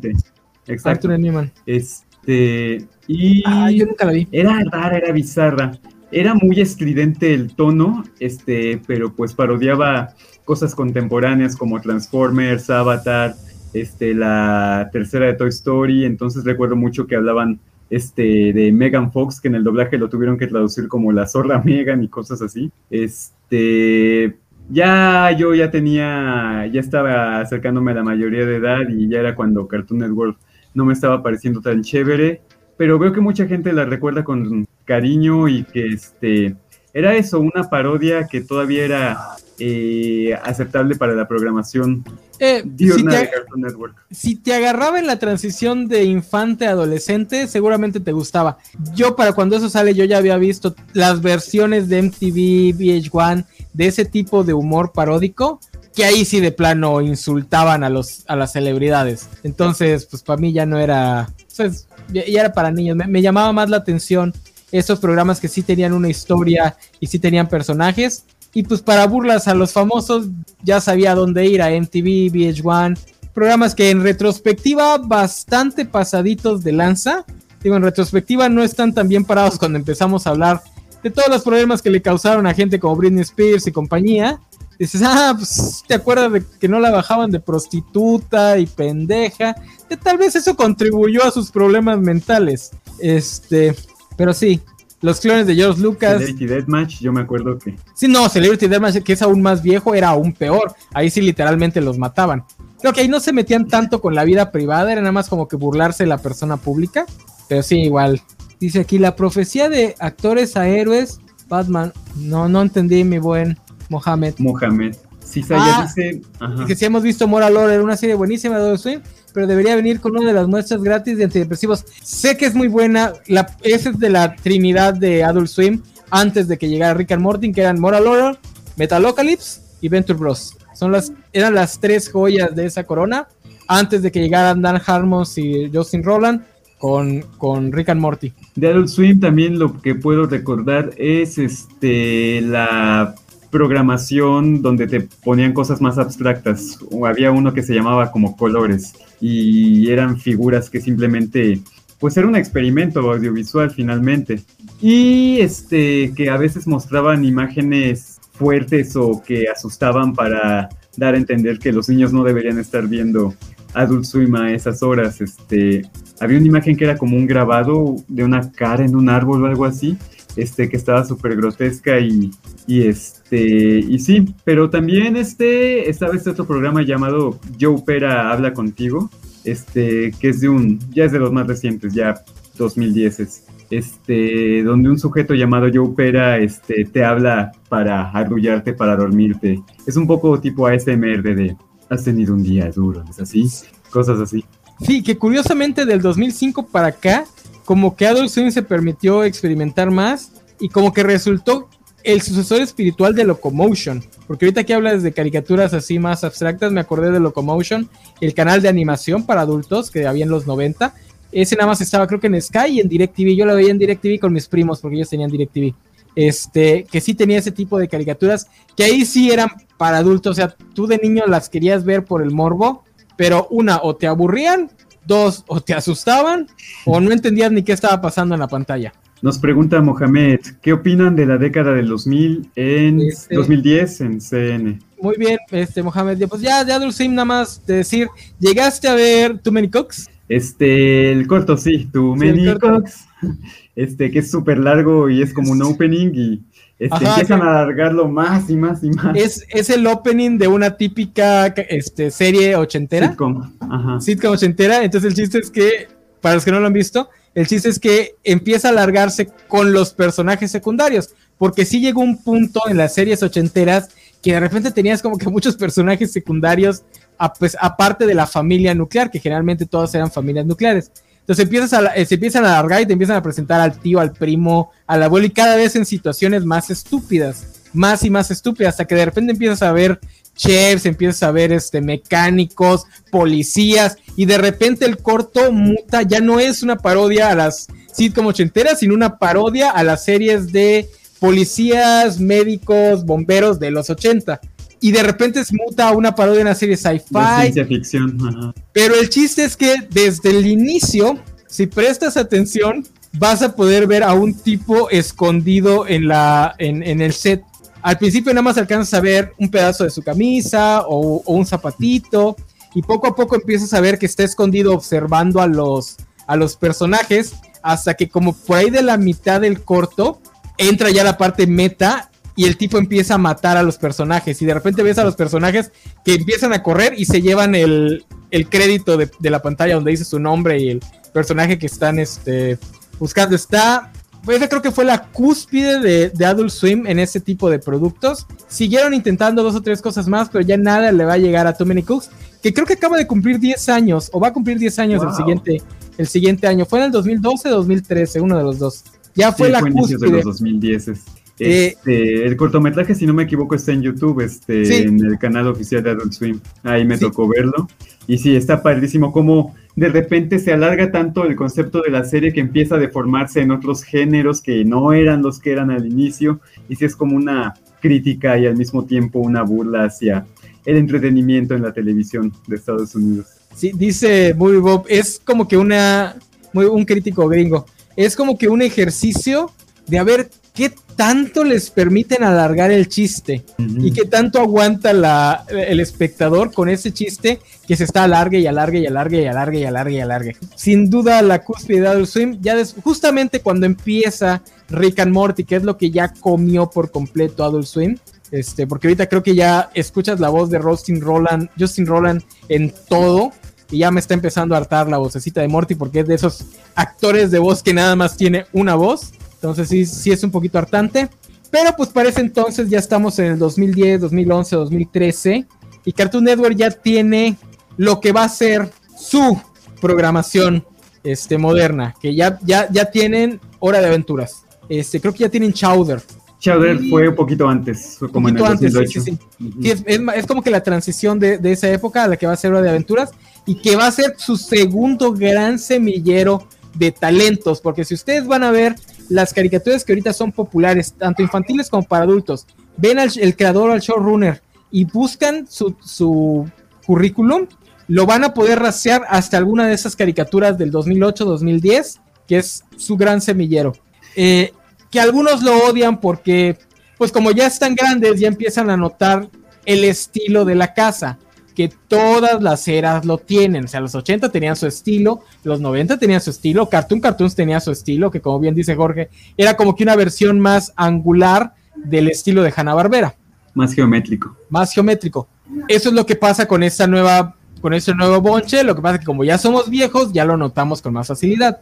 Exacto. Arthur Newman. Este, y Ah, yo nunca la vi. era rara, era bizarra. Era muy estridente el tono, este, pero pues parodiaba cosas contemporáneas como Transformers, Avatar, este, la tercera de Toy Story. Entonces recuerdo mucho que hablaban este, de Megan Fox, que en el doblaje lo tuvieron que traducir como la zorra Megan y cosas así. Este, ya yo ya tenía, ya estaba acercándome a la mayoría de edad y ya era cuando Cartoon Network no me estaba pareciendo tan chévere. Pero veo que mucha gente la recuerda con cariño y que este era eso, una parodia que todavía era eh, aceptable para la programación Eh, si, de Cartoon Network. si te agarraba en la transición de infante a adolescente, seguramente te gustaba. Yo para cuando eso sale, yo ya había visto las versiones de MTV, VH1, de ese tipo de humor paródico, que ahí sí de plano insultaban a, los, a las celebridades. Entonces, pues para mí ya no era... pues, ya, ya era para niños. Me, me llamaba más la atención esos programas que sí tenían una historia y sí tenían personajes. Y pues para burlas a los famosos ya sabía dónde ir a MTV, VH1, programas que en retrospectiva bastante pasaditos de lanza. Digo, en retrospectiva no están tan bien parados cuando empezamos a hablar de todos los problemas que le causaron a gente como Britney Spears y compañía. Dices, ah, pues te acuerdas de que no la bajaban de prostituta y pendeja. Que tal vez eso contribuyó a sus problemas mentales. Este, pero sí, los clones de George Lucas. Celebrity Deathmatch, yo me acuerdo que Sí, no, Celebrity Deathmatch, que es aún más viejo, era aún peor. Ahí sí literalmente los mataban. Creo que ahí no se metían tanto con la vida privada, era nada más como que burlarse de la persona pública. Pero sí, igual. Dice aquí, la profecía de actores a héroes, Batman. No, no entendí, mi buen Mohamed. Mohamed. Cisaya Ah, dice, ajá, Que si hemos visto Moral Order, una serie buenísima de Adult Swim, pero debería venir con una de las muestras gratis de antidepresivos. Sé que es muy buena, la, esa es de la trinidad de Adult Swim, antes de que llegara Rick and Morty, que eran Moral Order, Metalocalypse y Venture Bros. Son las, eran las tres joyas de esa corona, antes de que llegaran Dan Harmon y Justin Roland con, con Rick and Morty. De Adult Swim también lo que puedo recordar es este la programación donde te ponían cosas más abstractas. O había uno que se llamaba como colores y eran figuras que simplemente pues era un experimento audiovisual finalmente. Y este que a veces mostraban imágenes fuertes o que asustaban para dar a entender que los niños no deberían estar viendo Adult Swim a esas horas. Este, había una imagen que era como un grabado de una cara en un árbol o algo así, este, que estaba súper grotesca y, y este, y sí, pero también este, estaba este otro programa llamado Joe Pera habla contigo, este, que es de un, ya es de los más recientes, ya 2010 es, este, donde un sujeto llamado Joe Pera, este, te habla para arrullarte, para dormirte. Es un poco tipo ASMR de, has tenido un día duro, ¿es así? Cosas así. Sí, que curiosamente del 2005 para acá, como que Adult Swim se permitió experimentar más y como que resultó el sucesor espiritual de Locomotion. Porque ahorita que hablas de caricaturas así más abstractas, me acordé de Locomotion, el canal de animación para adultos que había en los 90. Ese nada más estaba creo que en Sky y en DirecTV. Yo lo veía en DirecTV con mis primos porque ellos tenían DirecTV. Este, que sí tenía ese tipo de caricaturas, que ahí sí eran para adultos. O sea, tú de niño las querías ver por el morbo, pero una, o te aburrían, dos, o te asustaban, o no entendías ni qué estaba pasando en la pantalla. Nos pregunta Mohamed, ¿qué opinan de la década del 2000 en Este- 2010 en CN? Muy bien, este Mohamed, pues ya de Adult nada más de decir, ¿llegaste a ver Too Many Cooks? Este, el corto, sí, el Many. Cooks, este, que es súper largo y es como un opening y este, Ajá, empiezan que- a alargarlo más y más y más. Es, es el opening de una típica este, serie ochentera. Sitcom, ajá. sitcom ochentera. Entonces el chiste es que, para los que no lo han visto, el chiste es que empieza a alargarse con los personajes secundarios. Porque sí llegó un punto en las series ochenteras que de repente tenías como que muchos personajes secundarios, a- pues, aparte de la familia nuclear, que generalmente todas eran familias nucleares. Entonces empiezas a, eh, se empiezan a alargar y te empiezan a presentar al tío, al primo, al abuelo y cada vez en situaciones más estúpidas, más y más estúpidas, hasta que de repente empiezas a ver chefs, empiezas a ver este, mecánicos, policías, y de repente el corto muta, ya no es una parodia a las sitcom ochenteras, sino una parodia a las series de policías, médicos, bomberos de los 80. Y de repente se muta a una parodia de una serie De sci-fi, ciencia ficción, ajá. pero el chiste es que desde el inicio, si prestas atención, vas a poder ver a un tipo escondido en, la, en, en el set. Al principio nada más alcanzas a ver un pedazo de su camisa o, o un zapatito y poco a poco empiezas a ver que está escondido observando a los, a los personajes hasta que como por ahí de la mitad del corto entra ya la parte meta y el tipo empieza a matar a los personajes y de repente ves a los personajes que empiezan a correr y se llevan el, el crédito de, de la pantalla donde dice su nombre y el, personaje que están este, buscando. Está, pues creo que fue la cúspide de, de, Adult Swim en ese tipo de productos. Siguieron intentando dos o tres cosas más, pero ya nada le va a llegar a Too Many Cooks, que creo que acaba de cumplir 10 años, o va a cumplir 10 años wow. el, siguiente, el siguiente año. Fue en el 2012 2013, uno de los dos. Ya fue sí, la fue cúspide. de los 2010. Este, eh, el cortometraje, si no me equivoco, está en YouTube, este, sí. en el canal oficial de Adult Swim. Ahí me sí. tocó verlo. Y sí, está padrísimo como de repente se alarga tanto el concepto de la serie que empieza a deformarse en otros géneros que no eran los que eran al inicio. Y sí es como una crítica y al mismo tiempo una burla hacia el entretenimiento en la televisión de Estados Unidos. Sí, dice Muy Bob, es como que una, muy, un crítico gringo, es como que un ejercicio de a ver qué tanto les permiten alargar el chiste uh -huh. y qué tanto aguanta la, el espectador con ese chiste que se está alargue y alargue y alargue y alargue y alargue y alargue. Sin duda la cúspide de Adult Swim, ya justamente cuando empieza Rick and Morty, que es lo que ya comió por completo Adult Swim, este, porque ahorita creo que ya escuchas la voz de Justin Roland, Justin Roland en todo, y ya me está empezando a hartar la vocecita de Morty porque es de esos actores de voz que nada más tiene una voz. Entonces sí, sí es un poquito hartante. Pero pues para ese entonces ya estamos en el 2010, 2011, 2013. Y Cartoon Network ya tiene lo que va a ser su programación este, moderna. Que ya, ya, ya tienen Hora de Aventuras. Este, creo que ya tienen Chowder. Chowder y... fue un poquito antes, como poquito en el 2008. Antes, sí, sí, sí. Uh -huh. es, es, es, como que la transición de, de, esa época a la que va a ser Hora de Aventuras y que va a ser su segundo gran semillero de talentos, porque si ustedes van a ver las caricaturas que ahorita son populares, tanto infantiles como para adultos, ven al creador, al showrunner, y buscan su, su currículum, lo van a poder rastrear hasta alguna de esas caricaturas del 2008-2010, que es su gran semillero. Eh, que algunos lo odian porque, pues como ya están grandes, ya empiezan a notar el estilo de la casa que todas las eras lo tienen. O sea, los 80 tenían su estilo, los 90 tenían su estilo, Cartoon Cartoons tenía su estilo, que como bien dice Jorge, era como que una versión más angular del estilo de Hanna-Barbera. Más geométrico. Más geométrico. Eso es lo que pasa con esta nueva, con este nuevo bonche. Lo que pasa es que como ya somos viejos, ya lo notamos con más facilidad.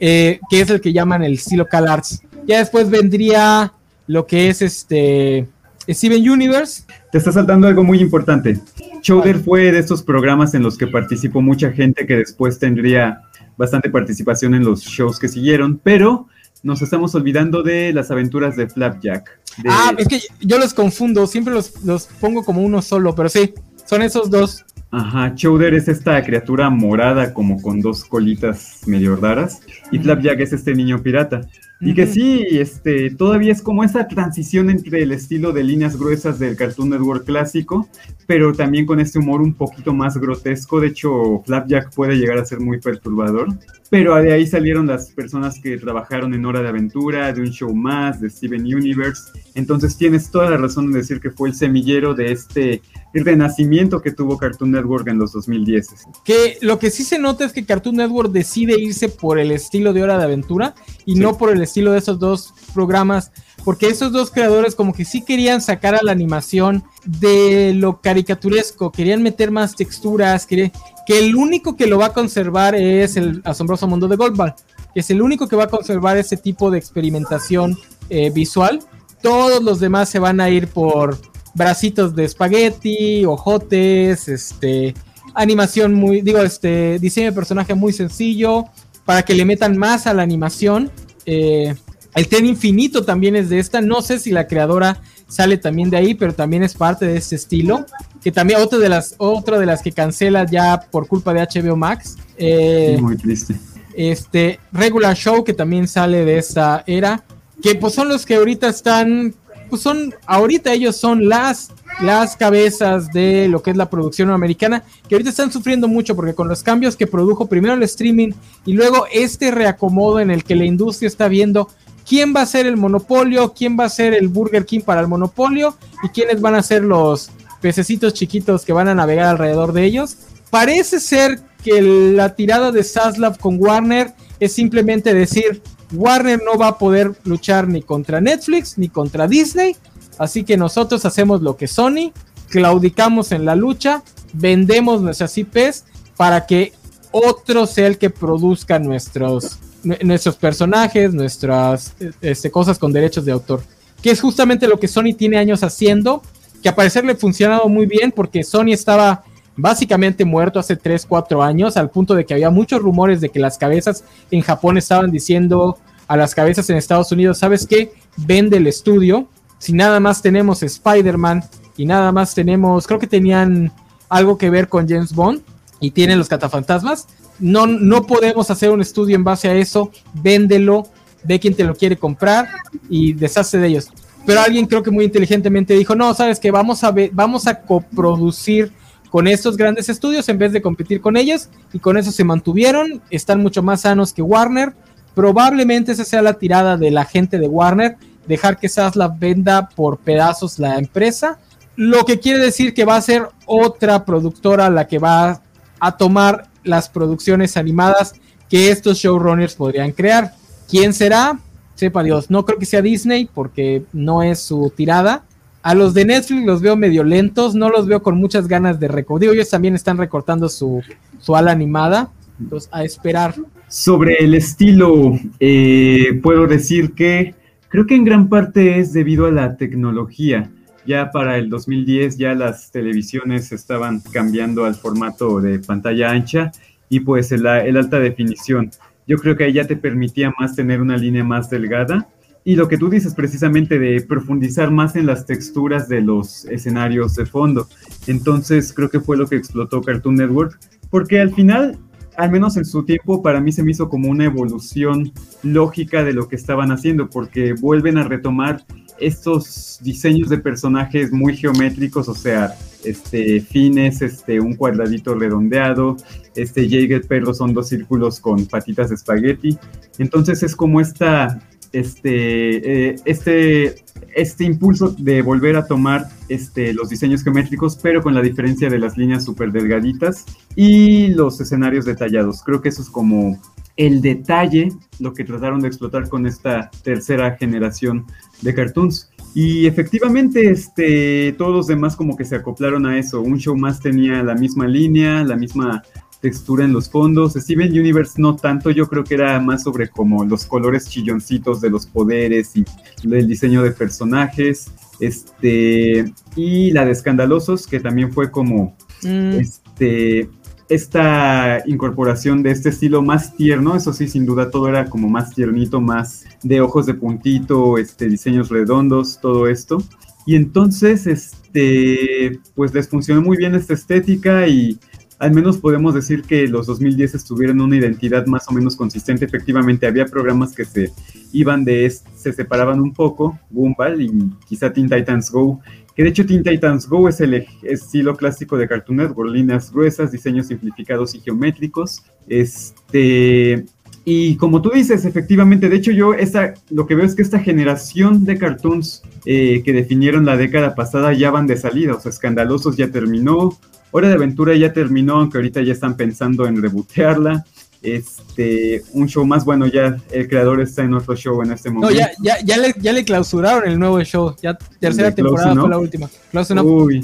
Eh, que es el que llaman el estilo CalArts. Ya después vendría lo que es este Steven Universe. Te está saltando algo muy importante. Chowder fue de estos programas en los que participó mucha gente que después tendría bastante participación en los shows que siguieron, pero nos estamos olvidando de las aventuras de Flapjack. De... Ah, es que yo los confundo, siempre los, los pongo como uno solo, pero sí, son esos dos. Ajá, Chowder es esta criatura morada como con dos colitas medio raras y Flapjack es este niño pirata. Y que sí, este, todavía es como esa transición entre el estilo de líneas gruesas del Cartoon Network clásico, pero también con este humor un poquito más grotesco. De hecho, Flapjack puede llegar a ser muy perturbador. Pero de ahí salieron las personas que trabajaron en Hora de Aventura, de un show más, de Steven Universe. Entonces tienes toda la razón en decir que fue el semillero de este renacimiento que tuvo Cartoon Network en los 2010. Que lo que sí se nota es que Cartoon Network decide irse por el estilo de Hora de Aventura y sí. no por el estilo de esos dos programas, porque esos dos creadores como que sí querían sacar a la animación de lo caricaturesco, querían meter más texturas, que el único que lo va a conservar es el asombroso mundo de Goldball, que es el único que va a conservar ese tipo de experimentación eh, visual. Todos los demás se van a ir por bracitos de espagueti, ojotes, este, animación muy, digo, este, diseño de personaje muy sencillo, para que le metan más a la animación. Eh, el tren infinito también es de esta, no sé si la creadora sale también de ahí, pero también es parte de este estilo. Que también otra de las, otra de las que cancela ya por culpa de HBO Max. Eh, muy triste. Este Regular Show, que también sale de esta era. Que pues son los que ahorita están. Pues son. Ahorita ellos son las. Las cabezas de lo que es la producción americana, que ahorita están sufriendo mucho porque con los cambios que produjo primero el streaming y luego este reacomodo en el que la industria está viendo quién va a ser el monopolio, quién va a ser el Burger King para el monopolio y quiénes van a ser los pececitos chiquitos que van a navegar alrededor de ellos. Parece ser que la tirada de Saslav con Warner es simplemente decir, Warner no va a poder luchar ni contra Netflix ni contra Disney, así que nosotros hacemos lo que Sony, claudicamos en la lucha, vendemos nuestras IPs para que otro sea el que produzca nuestros, nuestros personajes, nuestras este, cosas con derechos de autor. Que es justamente lo que Sony tiene años haciendo, que a parecer le funcionado muy bien porque Sony estaba básicamente muerto hace 3, 4 años, al punto de que había muchos rumores de que las cabezas en Japón estaban diciendo a las cabezas en Estados Unidos, ¿sabes qué? Vende el estudio. Si nada más tenemos Spider-Man y nada más tenemos, creo que tenían algo que ver con James Bond y tienen los catafantasmas, no, no podemos hacer un estudio en base a eso, véndelo, ve quién te lo quiere comprar y deshace de ellos. Pero alguien creo que muy inteligentemente dijo, no, sabes que vamos a, vamos a coproducir con estos grandes estudios en vez de competir con ellos y con eso se mantuvieron, están mucho más sanos que Warner. Probablemente esa sea la tirada de la gente de Warner, dejar que la venda por pedazos la empresa, lo que quiere decir que va a ser otra productora la que va a tomar las producciones animadas que estos showrunners podrían crear. ¿Quién será? Sepa Dios, no creo que sea Disney porque no es su tirada a los de Netflix los veo medio lentos, no los veo con muchas ganas de recortar. ellos también están recortando su, su ala animada. Entonces, a esperar. Sobre el estilo, eh, puedo decir que creo que en gran parte es debido a la tecnología. Ya para el 2010 ya las televisiones estaban cambiando al formato de pantalla ancha y pues el, el alta definición. Yo creo que ahí ya te permitía más tener una línea más delgada y lo que tú dices precisamente de profundizar más en las texturas de los escenarios de fondo. Entonces creo que fue lo que explotó Cartoon Network, porque al final, al menos en su tiempo, para mí se me hizo como una evolución lógica de lo que estaban haciendo, porque vuelven a retomar estos diseños de personajes muy geométricos, o sea, este, fines, este, un cuadradito redondeado, este, Jake el perro son dos círculos con patitas de espagueti. Entonces es como esta este, eh, este, este impulso de volver a tomar este, los diseños geométricos, pero con la diferencia de las líneas súper delgaditas y los escenarios detallados. Creo que eso es como el detalle, lo que trataron de explotar con esta tercera generación de cartoons. Y efectivamente, este, todos los demás como que se acoplaron a eso. Un show más tenía la misma línea, la misma textura en los fondos. Steven Universe no tanto, yo creo que era más sobre como los colores chilloncitos de los poderes y el diseño de personajes. Este, y la de Escandalosos, que también fue como mm. este, esta incorporación de este estilo más tierno, eso sí, sin duda todo era como más tiernito, más de ojos de puntito, este, diseños redondos, todo esto. Y entonces, este, pues les funcionó muy bien esta estética y al menos podemos decir que los 2010 estuvieron una identidad más o menos consistente. Efectivamente, había programas que se iban de, se separaban un poco, Gumball y quizá Teen Titans Go, que de hecho Teen Titans Go es el estilo clásico de Cartoon Network, líneas gruesas, diseños simplificados y geométricos. Este, y como tú dices, efectivamente, de hecho yo esta, lo que veo es que esta generación de cartoons eh, que definieron la década pasada ya van de salida, o sea, Escandalosos ya terminó, Hora de Aventura ya terminó, aunque ahorita ya están pensando en rebotearla. Este, un show más bueno, ya el creador está en otro show en este momento. No, ya, ya, ya, le, ya le clausuraron el nuevo show. Ya tercera temporada fue la última.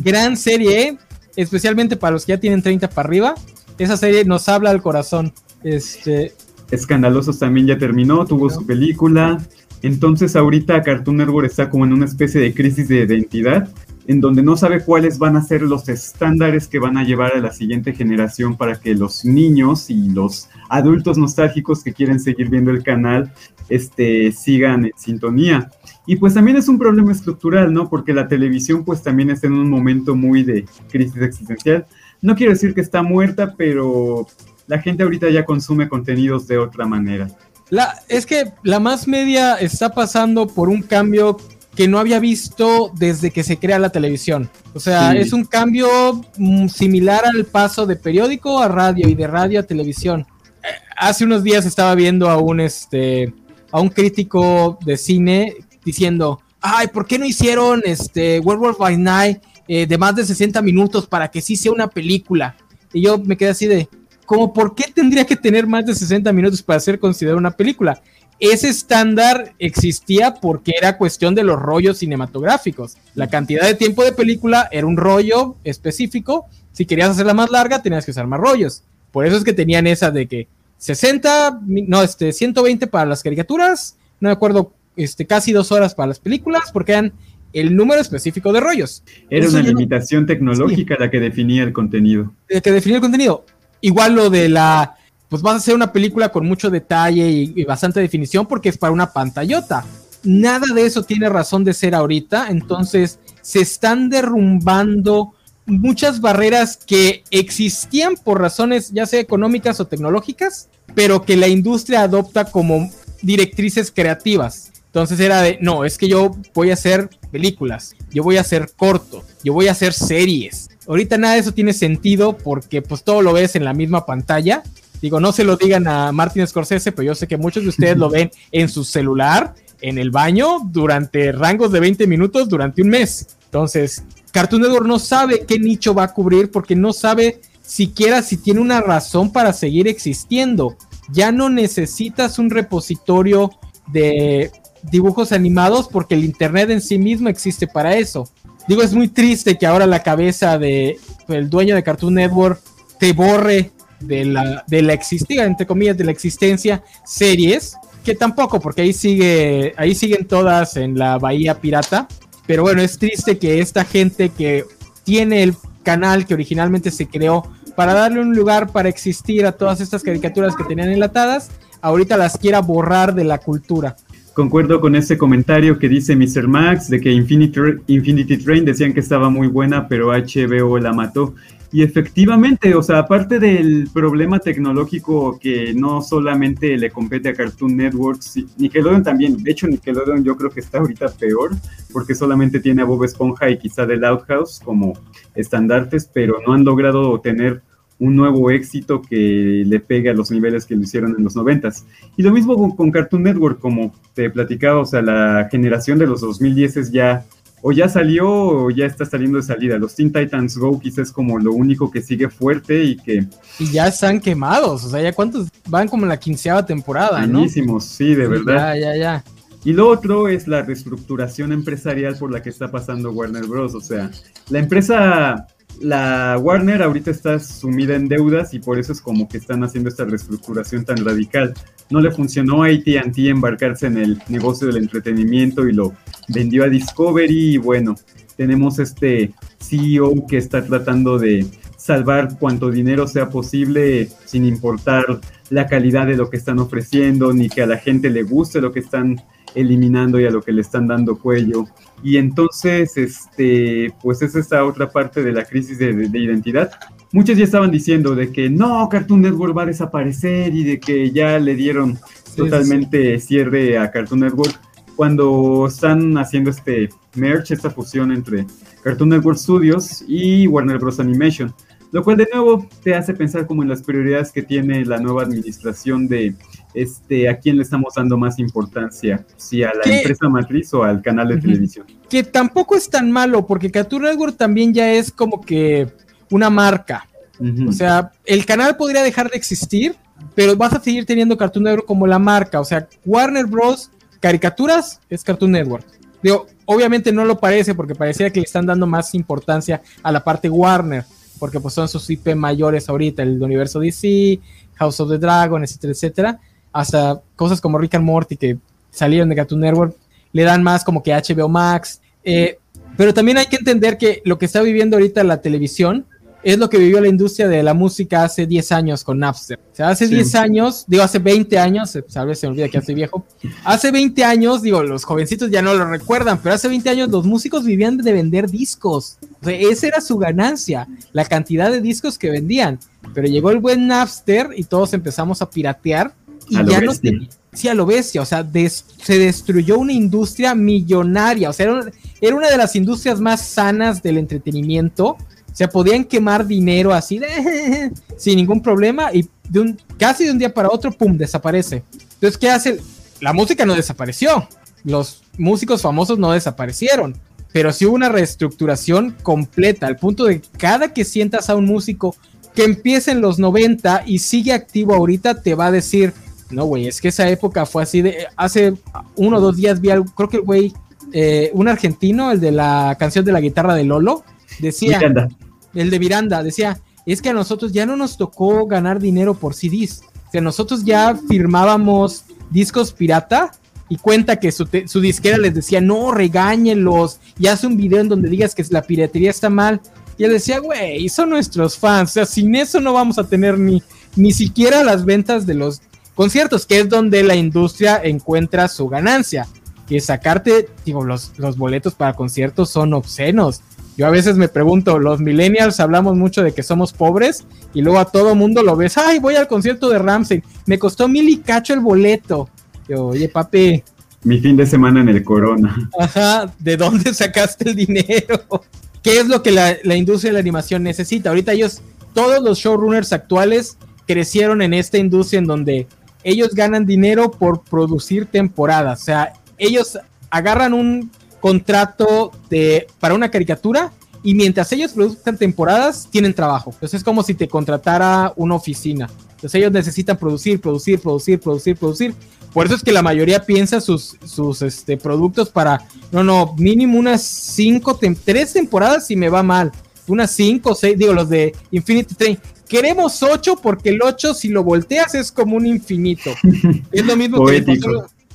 Gran serie, ¿eh? especialmente para los que ya tienen 30 para arriba. Esa serie nos habla al corazón. Este. Escandalosos también ya terminó, tuvo su película. Entonces ahorita Cartoon Network está como en una especie de crisis de identidad en donde no sabe cuáles van a ser los estándares que van a llevar a la siguiente generación para que los niños y los adultos nostálgicos que quieren seguir viendo el canal este, sigan en sintonía. Y pues también es un problema estructural, ¿no? Porque la televisión pues también está en un momento muy de crisis existencial. No quiero decir que está muerta, pero la gente ahorita ya consume contenidos de otra manera. Es que la más media está pasando por un cambio que no había visto desde que se crea la televisión. O sea, es un cambio mm, similar al paso de periódico a radio y de radio a televisión. Eh, hace unos días estaba viendo a un este a un crítico de cine diciendo, "Ay, ¿por qué no hicieron este Werewolf by Night eh, de más de 60 minutos para que sí sea una película?" Y yo me quedé así de, ¿cómo por qué tendría que tener más de 60 minutos para ser considerada una película? Ese estándar existía porque era cuestión de los rollos cinematográficos. La cantidad de tiempo de película era un rollo específico. Si querías hacerla más larga, tenías que usar más rollos. Por eso es que tenían esa de que 60, no, este, 120 para las caricaturas, no me acuerdo, este, casi dos horas para las películas, porque eran el número específico de rollos. Era Eso una no- limitación tecnológica la que definía el contenido. de que definir el contenido. Igual lo de la, pues vas a hacer una película con mucho detalle y, bastante definición porque es para una pantallota. Nada de eso tiene razón de ser ahorita, entonces se están derrumbando muchas barreras que existían por razones ya sea económicas o tecnológicas, pero que la industria adopta como directrices creativas. Entonces era de, no, es que yo voy a hacer películas, yo voy a hacer cortos, yo voy a hacer series. Ahorita nada de eso tiene sentido porque pues todo lo ves en la misma pantalla. Digo, no se lo digan a Martin Scorsese, pero yo sé que muchos de ustedes lo ven en su celular, en el baño, durante rangos de 20 minutos, durante un mes. Entonces, Cartoon Network no sabe qué nicho va a cubrir porque no sabe siquiera si tiene una razón para seguir existiendo. Ya no necesitas un repositorio de dibujos animados porque el Internet en sí mismo existe para eso. Digo, es muy triste que ahora la cabeza de el dueño de Cartoon Network te borre de la, de la existencia, entre comillas, de la existencia series, que tampoco, porque ahí sigue, ahí siguen todas en la Bahía Pirata. Pero bueno, es triste que esta gente que tiene el canal que originalmente se creó para darle un lugar para existir a todas estas caricaturas que tenían enlatadas, ahorita las quiera borrar de la cultura. Concuerdo con ese comentario que dice Mr. Max de que Infinity, Infinity Train decían que estaba muy buena, pero HBO la mató. Y efectivamente, o sea, aparte del problema tecnológico que no solamente le compete a Cartoon Network, Nickelodeon también, de hecho Nickelodeon yo creo que está ahorita peor, porque solamente tiene a Bob Esponja y quizá The Loud House como estandartes, pero no han logrado tener un nuevo éxito que le pegue a los niveles que lo hicieron en los noventas. Y lo mismo con, Cartoon Network, como te platicaba, o sea, la generación de los 2010 es ya o ya salió o ya está saliendo de salida. Los Teen Titans Go quizás es como lo único que sigue fuerte y que... Y ya están quemados, o sea, ya cuántos van como en la quinceava temporada, ¿no? Buenísimos, sí, de Sí, verdad. Ya, ya, ya. Y lo otro es la reestructuración empresarial por la que está pasando Warner Bros. O sea, la empresa, la Warner ahorita está sumida en deudas y por eso es como que están haciendo esta reestructuración tan radical. No le funcionó a ATT embarcarse en el negocio del entretenimiento y lo vendió a Discovery y bueno, tenemos este CEO que está tratando de salvar cuanto dinero sea posible sin importar la calidad de lo que están ofreciendo ni que a la gente le guste lo que están eliminando y a lo que le están dando cuello. Y entonces, este, pues es esta otra parte de la crisis de, de, de, identidad. Muchos ya estaban diciendo de que no, Cartoon Network va a desaparecer y de que ya le dieron sí, totalmente sí. cierre a Cartoon Network cuando están haciendo este merge, esta fusión entre Cartoon Network Studios y Warner Bros. Animation. Lo cual de nuevo te hace pensar como en las prioridades que tiene la nueva administración de este a quién le estamos dando más importancia, si a la ¿Qué? empresa matriz o al canal de uh -huh. televisión. Que tampoco es tan malo, porque Cartoon Network también ya es como que una marca. Uh -huh. O sea, el canal podría dejar de existir, pero vas a seguir teniendo Cartoon Network como la marca. O sea, Warner Bros. Caricaturas es Cartoon Network. Digo, obviamente no lo parece porque pareciera que le están dando más importancia a la parte Warner porque pues son sus IP mayores ahorita, el universo DC, House of the Dragon, etcétera, etcétera, hasta cosas como Rick and Morty que salieron de Cartoon Network, le dan más como que HBO Max, eh, pero también hay que entender que lo que está viviendo ahorita la televisión es lo que vivió la industria de la música hace 10 años con Napster. O sea, hace sí. 10 años, digo, hace 20 años, a veces se me olvida que hace viejo, hace 20 años, digo, los jovencitos ya no lo recuerdan, pero hace 20 años los músicos vivían de vender discos. O sea, esa era su ganancia, la cantidad de discos que vendían. Pero llegó el buen Napster y todos empezamos a piratear y a ya no. Sí, a lo bestia, o sea, des, se destruyó una industria millonaria, o sea, era una, era una de las industrias más sanas del entretenimiento, sea, podían quemar dinero así de, sin ningún problema y de un, casi de un día para otro, pum, desaparece. Entonces, ¿qué hace? La música no desapareció, los músicos famosos no desaparecieron, pero sí hubo una reestructuración completa, al punto de que cada que sientas a un músico que empieza en los 90 y sigue activo ahorita, te va a decir, no, güey, es que esa época fue así de, hace uno o dos días vi algo, creo que el güey, eh, un argentino, el de la canción de la guitarra de Lolo, decía, Miranda. El de Miranda, decía, es que a nosotros ya no nos tocó ganar dinero por CDs. O sea, nosotros ya firmábamos discos pirata y cuenta que su, su disquera les decía, no, regáñenlos y hace un video en donde digas que la piratería está mal. Y él decía, güey, son nuestros fans, o sea, sin eso no vamos a tener ni, ni siquiera las ventas de los conciertos, que es donde la industria encuentra su ganancia. Que sacarte, digo, los, los boletos para conciertos son obscenos. Yo a veces me pregunto, los millennials hablamos mucho de que somos pobres y luego a todo mundo lo ves, ay, voy al concierto de Ramsey, me costó mil y cacho el boleto. Yo, oye, papi. Mi fin de semana en el Corona. Ajá, ¿de dónde sacaste el dinero? ¿Qué es lo que la, la industria de la animación necesita? Ahorita ellos, todos los showrunners actuales crecieron en esta industria en donde ellos ganan dinero por producir temporadas. O sea, ellos agarran un contrato de, para una caricatura y mientras ellos producen temporadas, tienen trabajo. Entonces es como si te contratara una oficina. Entonces ellos necesitan producir, producir, producir, producir, producir. Por eso es que la mayoría piensa sus, sus este, productos para, no, no, mínimo unas cinco, tres temporadas si me va mal. Unas cinco, seis, digo, los de Infinity Train. Queremos ocho porque el ocho, si lo volteas, es como un infinito. es lo mismo que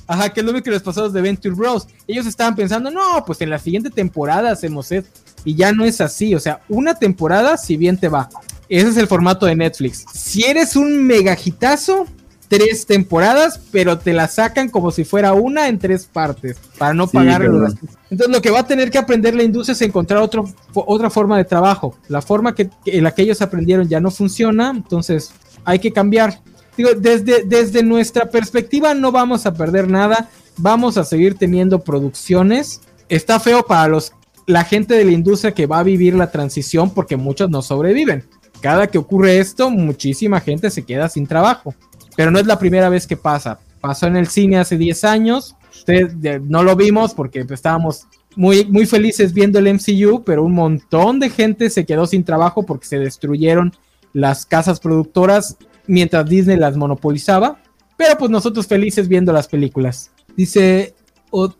Ajá, que es lo mismo que los pasados de Venture Bros. Ellos estaban pensando, no, pues en la siguiente temporada hacemos esto. Y ya no es así. O sea, una temporada, si bien te va. Ese es el formato de Netflix. Si eres un megajitazo, tres temporadas, pero te la sacan como si fuera una en tres partes, para no pagar. Entonces lo que va a tener que aprender la industria es encontrar otro, otra forma de trabajo. La forma que, en la que ellos aprendieron ya no funciona, entonces hay que cambiar. Digo, desde, nuestra perspectiva no vamos a perder nada, vamos a seguir teniendo producciones. Está feo para la gente de la industria que va a vivir la transición porque muchos no sobreviven. Cada que ocurre esto, muchísima gente se queda sin trabajo. Pero no es la primera vez que pasa. Pasó en el cine hace 10 años. Ustedes no lo vimos porque pues, estábamos muy felices viendo el MCU, pero un montón de gente se quedó sin trabajo porque se destruyeron las casas productoras mientras Disney las monopolizaba. Pero pues nosotros felices viendo las películas. Dice,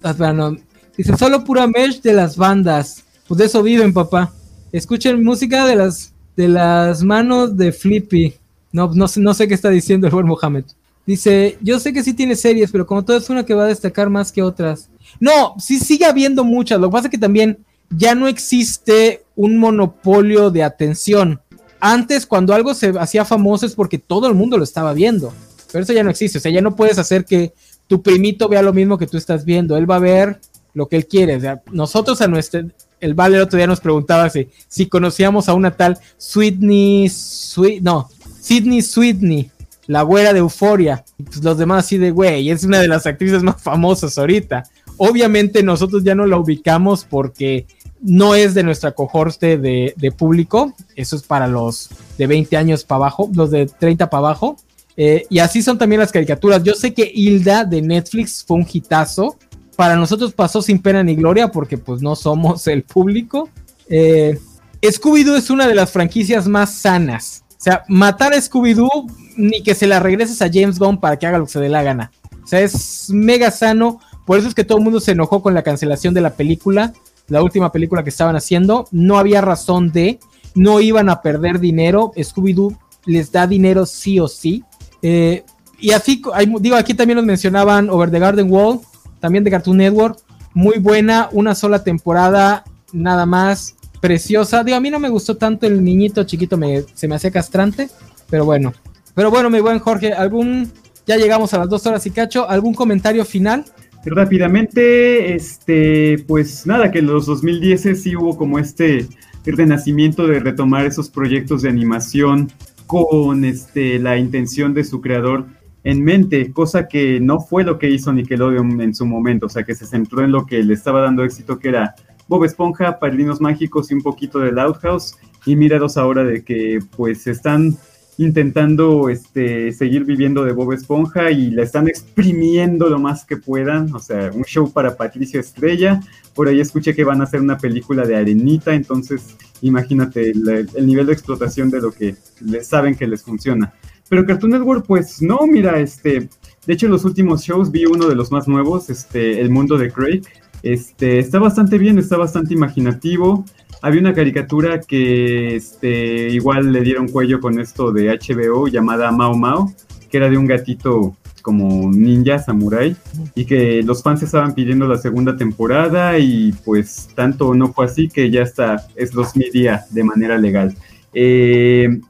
ah, dice, solo pura merch de las bandas. Pues de eso viven, papá. Escuchen música de las, de las manos de Flippy. No, no, no sé qué está diciendo el buen Mohamed. Dice, yo sé que sí tiene series, pero como todo es una que va a destacar más que otras. No, sí sigue habiendo muchas. Lo que pasa es que también ya no existe un monopolio de atención. Antes, cuando algo se hacía famoso es porque todo el mundo lo estaba viendo. Pero eso ya no existe. O sea, ya no puedes hacer que tu primito vea lo mismo que tú estás viendo. Él va a ver lo que él quiere. O sea, nosotros a nuestro. El Vale el otro día nos preguntaba si, si conocíamos a una tal Sweetney. Sweet, no, Sidney Sweetney, la güera de Euforia. Pues los demás así de, güey, es una de las actrices más famosas ahorita. Obviamente nosotros ya no la ubicamos porque no es de nuestra cohorte de, público. Eso es para los de 20 años para abajo, los de 30 para abajo. Eh, y así son también las caricaturas. Yo sé que Hilda de Netflix fue un hitazo. Para nosotros pasó sin pena ni gloria porque pues no somos el público. Eh, Scooby-Doo es una de las franquicias más sanas. O sea, matar a Scooby-Doo ni que se la regreses a James Bond para que haga lo que se dé la gana. O sea, es mega sano. Por eso es que todo el mundo se enojó con la cancelación de la película, la última película que estaban haciendo. No había razón de, no iban a perder dinero. Scooby-Doo les da dinero sí o sí. Eh, y así, digo, aquí también nos mencionaban Over the Garden Wall, también de Cartoon Network. Muy buena, una sola temporada, nada más preciosa. Digo, a mí no me gustó tanto el niñito chiquito, me, se me hacía castrante, pero bueno. Pero bueno, mi buen Jorge, ¿algún, ya llegamos a las dos horas y cacho, ¿algún comentario final? Rápidamente, este, pues nada, que en los 2010 sí hubo como este renacimiento de retomar esos proyectos de animación con este, la intención de su creador en mente, cosa que no fue lo que hizo Nickelodeon en su momento, o sea, que se centró en lo que le estaba dando éxito, que era Bob Esponja, Padrinos Mágicos y un poquito de Outhouse. Y míralos ahora de que pues están intentando este, seguir viviendo de Bob Esponja y la están exprimiendo lo más que puedan. O sea, un show para Patricia Estrella. Por ahí escuché que van a hacer una película de Arenita. Entonces, imagínate el, el nivel de explotación de lo que les saben que les funciona. Pero Cartoon Network, pues no, mira, este. De hecho, en los últimos shows vi uno de los más nuevos, este, El Mundo de Craig, Este, está bastante bien, está bastante imaginativo. Había una caricatura que este, igual le dieron cuello con esto de HBO llamada Mao Mao, que era de un gatito como ninja samurai y que los fans estaban pidiendo la segunda temporada y pues tanto no fue así que ya está, es los media de manera legal. Eh,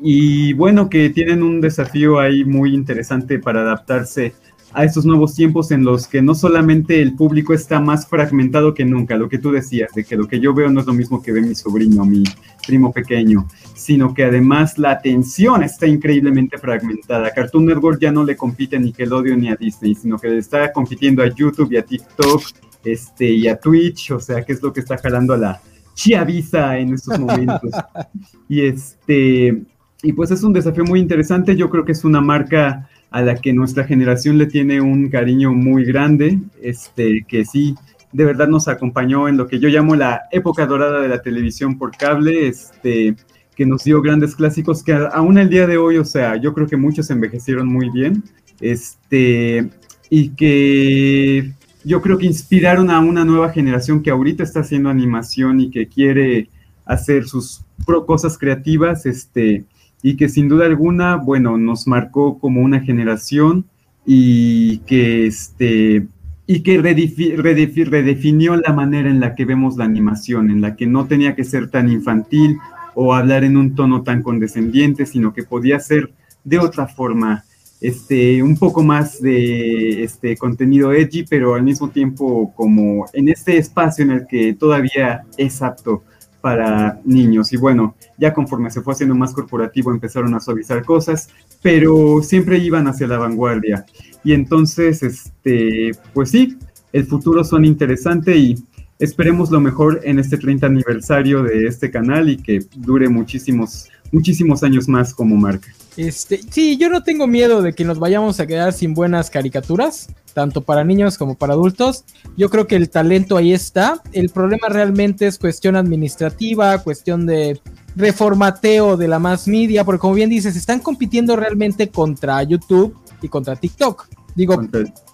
y bueno, que tienen un desafío ahí muy interesante para adaptarse a estos nuevos tiempos en los que no solamente el público está más fragmentado que nunca, lo que tú decías, de que lo que yo veo no es lo mismo que ve mi sobrino, mi primo pequeño, sino que además la atención está increíblemente fragmentada. Cartoon Network ya no le compite a Nickelodeon ni a Disney, sino que le está compitiendo a YouTube y a TikTok este, y a Twitch, o sea, que es lo que está jalando a la chiaviza en estos momentos. y este, y pues es un desafío muy interesante, yo creo que es una marca a la que nuestra generación le tiene un cariño muy grande, este, que sí, de verdad nos acompañó en lo que yo llamo la época dorada de la televisión por cable, este, que nos dio grandes clásicos que aún el día de hoy, o sea, yo creo que muchos envejecieron muy bien, este, y que yo creo que inspiraron a una nueva generación que ahorita está haciendo animación y que quiere hacer sus cosas creativas, este, y que sin duda alguna, bueno, nos marcó como una generación y que, este, y que redefinió la manera en la que vemos la animación, en la que no tenía que ser tan infantil o hablar en un tono tan condescendiente, sino que podía ser de otra forma, este, un poco más de este contenido edgy, pero al mismo tiempo como en este espacio en el que todavía es apto para niños. Y bueno, ya conforme se fue haciendo más corporativo empezaron a suavizar cosas, pero siempre iban hacia la vanguardia. Y entonces, este, pues sí, el futuro suena interesante y esperemos lo mejor en este 30 aniversario de este canal y que dure muchísimos, muchísimos años más como marca. Este, sí, yo no tengo miedo de que nos vayamos a quedar sin buenas caricaturas, tanto para niños como para adultos. Yo creo que el talento ahí está. El problema realmente es cuestión administrativa, cuestión de reformateo de la más media, porque como bien dices, están compitiendo realmente contra YouTube y contra TikTok. Digo,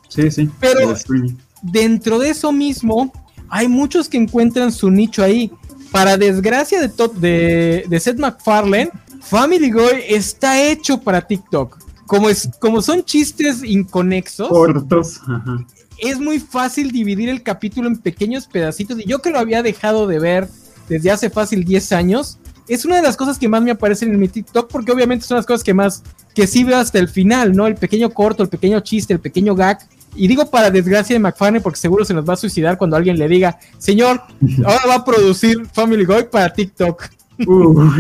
sí, sí. Pero dentro de eso mismo, hay muchos que encuentran su nicho ahí. Para desgracia de, de, de Seth MacFarlane, Family Guy está hecho para TikTok. Como, es, como son chistes inconexos. Cortos. Es muy fácil dividir el capítulo en pequeños pedacitos. Y yo que lo había dejado de ver desde hace fácil 10 años, es una de las cosas que más me aparecen en mi TikTok, porque obviamente son las cosas que más, que sí veo hasta el final, ¿no? El pequeño corto, el pequeño chiste, el pequeño gag. Y digo para desgracia de McFarlane porque seguro se nos va a suicidar cuando alguien le diga, señor, ahora va a producir Family Guy para TikTok. Uh.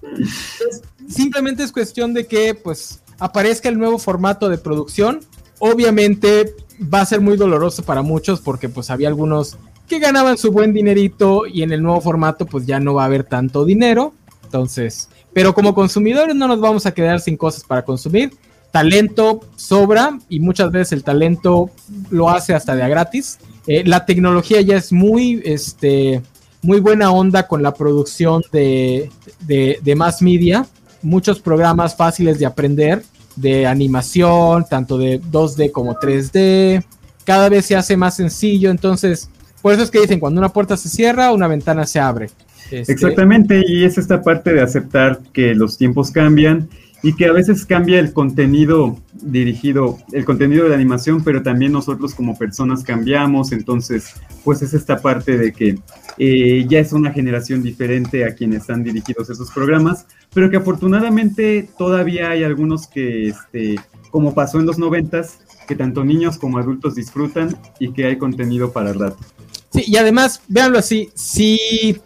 simplemente es cuestión de que pues aparezca el nuevo formato de producción. Obviamente va a ser muy doloroso para muchos porque pues había algunos que ganaban su buen dinerito y en el nuevo formato pues ya no va a haber tanto dinero. Entonces, pero como consumidores no nos vamos a quedar sin cosas para consumir. Talento sobra y muchas veces el talento lo hace hasta de a gratis. Eh, la tecnología ya es muy, este, muy buena onda con la producción de, de, más media, muchos programas fáciles de aprender, de animación, tanto de 2D como 3D, cada vez se hace más sencillo, entonces, por eso es que dicen, cuando una puerta se cierra, una ventana se abre. Este, Exactamente, y es esta parte de aceptar que los tiempos cambian y que a veces cambia el contenido dirigido, el contenido de la animación, pero también nosotros como personas cambiamos, entonces pues es esta parte de que eh, ya es una generación diferente a quienes están dirigidos esos programas, pero que afortunadamente todavía hay algunos que, este, como pasó en los noventas, que tanto niños como adultos disfrutan y que hay contenido para rato. Sí, y además, véanlo así, si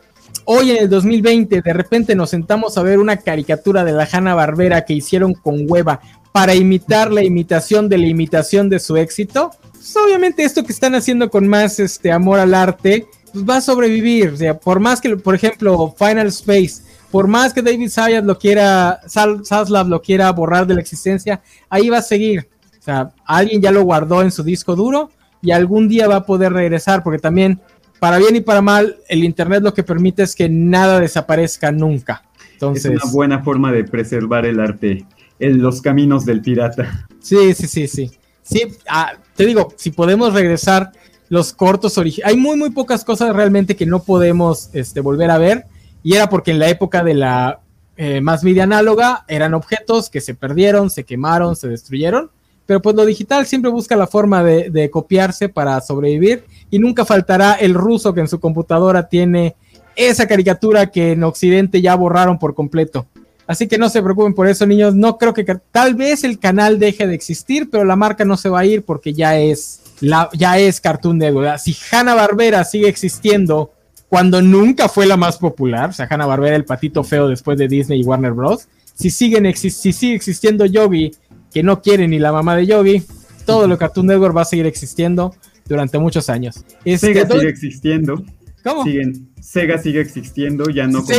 hoy en el 2020 de repente nos sentamos a ver una caricatura de la Hanna Barbera que hicieron con hueva para imitar la imitación de la imitación de su éxito, pues obviamente esto que están haciendo con más este amor al arte, pues va a sobrevivir. O sea, por más que, por ejemplo, Final Space, por más que David Sayas lo quiera, Saslav lo quiera borrar de la existencia, ahí va a seguir. O sea, alguien ya lo guardó en su disco duro y algún día va a poder regresar, porque también para bien y para mal, el Internet lo que permite es que nada desaparezca nunca. Entonces, es una buena forma de preservar el arte en los caminos del pirata. Sí, sí, sí, sí. Sí, ah, te digo, si podemos regresar los cortos originales. Hay muy, muy pocas cosas realmente que no podemos este, volver a ver. Y era porque en la época de la eh, más media análoga eran objetos que se perdieron, se quemaron, se destruyeron. Pero pues lo digital siempre busca la forma de, copiarse para sobrevivir. Y nunca faltará el ruso que en su computadora tiene esa caricatura que en Occidente ya borraron por completo. Así que no se preocupen por eso, niños. No creo que tal vez el canal deje de existir, pero la marca no se va a ir porque ya es la, ya es Cartoon Network. Si Hanna Barbera sigue existiendo cuando nunca fue la más popular, o sea, Hanna Barbera el patito feo después de Disney y Warner Bros. Si siguen si sigue existiendo Yogi, que no quiere ni la mamá de Yogi, todo lo Cartoon Network va a seguir existiendo durante muchos años. Este, sigue existiendo. ¿Cómo? Siguen, Sega sigue existiendo, ya no como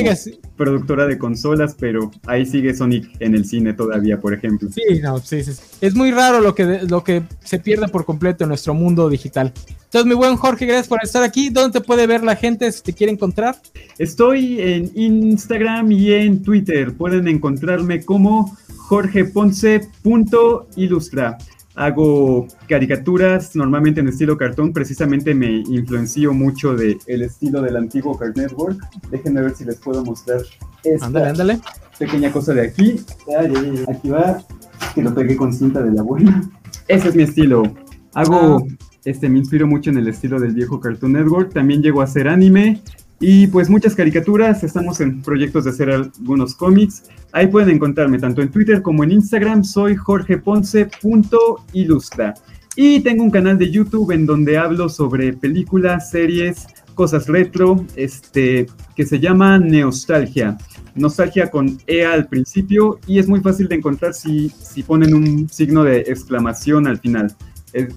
productora de consolas, pero ahí sigue Sonic en el cine todavía, por ejemplo. Sí, no, sí, sí. Es muy raro lo que, lo que se pierde por completo en nuestro mundo digital. Entonces, mi buen Jorge, gracias por estar aquí. ¿Dónde te puede ver la gente si te quiere encontrar? Estoy en Instagram y en Twitter. Pueden encontrarme como jorgeponce.ilustra hago caricaturas normalmente en estilo cartón, precisamente me influencio mucho del el estilo del antiguo Cartoon Network. Déjenme ver si les puedo mostrar esta ándale, ándale. pequeña cosa de aquí. Aquí va, que lo pegué con cinta de la abuela. Ese es mi estilo. Hago, ah. este, me inspiro mucho en el estilo del viejo Cartoon Network. También llego a hacer anime y pues muchas caricaturas, estamos en proyectos de hacer algunos cómics. Ahí pueden encontrarme tanto en Twitter como en Instagram, soy jorgeponce.ilustra. Y tengo un canal de YouTube en donde hablo sobre películas, series, cosas retro, este, que se llama Neostalgia. Nostalgia con E al principio y es muy fácil de encontrar si, si ponen un signo de exclamación al final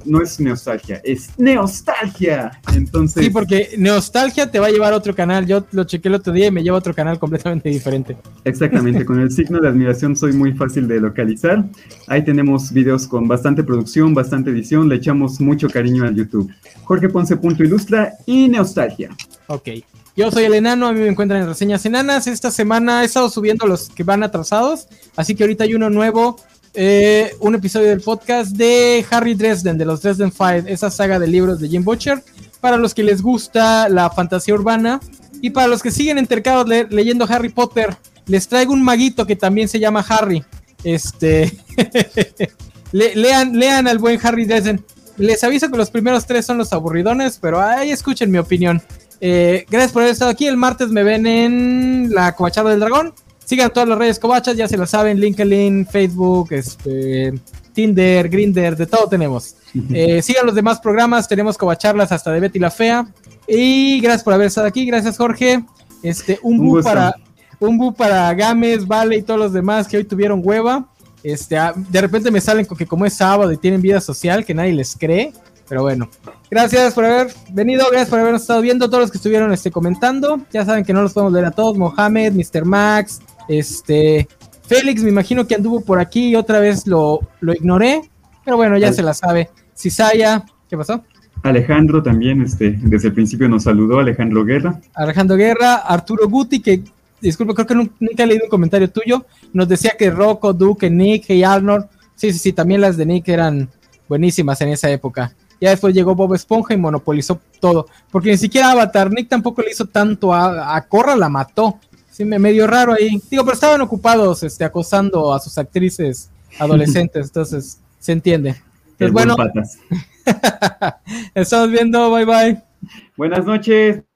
no es nostalgia, es neostalgia. Entonces. Sí, porque nostalgia te va a llevar a otro canal. Yo lo chequé el otro día y me lleva a otro canal completamente diferente. Exactamente, con el signo de admiración soy muy fácil de localizar. Ahí tenemos videos con bastante producción, bastante edición, le echamos mucho cariño al YouTube. Jorge Ponce Ilustra y Nostalgia. Ok. Yo soy el enano, a mí me encuentran en reseñas enanas. Esta semana he estado subiendo los que van atrasados, así que ahorita hay uno nuevo eh, un episodio del podcast de Harry Dresden, de los Dresden Five, esa saga de libros de Jim Butcher, para los que les gusta la fantasía urbana y para los que siguen entercados leyendo Harry Potter, les traigo un maguito que también se llama Harry. Este, lean, lean al buen Harry Dresden. Les aviso que los primeros tres son los aburridones, pero ahí escuchen mi opinión. Eh, gracias por haber estado aquí. El martes me ven en la Covachada del Dragón. Sigan todas las redes covachas, ya se lo saben, LinkedIn, Facebook, este, Tinder, Grinder, de todo tenemos. Eh, sigan los demás programas, tenemos covacharlas hasta de Betty la Fea. Y gracias por haber estado aquí, gracias Jorge. Este, un, bu para un bu para Games, Vale y todos los demás que hoy tuvieron hueva. Este, ah, de repente me salen con que como es sábado y tienen vida social, que nadie les cree. Pero bueno, gracias por haber venido, gracias por habernos estado viendo, todos los que estuvieron este, comentando. Ya saben que no los podemos leer a todos, Mohamed, Mr. Max, este, Félix, me imagino que anduvo por aquí y otra vez lo, lo ignoré, pero bueno, ya se la sabe. Cisaya, ¿qué pasó? Alejandro también, este, desde el principio nos saludó, Alejandro Guerra. Alejandro Guerra, Arturo Guti, que, disculpa, creo que nunca, he leído un comentario tuyo, nos decía que Rocco, Duke, Nick y Arnold, sí, sí, sí, también las de Nick eran buenísimas en esa época. Ya después llegó Bob Esponja y monopolizó todo, porque ni siquiera Avatar, Nick tampoco le hizo tanto a, a Corra, la mató sí, me medio raro ahí. Digo, pero estaban ocupados este, acosando a sus actrices adolescentes, entonces se entiende. Pues bueno, estamos viendo, bye bye. Buenas noches.